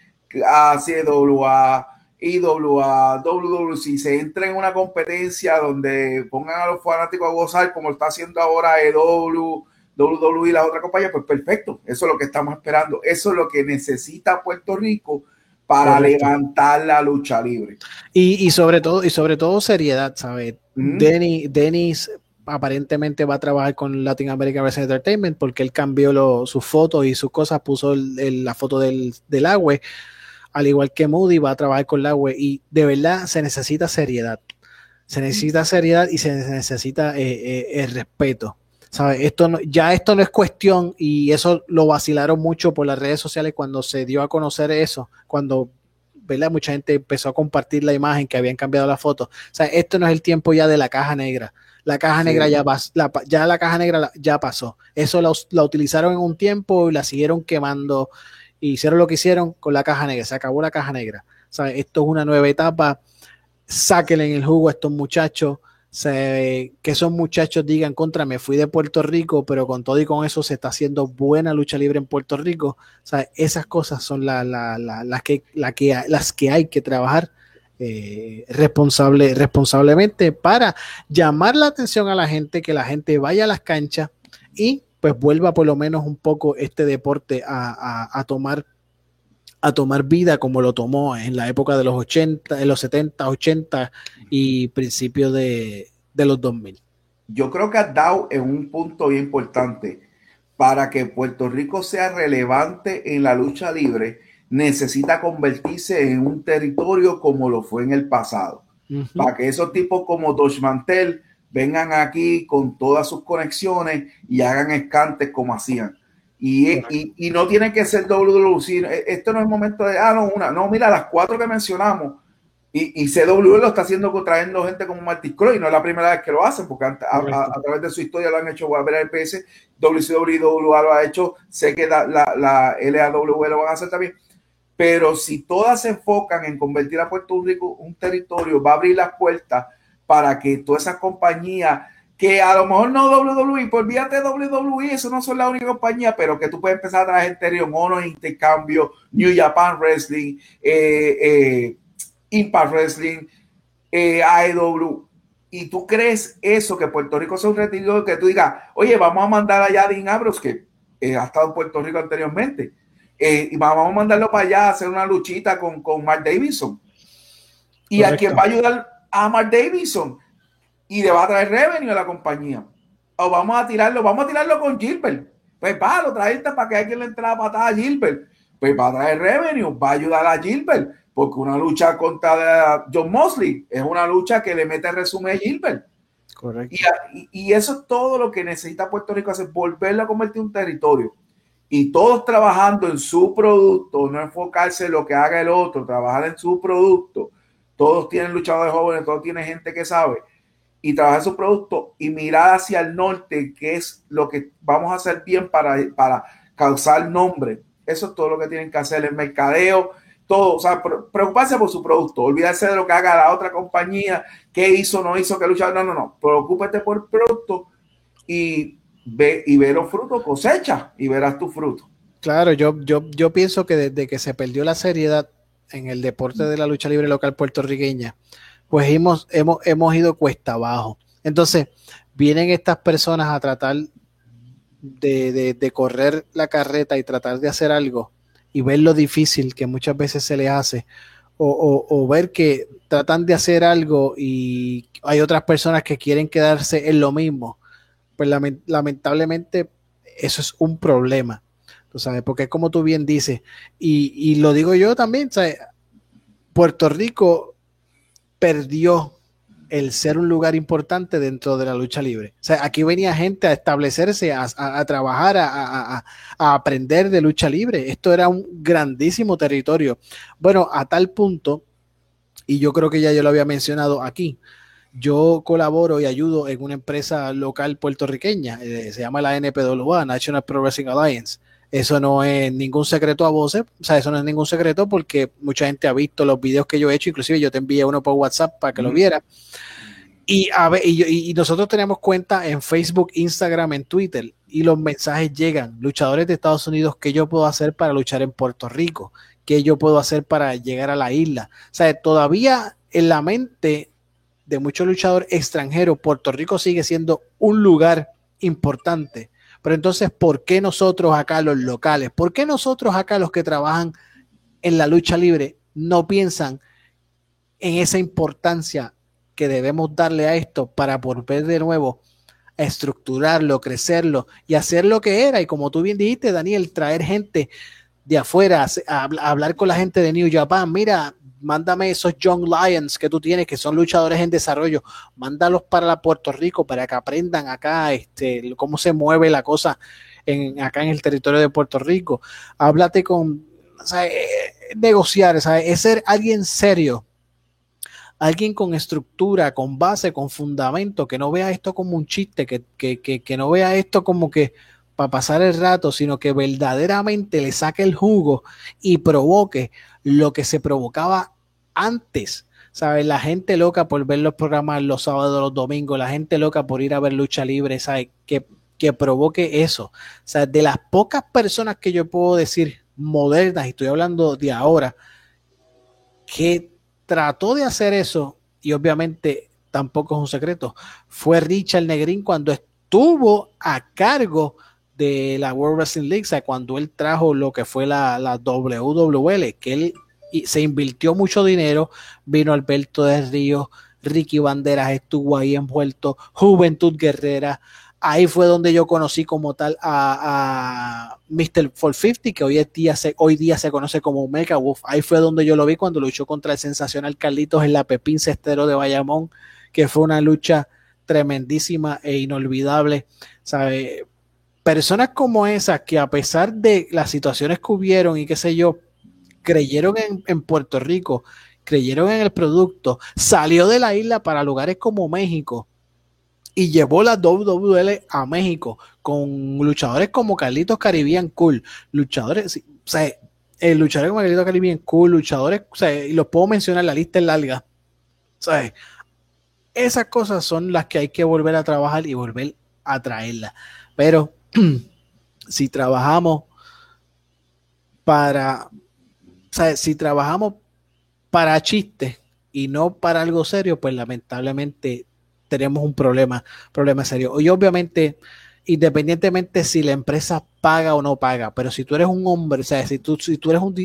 ACWA, IWA, WWC se entra en una competencia donde pongan a los fanáticos a gozar como está haciendo ahora EW, WWE y la otra compañía, pues perfecto, eso es lo que estamos esperando, eso es lo que necesita Puerto Rico para Correcto. levantar la lucha libre. Y, y, sobre todo, y sobre todo seriedad, ¿sabes? Mm. Denny, Dennis aparentemente va a trabajar con Latin American Wrestling Entertainment porque él cambió lo, sus fotos y sus cosas, puso el, el, la foto del, del agua al igual que Moody, va a trabajar con la web y de verdad se necesita seriedad. Se necesita seriedad y se necesita eh, eh, el respeto. ¿Sabes? Esto no, ya esto no es cuestión y eso lo vacilaron mucho por las redes sociales cuando se dio a conocer eso, cuando ¿verdad? mucha gente empezó a compartir la imagen que habían cambiado la foto. O sea, esto no es el tiempo ya de la caja negra. La caja sí. negra ya, la, ya la caja negra ya pasó. Eso la, la utilizaron en un tiempo y la siguieron quemando hicieron lo que hicieron con la caja negra, se acabó la caja negra. Esto es una nueva etapa, sáquenle en el jugo a estos muchachos, que esos muchachos digan contra, me fui de Puerto Rico, pero con todo y con eso se está haciendo buena lucha libre en Puerto Rico. Esas cosas son la, la, la, las, que, la que, las que hay que trabajar. Eh, responsable, responsablemente para llamar la atención a la gente, que la gente vaya a las canchas y pues vuelva por lo menos un poco este deporte a, a, a, tomar a tomar vida como lo tomó en la época de los 80, en los 70, 80 y principios de, de los 2000. Yo creo que has dado en un punto bien importante. Para que Puerto Rico sea relevante en la lucha libre, necesita convertirse en un territorio como lo fue en el pasado. Uh -huh. Para que esos tipos como Dosh Mantel vengan aquí con todas sus conexiones y hagan escantes como hacían. Y, y, y, no tiene que ser WWC. Esto no es momento de, ah, no, una. No, mira, las cuatro que mencionamos. Y, y CW lo está haciendo trayendo gente como Marty Croy. No es la primera vez que lo hacen, porque a, a, a, través de su historia lo han hecho. a ver el PS, WCW lo ha hecho. Sé que la, la, la LAW lo van a hacer también. pero si todas se enfocan en convertir a Puerto Rico un territorio, va a abrir las puertas para que todas esas compañías que a lo mejor no WWE, por olvídate de WWE, eso no son la única compañía, pero que tú puedes empezar a traer gente Mono, Intercambio, New Japan Wrestling, eh, eh, Impact Wrestling, eh, AEW, y tú crees eso, que Puerto Rico es un retiro, que tú digas, oye, vamos a mandar allá a Dean Ambrose, que eh, ha estado en Puerto Rico anteriormente, y vamos a mandarlo para allá a hacer una luchita con, con Mark Davidson. Y a quien va a ayudar a Mark Davidson y le va a traer revenue a la compañía. O vamos a tirarlo, vamos a tirarlo con Gilbert. Pues va, lo traerte para que alguien le entre la patada a Gilbert. Pues va a traer revenue, va a ayudar a Gilbert porque una lucha contra John Mosley es una lucha que le mete el resumen a Gilbert. Correcto. Y, eso es todo lo que necesita Puerto Rico hacer, volverlo a convertir en un territorio. Y todos trabajando en su producto, no enfocarse en lo que haga el otro, trabajar en su producto. Todos tienen luchadores jóvenes, todos tienen gente que sabe. Y trabajar su producto y mirar hacia el norte, que es lo que vamos a hacer bien para, para causar nombre. Eso es todo lo que tienen que hacer. El mercadeo, todo, o sea, preocuparse por su producto, olvidarse de lo que haga la otra compañía, qué hizo, no hizo, qué luchar, no, no, no, preocúpate por el producto y ve, y ve los frutos, cosecha y verás tu fruto. Claro, yo, yo, yo pienso que desde que se perdió la seriedad en el deporte de la lucha libre local puertorriqueña, pues hemos, hemos, hemos ido cuesta abajo. Entonces, vienen estas personas a tratar de, de, de correr la carreta y tratar de hacer algo y ver lo difícil que muchas veces se le hace, o, ver que tratan de hacer algo y hay otras personas que quieren quedarse en lo mismo, pues lamentablemente eso es un problema, ¿tú sabes? Porque como tú bien dices, y, y lo digo yo también. Puerto Rico perdió el ser un lugar importante dentro de la lucha libre. O sea, aquí venía gente a establecerse, a, trabajar, a, aprender de lucha libre. Esto era un grandísimo territorio. Bueno, a tal punto, y yo creo que ya yo lo había mencionado aquí, yo colaboro y ayudo en una empresa local puertorriqueña, eh, se llama la NPWA, National Progressing Alliance. Eso no es ningún secreto a voces, o sea, eso no es ningún secreto porque mucha gente ha visto los videos que yo he hecho, inclusive yo te envié uno por WhatsApp para que lo viera. Y, a ver, y, nosotros tenemos cuenta en Facebook, Instagram, en Twitter, y los mensajes llegan. Luchadores de Estados Unidos, ¿qué yo puedo hacer para luchar en Puerto Rico? ¿Qué yo puedo hacer para llegar a la isla? O sea, todavía en la mente de muchos luchadores extranjeros, Puerto Rico sigue siendo un lugar importante. Pero entonces, ¿por qué nosotros acá los locales? ¿Por qué nosotros acá los que trabajan en la lucha libre no piensan en esa importancia que debemos darle a esto para volver de nuevo a estructurarlo, crecerlo y hacer lo que era. Y como tú bien dijiste, Daniel, traer gente de afuera, hablar con la gente de New Japan. Mira, mándame esos Young Lions que tú tienes, que son luchadores en desarrollo, mándalos para Puerto Rico para que aprendan acá este, cómo se mueve la cosa en, acá en el territorio de Puerto Rico. Háblate con, eh, negociar, es ser alguien serio alguien con estructura, con base, con fundamento, que no vea esto como un chiste, que, que, no vea esto como que para pasar el rato, sino que verdaderamente le saque el jugo y provoque lo que se provocaba antes. ¿Sabes? La gente loca por ver los programas los sábados, los domingos, la gente loca por ir a ver lucha libre, ¿sabes? Que, que provoque eso. O sea, de las pocas personas que yo puedo decir modernas, y estoy hablando de ahora, que trató de hacer eso, y obviamente tampoco es un secreto, fue Richard Negrín cuando estuvo a cargo de la World Wrestling League, o sea, cuando él trajo lo que fue la, la WWL, que él se invirtió mucho dinero, vino Alberto de Río, Ricky Banderas estuvo ahí envuelto, Juventud Guerrera, ahí fue donde yo conocí como tal a, Mr. 450, que hoy día, se, hoy día se conoce como Mega Wolf. Ahí fue donde yo lo vi cuando luchó contra el sensacional Carlitos en la Pepín Cestero de Bayamón, que fue una lucha tremendísima e inolvidable. ¿sabe? Personas como esas que a pesar de las situaciones que hubieron y qué sé yo, creyeron en, Puerto Rico, creyeron en el producto, salió de la isla para lugares como México y llevó la WWL a México con luchadores como Carlitos Caribbean Cool, luchadores, o sea, el luchador como Cali bien cool, luchadores, o sea, y los puedo mencionar, la lista es larga. ¿Sabes? Esas cosas son las que hay que volver a trabajar y volver a traerlas. Pero si trabajamos para, si trabajamos para chistes y no para algo serio, pues lamentablemente tenemos un problema, problema serio. Y obviamente, independientemente si la empresa paga o no paga, pero si tú eres un hombre, o sea, si tú, si tú eres un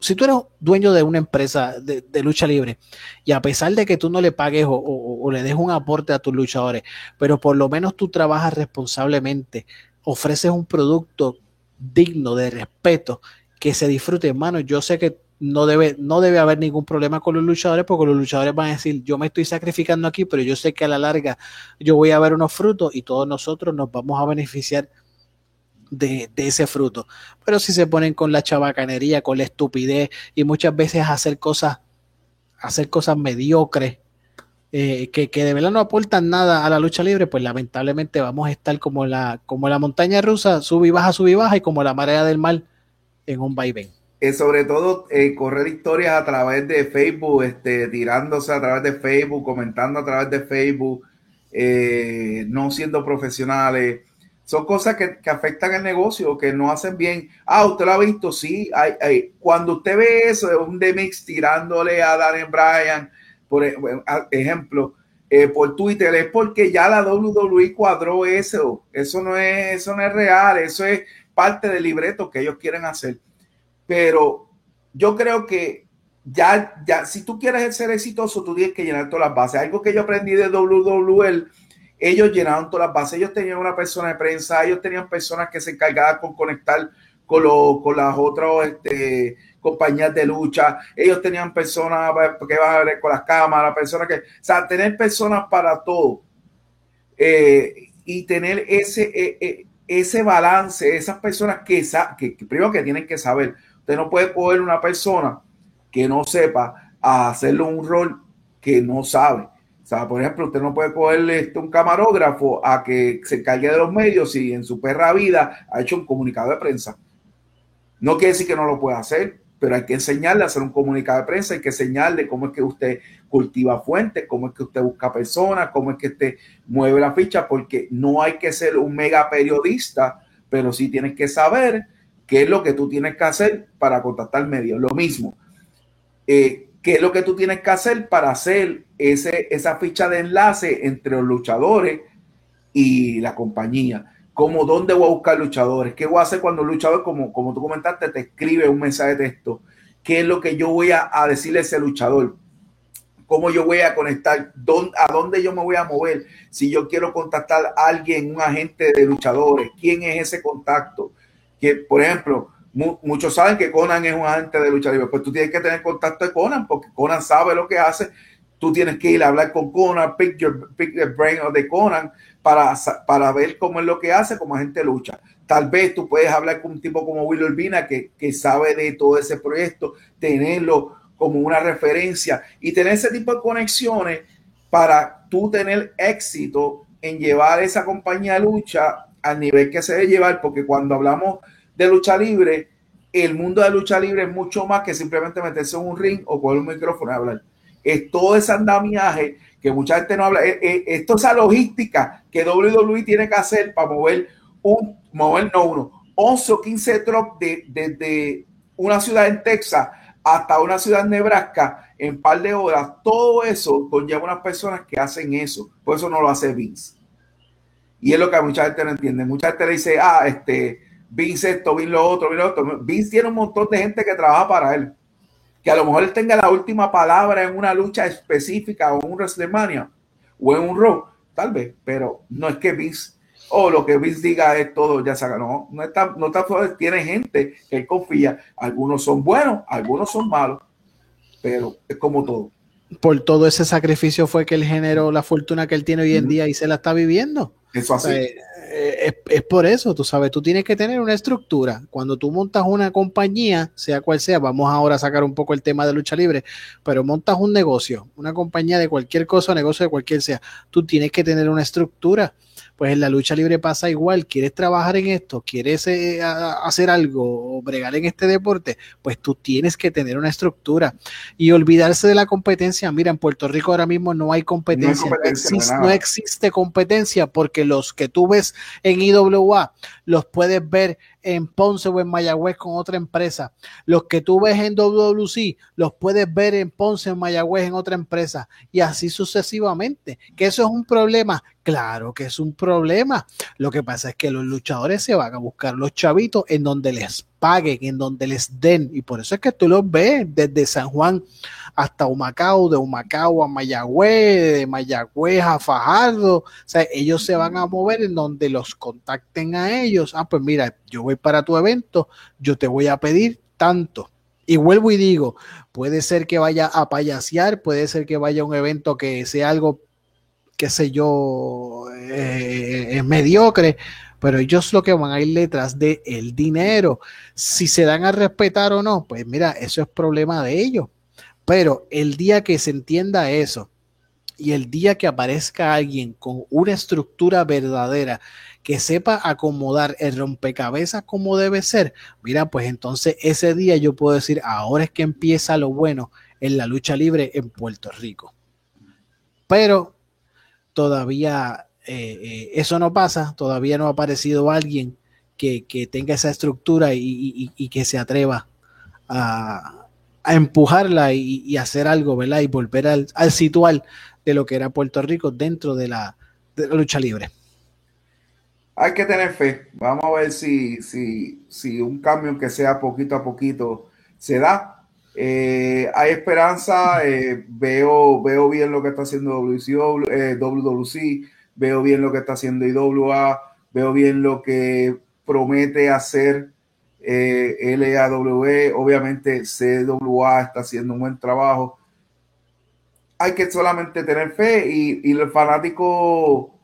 si tú eres dueño de una empresa de, lucha libre y a pesar de que tú no le pagues o, le des un aporte a tus luchadores, pero por lo menos tú trabajas responsablemente, ofreces un producto digno de respeto, que se disfrute, hermano, yo sé que no debe, no debe haber ningún problema con los luchadores porque los luchadores van a decir, yo me estoy sacrificando aquí, pero yo sé que a la larga yo voy a ver unos frutos y todos nosotros nos vamos a beneficiar de, ese fruto. Pero si se ponen con la chabacanería, con la estupidez y muchas veces hacer cosas, hacer cosas mediocres, eh, que, de verdad no aportan nada a la lucha libre, pues lamentablemente vamos a estar como la, como la montaña rusa, sube y baja, sube y baja, y como la marea del mal en un vaivén. Eh, sobre todo eh, correr historias a través de Facebook, este, tirándose a través de Facebook, comentando a través de Facebook, no siendo profesionales, son cosas que, afectan el negocio, que no hacen bien. Ah, usted lo ha visto, sí. Hay, Cuando usted ve eso, un demix tirándole a Daniel Bryan, por e, ejemplo, eh, por Twitter, es porque ya la WWE cuadró eso. Eso no es, eso no es real, eso es parte del libreto que ellos quieren hacer. Pero yo creo que ya, ya, si tú quieres ser exitoso, tú tienes que llenar todas las bases. Algo que yo aprendí de WWE ellos llenaron todas las bases, ellos tenían una persona de prensa, ellos tenían personas que se encargaban con conectar con, con las otras este, compañías de lucha, ellos tenían personas que van a ver con las cámaras, personas que, o sea, tener personas para todo. Eh, y tener ese, eh, eh, ese balance, esas personas que, que, que primero que tienen que saber, usted no puede poner una persona que no sepa hacerle un rol que no sabe o sea, por ejemplo, usted no puede cogerle este, un camarógrafo a que se encargue de los medios y en su perra vida ha hecho un comunicado de prensa. No quiere decir que no lo pueda hacer, pero hay que enseñarle a hacer un comunicado de prensa, hay que enseñarle cómo es que usted cultiva fuentes, cómo es que usted busca personas, cómo es que usted mueve la ficha, porque no hay que ser un mega periodista, pero sí tienes que saber qué es lo que tú tienes que hacer para contactar medios. Lo mismo. Eh, qué es lo que tú tienes que hacer para hacer ese, esa ficha de enlace entre los luchadores y la compañía. Como dónde voy a buscar luchadores, qué voy a hacer cuando el luchador, como, como tú comentaste, te escribe un mensaje de texto, qué es lo que yo voy a, decirle a ese luchador, cómo yo voy a conectar, a dónde yo me voy a mover, si yo quiero contactar a alguien, un agente de luchadores, quién es ese contacto. Que, por ejemplo, muchos saben que Conan es un agente de lucha libre, pues tú tienes que tener contacto con Conan porque Conan sabe lo que hace. Tú tienes que ir a hablar con Conan, pick, your, the brain of the Conan para, para ver cómo es lo que hace como agente de lucha. Tal vez tú puedes hablar con un tipo como Will Urbina que, que sabe de todo ese proyecto, tenerlo como una referencia y tener ese tipo de conexiones para tú tener éxito en llevar esa compañía de lucha al nivel que se debe llevar, porque cuando hablamos de lucha libre, el mundo de lucha libre es mucho más que simplemente meterse en un ring o coger un micrófono y hablar. Es todo ese andamiaje que mucha gente no habla. Eh, eh, esto es esa logística que WWE tiene que hacer para mover un, mover no uno, 11 o 15 trucks desde de, una ciudad en Texas hasta una ciudad en Nebraska en par de horas. Todo eso conlleva unas personas que hacen eso. Por eso no lo hace Vince. Y es lo que mucha gente no entiende. Mucha gente le dice, ah, este, Vince esto, Vince lo otro, Vince lo otro. Vince tiene un montón de gente que trabaja para él. Que a lo mejor él tenga la última palabra en una lucha específica o en un WrestleMania o en un Raw, tal vez, pero no es que Vince o lo que Vince diga es todo, ya se No, no está, no está, tiene gente que él confía. Algunos son buenos, algunos son malos, pero es como todo. Por todo ese sacrificio fue que él generó la fortuna que él tiene hoy en día y se la está viviendo. Eso así. Es, por eso, tú sabes, tú tienes que tener una estructura. Cuando tú montas una compañía, sea cual sea, vamos ahora a sacar un poco el tema de lucha libre, pero montas un negocio, una compañía de cualquier cosa, negocio de cualquier sea, tú tienes que tener una estructura, Pues en la lucha libre pasa igual. ¿Quieres trabajar en esto? ¿Quieres eh, hacer algo o bregar en este deporte? Pues tú tienes que tener una estructura y olvidarse de la competencia. Mira, en Puerto Rico ahora mismo no hay competencia. No, existe, competencia porque los que tú ves en IWA los puedes ver en Ponce o en Mayagüez con otra empresa. Los que tú ves en WWC los puedes ver en Ponce, o en Mayagüez en otra empresa y así sucesivamente. Que eso es un problema. Claro que es un problema. Lo que pasa es que los luchadores se van a buscar los chavitos en donde les paguen, en donde les den. Y por eso es que tú los ves desde San Juan hasta Humacao, de Humacao a Mayagüez, de Mayagüez a Fajardo. O sea, ellos se van a mover en donde los contacten a ellos. Ah, pues mira, yo voy para tu evento, yo te voy a pedir tanto. Y vuelvo y digo, puede ser que vaya a payasear, puede ser que vaya a un evento que sea algo, qué sé yo, eh, es mediocre, pero ellos lo que van a ir detrás de el dinero. Si se dan a respetar o no, pues mira, eso es problema de ellos. Pero el día que se entienda eso y el día que aparezca alguien con una estructura verdadera que sepa acomodar el rompecabezas como debe ser, mira, pues entonces ese día yo puedo decir, ahora es que empieza lo bueno en la lucha libre en Puerto Rico. Pero todavía eh, eh, eso no pasa, todavía no ha aparecido alguien que, tenga esa estructura y, que se atreva a, empujarla y, hacer algo, ¿verdad? Y volver al, al situar de lo que era Puerto Rico dentro de la, lucha libre. Hay que tener fe. Vamos a ver si, si, si un cambio que sea poquito a poquito se da. Eh, hay esperanza, veo, veo bien lo que está haciendo WC, veo bien lo que está haciendo IWA, veo bien lo que promete hacer eh, LAW, obviamente CWA está haciendo un buen trabajo. Hay que solamente tener fe y, y el fanático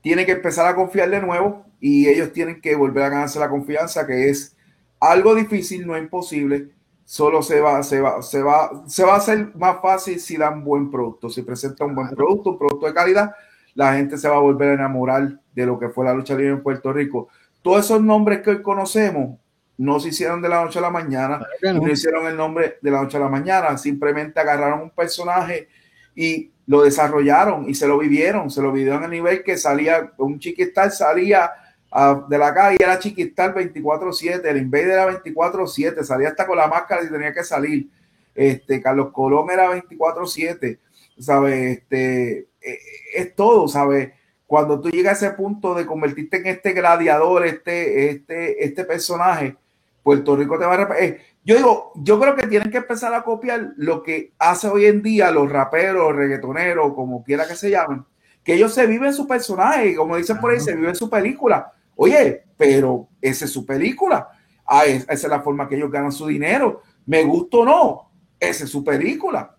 tiene que empezar a confiar de nuevo y ellos tienen que volver a ganarse la confianza, que es algo difícil, no imposible. Solo se va, se va, se va, se va a hacer más fácil si dan buen producto, si presenta un buen producto, un producto de calidad la gente se va a volver a enamorar de lo que fue la lucha libre en Puerto Rico. Todos esos nombres que hoy conocemos no se hicieron de la noche a la mañana, no. hicieron el nombre de la noche a la mañana, simplemente agarraron un personaje y lo desarrollaron y se lo vivieron, se lo vivieron a nivel que salía, un chiquistal salía ah, de la calle, era chiquistal 24-7, el Invader era 24-7, salía hasta con la máscara y tenía que salir. Este, Carlos Colón era 24-7, ¿sabes? Este, eh, es todo, ¿sabes? Cuando tú llegas a ese punto de convertirte en este gladiador, este, este, este personaje, Puerto Rico te va a eh, yo digo, yo creo que tienen que empezar a copiar lo que hace hoy en día los raperos, reggaetoneros, como quiera que se llamen, que ellos se viven su personaje, como dicen por ahí, se viven su película. Oye, pero esa es su película. Ah, esa es la forma que ellos ganan su dinero. Me gusta o no, esa es su película.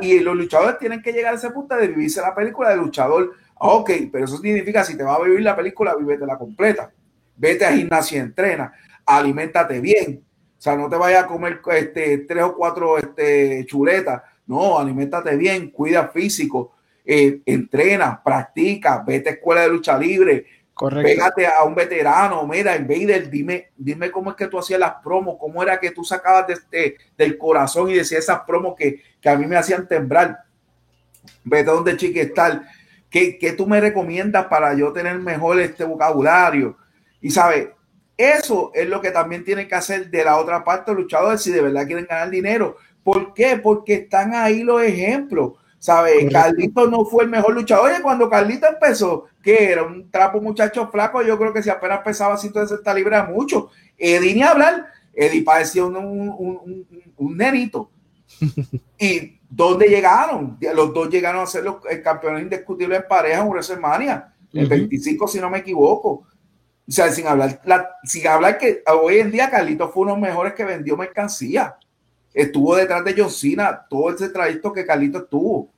Y, los luchadores tienen que llegar a ese punto de vivirse la película de luchador. Ok, pero eso significa si te va a vivir la película, vívete la completa. Vete a gimnasia y entrena. Aliméntate bien. O sea, no te vayas a comer este, tres o cuatro este, chuletas. No, aliméntate bien, cuida físico, eh, entrena, practica, vete a escuela de lucha libre, Correcto. Pégate a un veterano, mira, Invader, dime, dime cómo es que tú hacías las promos, cómo era que tú sacabas de este, del corazón y decías esas promos que, a mí me hacían temblar. Vete a donde chiquestal. ¿Qué, ¿Qué tú me recomiendas para yo tener mejor este vocabulario? Y sabes, eso es lo que también tienen que hacer de la otra parte luchadores si de verdad quieren ganar dinero. ¿Por qué? Porque están ahí los ejemplos. ¿Sabes? Carlito no fue el mejor luchador. Oye, cuando Carlito empezó, que era un trapo muchacho flaco, yo creo que si apenas pesaba 160 libras, mucho. Eddie ni hablar. Eddie parecía un, un, un, nenito. ¿Y dónde llegaron? Los dos llegaron a ser los campeones indiscutibles en pareja en WrestleMania, el 25, si no me equivoco. O sea, sin hablar, sin hablar que hoy en día Carlito fue uno de los mejores que vendió mercancía. Estuvo detrás de John Cena todo ese trayecto que Carlito estuvo.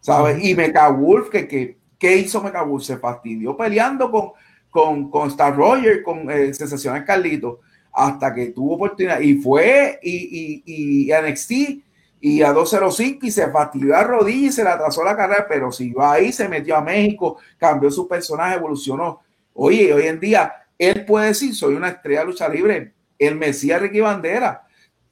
¿Sabes? Y Mecha Wolf, que, que, ¿qué hizo Mecha Wolf? Se fastidió peleando con, con, con Star Roger, con eh, Sensaciones Carlito, hasta que tuvo oportunidad. Y fue, y, y, y NXT, y a 205 y se fastidió la rodilla y se le atrasó la carrera, pero siguió ahí, se metió a México, cambió su personaje, evolucionó. Oye, hoy en día él puede decir, soy una estrella de lucha libre, el Mesías Ricky Bandera,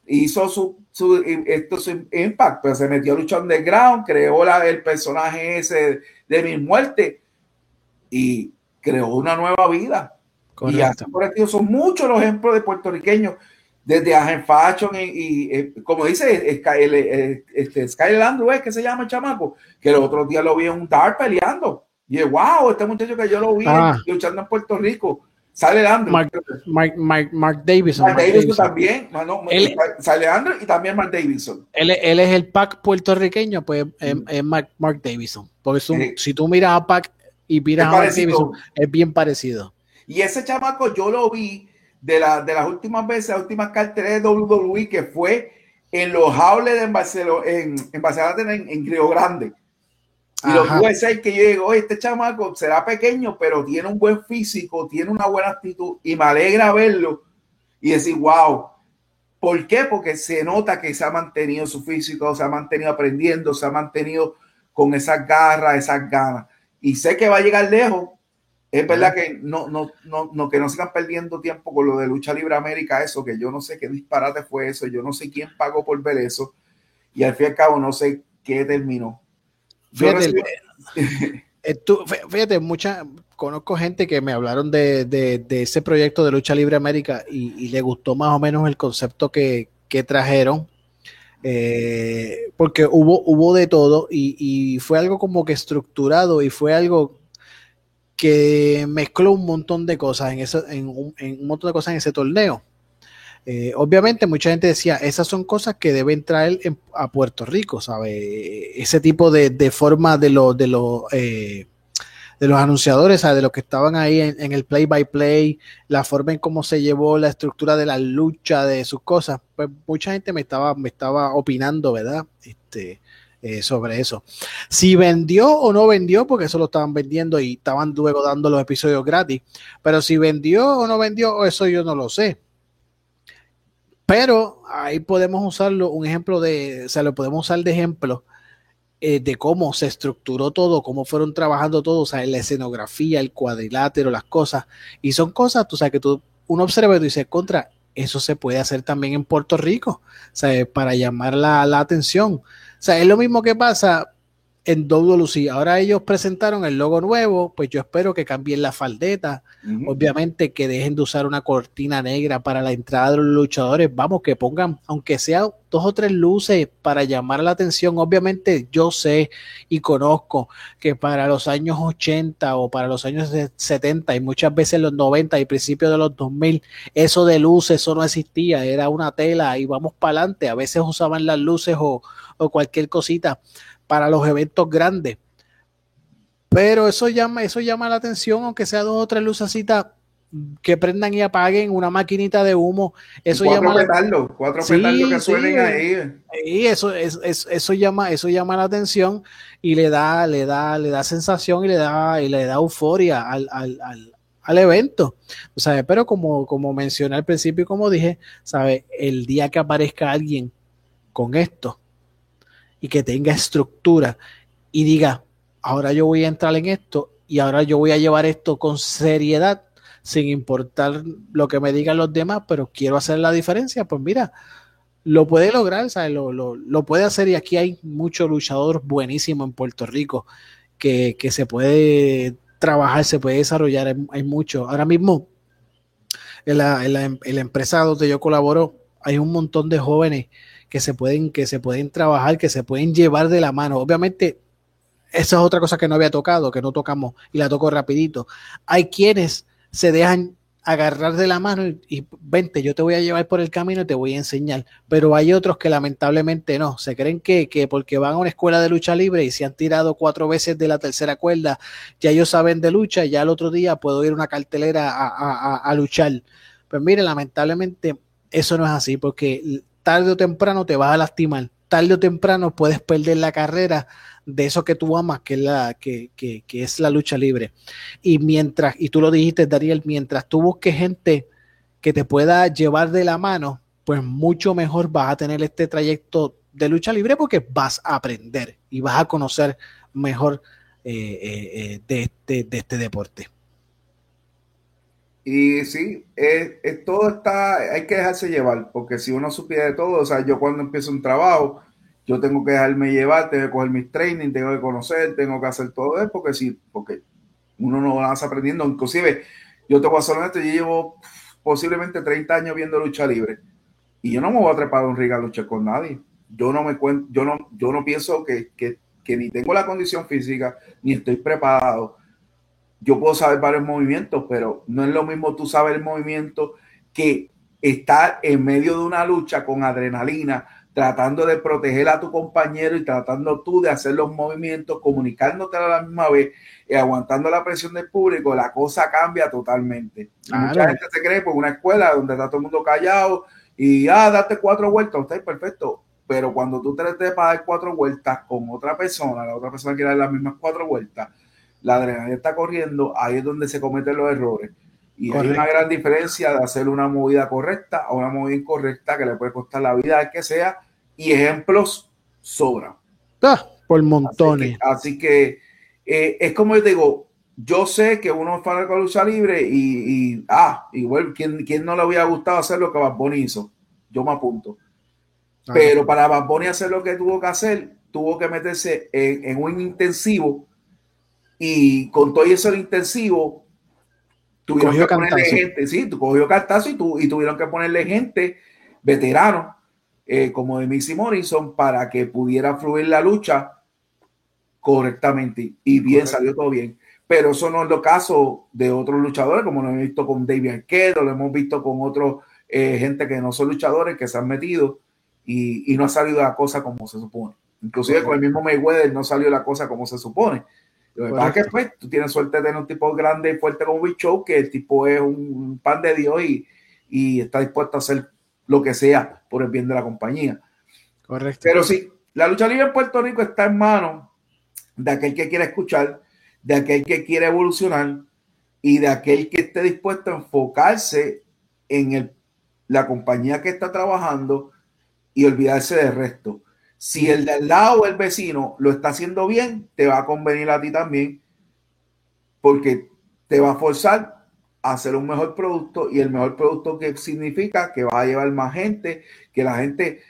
hizo su, su, esto, su impact, pero se metió a lucha underground, creó la, el personaje ese de mi muerte y creó una nueva vida. Y así por aquí son muchos los ejemplos de puertorriqueños, desde Agen Fashion y, eh, como dice Sky, el, este, es que se llama el chamaco, que el otro día lo vi en un peleando. Y es wow, este muchacho que yo lo vi ah. luchando en Puerto Rico. Sale Andrew. Mark, Mark, Mark, Davidson. Mark, Davidson, también. sale Andrew y también Mark Davidson. Él, él, es el pack puertorriqueño, pues es, Mark, Mark, Davidson. Porque si tú miras a Pac y miras a Mark Davidson, es bien parecido. Y ese chamaco yo lo vi de, la, de las últimas veces, las últimas carteras de WWE, que fue en los Howlers en Barcelona, en, en, Barcelona, en, en Río Grande. Y los USA que yo digo, este chamaco será pequeño, pero tiene un buen físico, tiene una buena actitud y me alegra verlo y decir, wow. ¿Por qué? Porque se nota que se ha mantenido su físico, se ha mantenido aprendiendo, se ha mantenido con esas garras, esas ganas. Y sé que va a llegar lejos es verdad que no, no, no, no, que no sigan perdiendo tiempo con lo de Lucha Libre América, eso, que yo no sé qué disparate fue eso, yo no sé quién pagó por ver eso, y al fin y al cabo no sé qué terminó. Fíjate, eh, fíjate mucha, conozco gente que me hablaron de, de, ese proyecto de Lucha Libre América y, le gustó más o menos el concepto que, que trajeron. Eh, porque hubo, hubo de todo y, y fue algo como que estructurado y fue algo que mezcló un montón de cosas en, eso, en, un, montón de cosas en ese torneo. Eh, obviamente mucha gente decía, esas son cosas que deben traer a Puerto Rico, ¿sabe? Ese tipo de, forma de, los de, los eh, de los anunciadores, de los que estaban ahí en, el play by play, la forma en cómo se llevó la estructura de la lucha, de sus cosas, pues mucha gente me estaba, me estaba opinando, ¿verdad? Este, eh, sobre eso. Si vendió o no vendió, porque eso lo estaban vendiendo y estaban luego dando los episodios gratis, pero si vendió o no vendió, eso yo no lo sé. Pero ahí podemos usarlo, un ejemplo de, o sea, lo podemos usar de ejemplo eh, de cómo se estructuró todo, cómo fueron trabajando todos, o sea, la escenografía, el cuadrilátero, las cosas. Y son cosas, tú sabes, que tú, uno observa y dice, contra, eso se puede hacer también en Puerto Rico, o sea, para llamar la, la atención. O sea, es lo mismo que pasa en WLC. Ahora ellos presentaron el logo nuevo, pues yo espero que cambien la faldeta. Obviamente que dejen de usar una cortina negra para la entrada de los luchadores. Vamos, que pongan, aunque sea dos o tres luces para llamar la atención. Obviamente yo sé y conozco que para los años 80 o para los años 70 y muchas veces los 90 y principios de los 2000, eso de luces, eso no existía. Era una tela y vamos para adelante. A veces usaban las luces o o cualquier cosita para los eventos grandes. Pero eso llama, eso llama la atención, aunque sea dos o tres lucecitas que prendan y apaguen una maquinita de humo. Eso cuatro llama petardos, cuatro petardos que suenen ahí. Y eso, eso, llama, eso llama la atención y le da, le da, le da sensación y le da, y le da euforia al, evento. Pero como, como mencioné al principio y como dije, ¿sabe? El día que aparezca alguien con esto, y que tenga estructura y diga, ahora yo voy a entrar en esto y ahora yo voy a llevar esto con seriedad, sin importar lo que me digan los demás, pero quiero hacer la diferencia, pues mira, lo puede lograr, Lo, lo, puede hacer y aquí hay muchos luchadores buenísimos en Puerto Rico que, se puede trabajar, se puede desarrollar, hay, hay mucho. Ahora mismo, en la, en, la, en la empresa donde yo colaboro, hay un montón de jóvenes que se pueden, que se pueden trabajar, que se pueden llevar de la mano. Obviamente, esa es otra cosa que no había tocado, que no tocamos y la toco rapidito. Hay quienes se dejan agarrar de la mano y, vente, yo te voy a llevar por el camino y te voy a enseñar. Pero hay otros que lamentablemente no, se creen que, que, porque van a una escuela de lucha libre y se han tirado cuatro veces de la tercera cuerda, ya ellos saben de lucha, ya el otro día puedo ir a una cartelera a, a, a luchar. Pues mire, lamentablemente eso no es así, porque tarde o temprano te vas a lastimar, tarde o temprano puedes perder la carrera de eso que tú amas, que es la, que, es la lucha libre. Y mientras, y tú lo dijiste, Dariel, mientras tú busques gente que te pueda llevar de la mano, pues mucho mejor vas a tener este trayecto de lucha libre porque vas a aprender y vas a conocer mejor de, este, de este deporte. Y sí, todo está, hay que dejarse llevar, porque si uno supiera de todo, o sea, yo cuando empiezo un trabajo, yo tengo que dejarme llevar, tengo que coger mis training, tengo que conocer, tengo que hacer todo eso, porque sí, porque uno no va aprendiendo. Inclusive, yo te voy a ser honesto, yo llevo posiblemente 30 años viendo lucha libre y yo no me voy a trepar a un ring a luchar con nadie. Yo no me cuento, yo no, yo no pienso que, que, que ni tengo la condición física, ni estoy preparado. Yo puedo saber varios movimientos, pero no es lo mismo tú saber el movimiento que estar en medio de una lucha con adrenalina, tratando de proteger a tu compañero y tratando tú de hacer los movimientos, comunicándote a la misma vez y aguantando la presión del público, la cosa cambia totalmente. Mucha gente se cree por una escuela donde está todo el mundo callado y, ah, date cuatro vueltas, usted es perfecto. Pero cuando tú te para dar cuatro vueltas con otra persona, la otra persona quiere dar las mismas cuatro vueltas, la adrenalina está corriendo, ahí es donde se cometen los errores. Y hay una gran diferencia de hacer una movida correcta a una movida incorrecta que le puede costar la vida al que sea. Y ejemplos sobran. Ah, por montones. Así que, eh, es como yo digo, yo sé que uno es fan de lucha libre y, ah, igual, ¿quién, ¿quién, no le hubiera gustado hacer lo que Bad Bunny hizo? Yo me apunto. Pero para Bad Bunny hacer lo que tuvo que hacer, tuvo que meterse en, en un intensivo y con todo eso el intensivo Tuvieron que ponerle gente, sí, cogió cartazo y, tu, y tuvieron que ponerle gente veterano eh, como de Missy Morrison para que pudiera fluir la lucha correctamente y bien, salió todo bien. Pero eso no es lo caso de otros luchadores, como lo hemos visto con David Arquette, lo hemos visto con otros eh, gente que no son luchadores que se han metido y, y, no ha salido la cosa como se supone. Inclusive con el mismo Mayweather no salió la cosa como se supone. Lo que pasa es que pues, tú tienes suerte de tener un tipo grande y fuerte como Big Show, que el tipo es un pan de Dios y, y, está dispuesto a hacer lo que sea por el bien de la compañía. Correcto. Pero sí, la lucha libre en Puerto Rico está en manos de aquel que quiere escuchar, de aquel que quiere evolucionar y de aquel que esté dispuesto a enfocarse en el, la compañía que está trabajando y olvidarse del resto. Si el de al lado, el vecino, lo está haciendo bien, te va a convenir a ti también, porque te va a forzar a hacer un mejor producto y el mejor producto que significa que va a llevar más gente, que la gente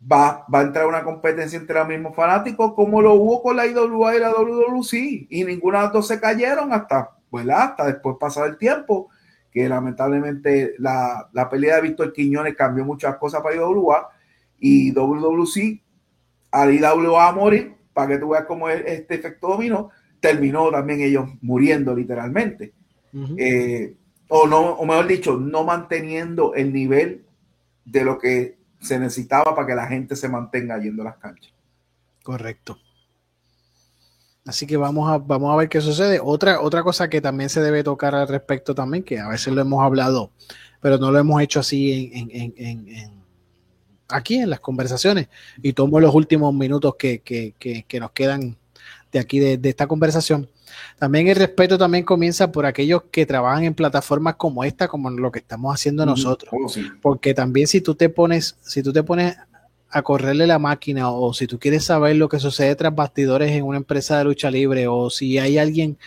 va, va a entrar una competencia entre los mismos fanáticos, como lo hubo con la IWA y la WWC, y ninguna de las dos se cayeron hasta, hasta después pasado el tiempo, que lamentablemente la, la pelea de Víctor Quiñones cambió muchas cosas para IWA y WWC al IWA a morir, para que tú veas cómo este efecto dominó, terminó también ellos muriendo literalmente. Eh, o, no, o mejor dicho, no manteniendo el nivel de lo que se necesitaba para que la gente se mantenga yendo a las canchas. Correcto. Así que vamos a, vamos a ver qué sucede. Otra, otra cosa que también se debe tocar al respecto también, que a veces lo hemos hablado, pero no lo hemos hecho así en, en aquí en las conversaciones y tomo los últimos minutos que, que, que, nos quedan de aquí de, esta conversación. También el respeto también comienza por aquellos que trabajan en plataformas como esta, como lo que estamos haciendo nosotros. Oh, Porque también si tú te pones, si tú te pones a correrle la máquina o si tú quieres saber lo que sucede tras bastidores en una empresa de lucha libre o si hay alguien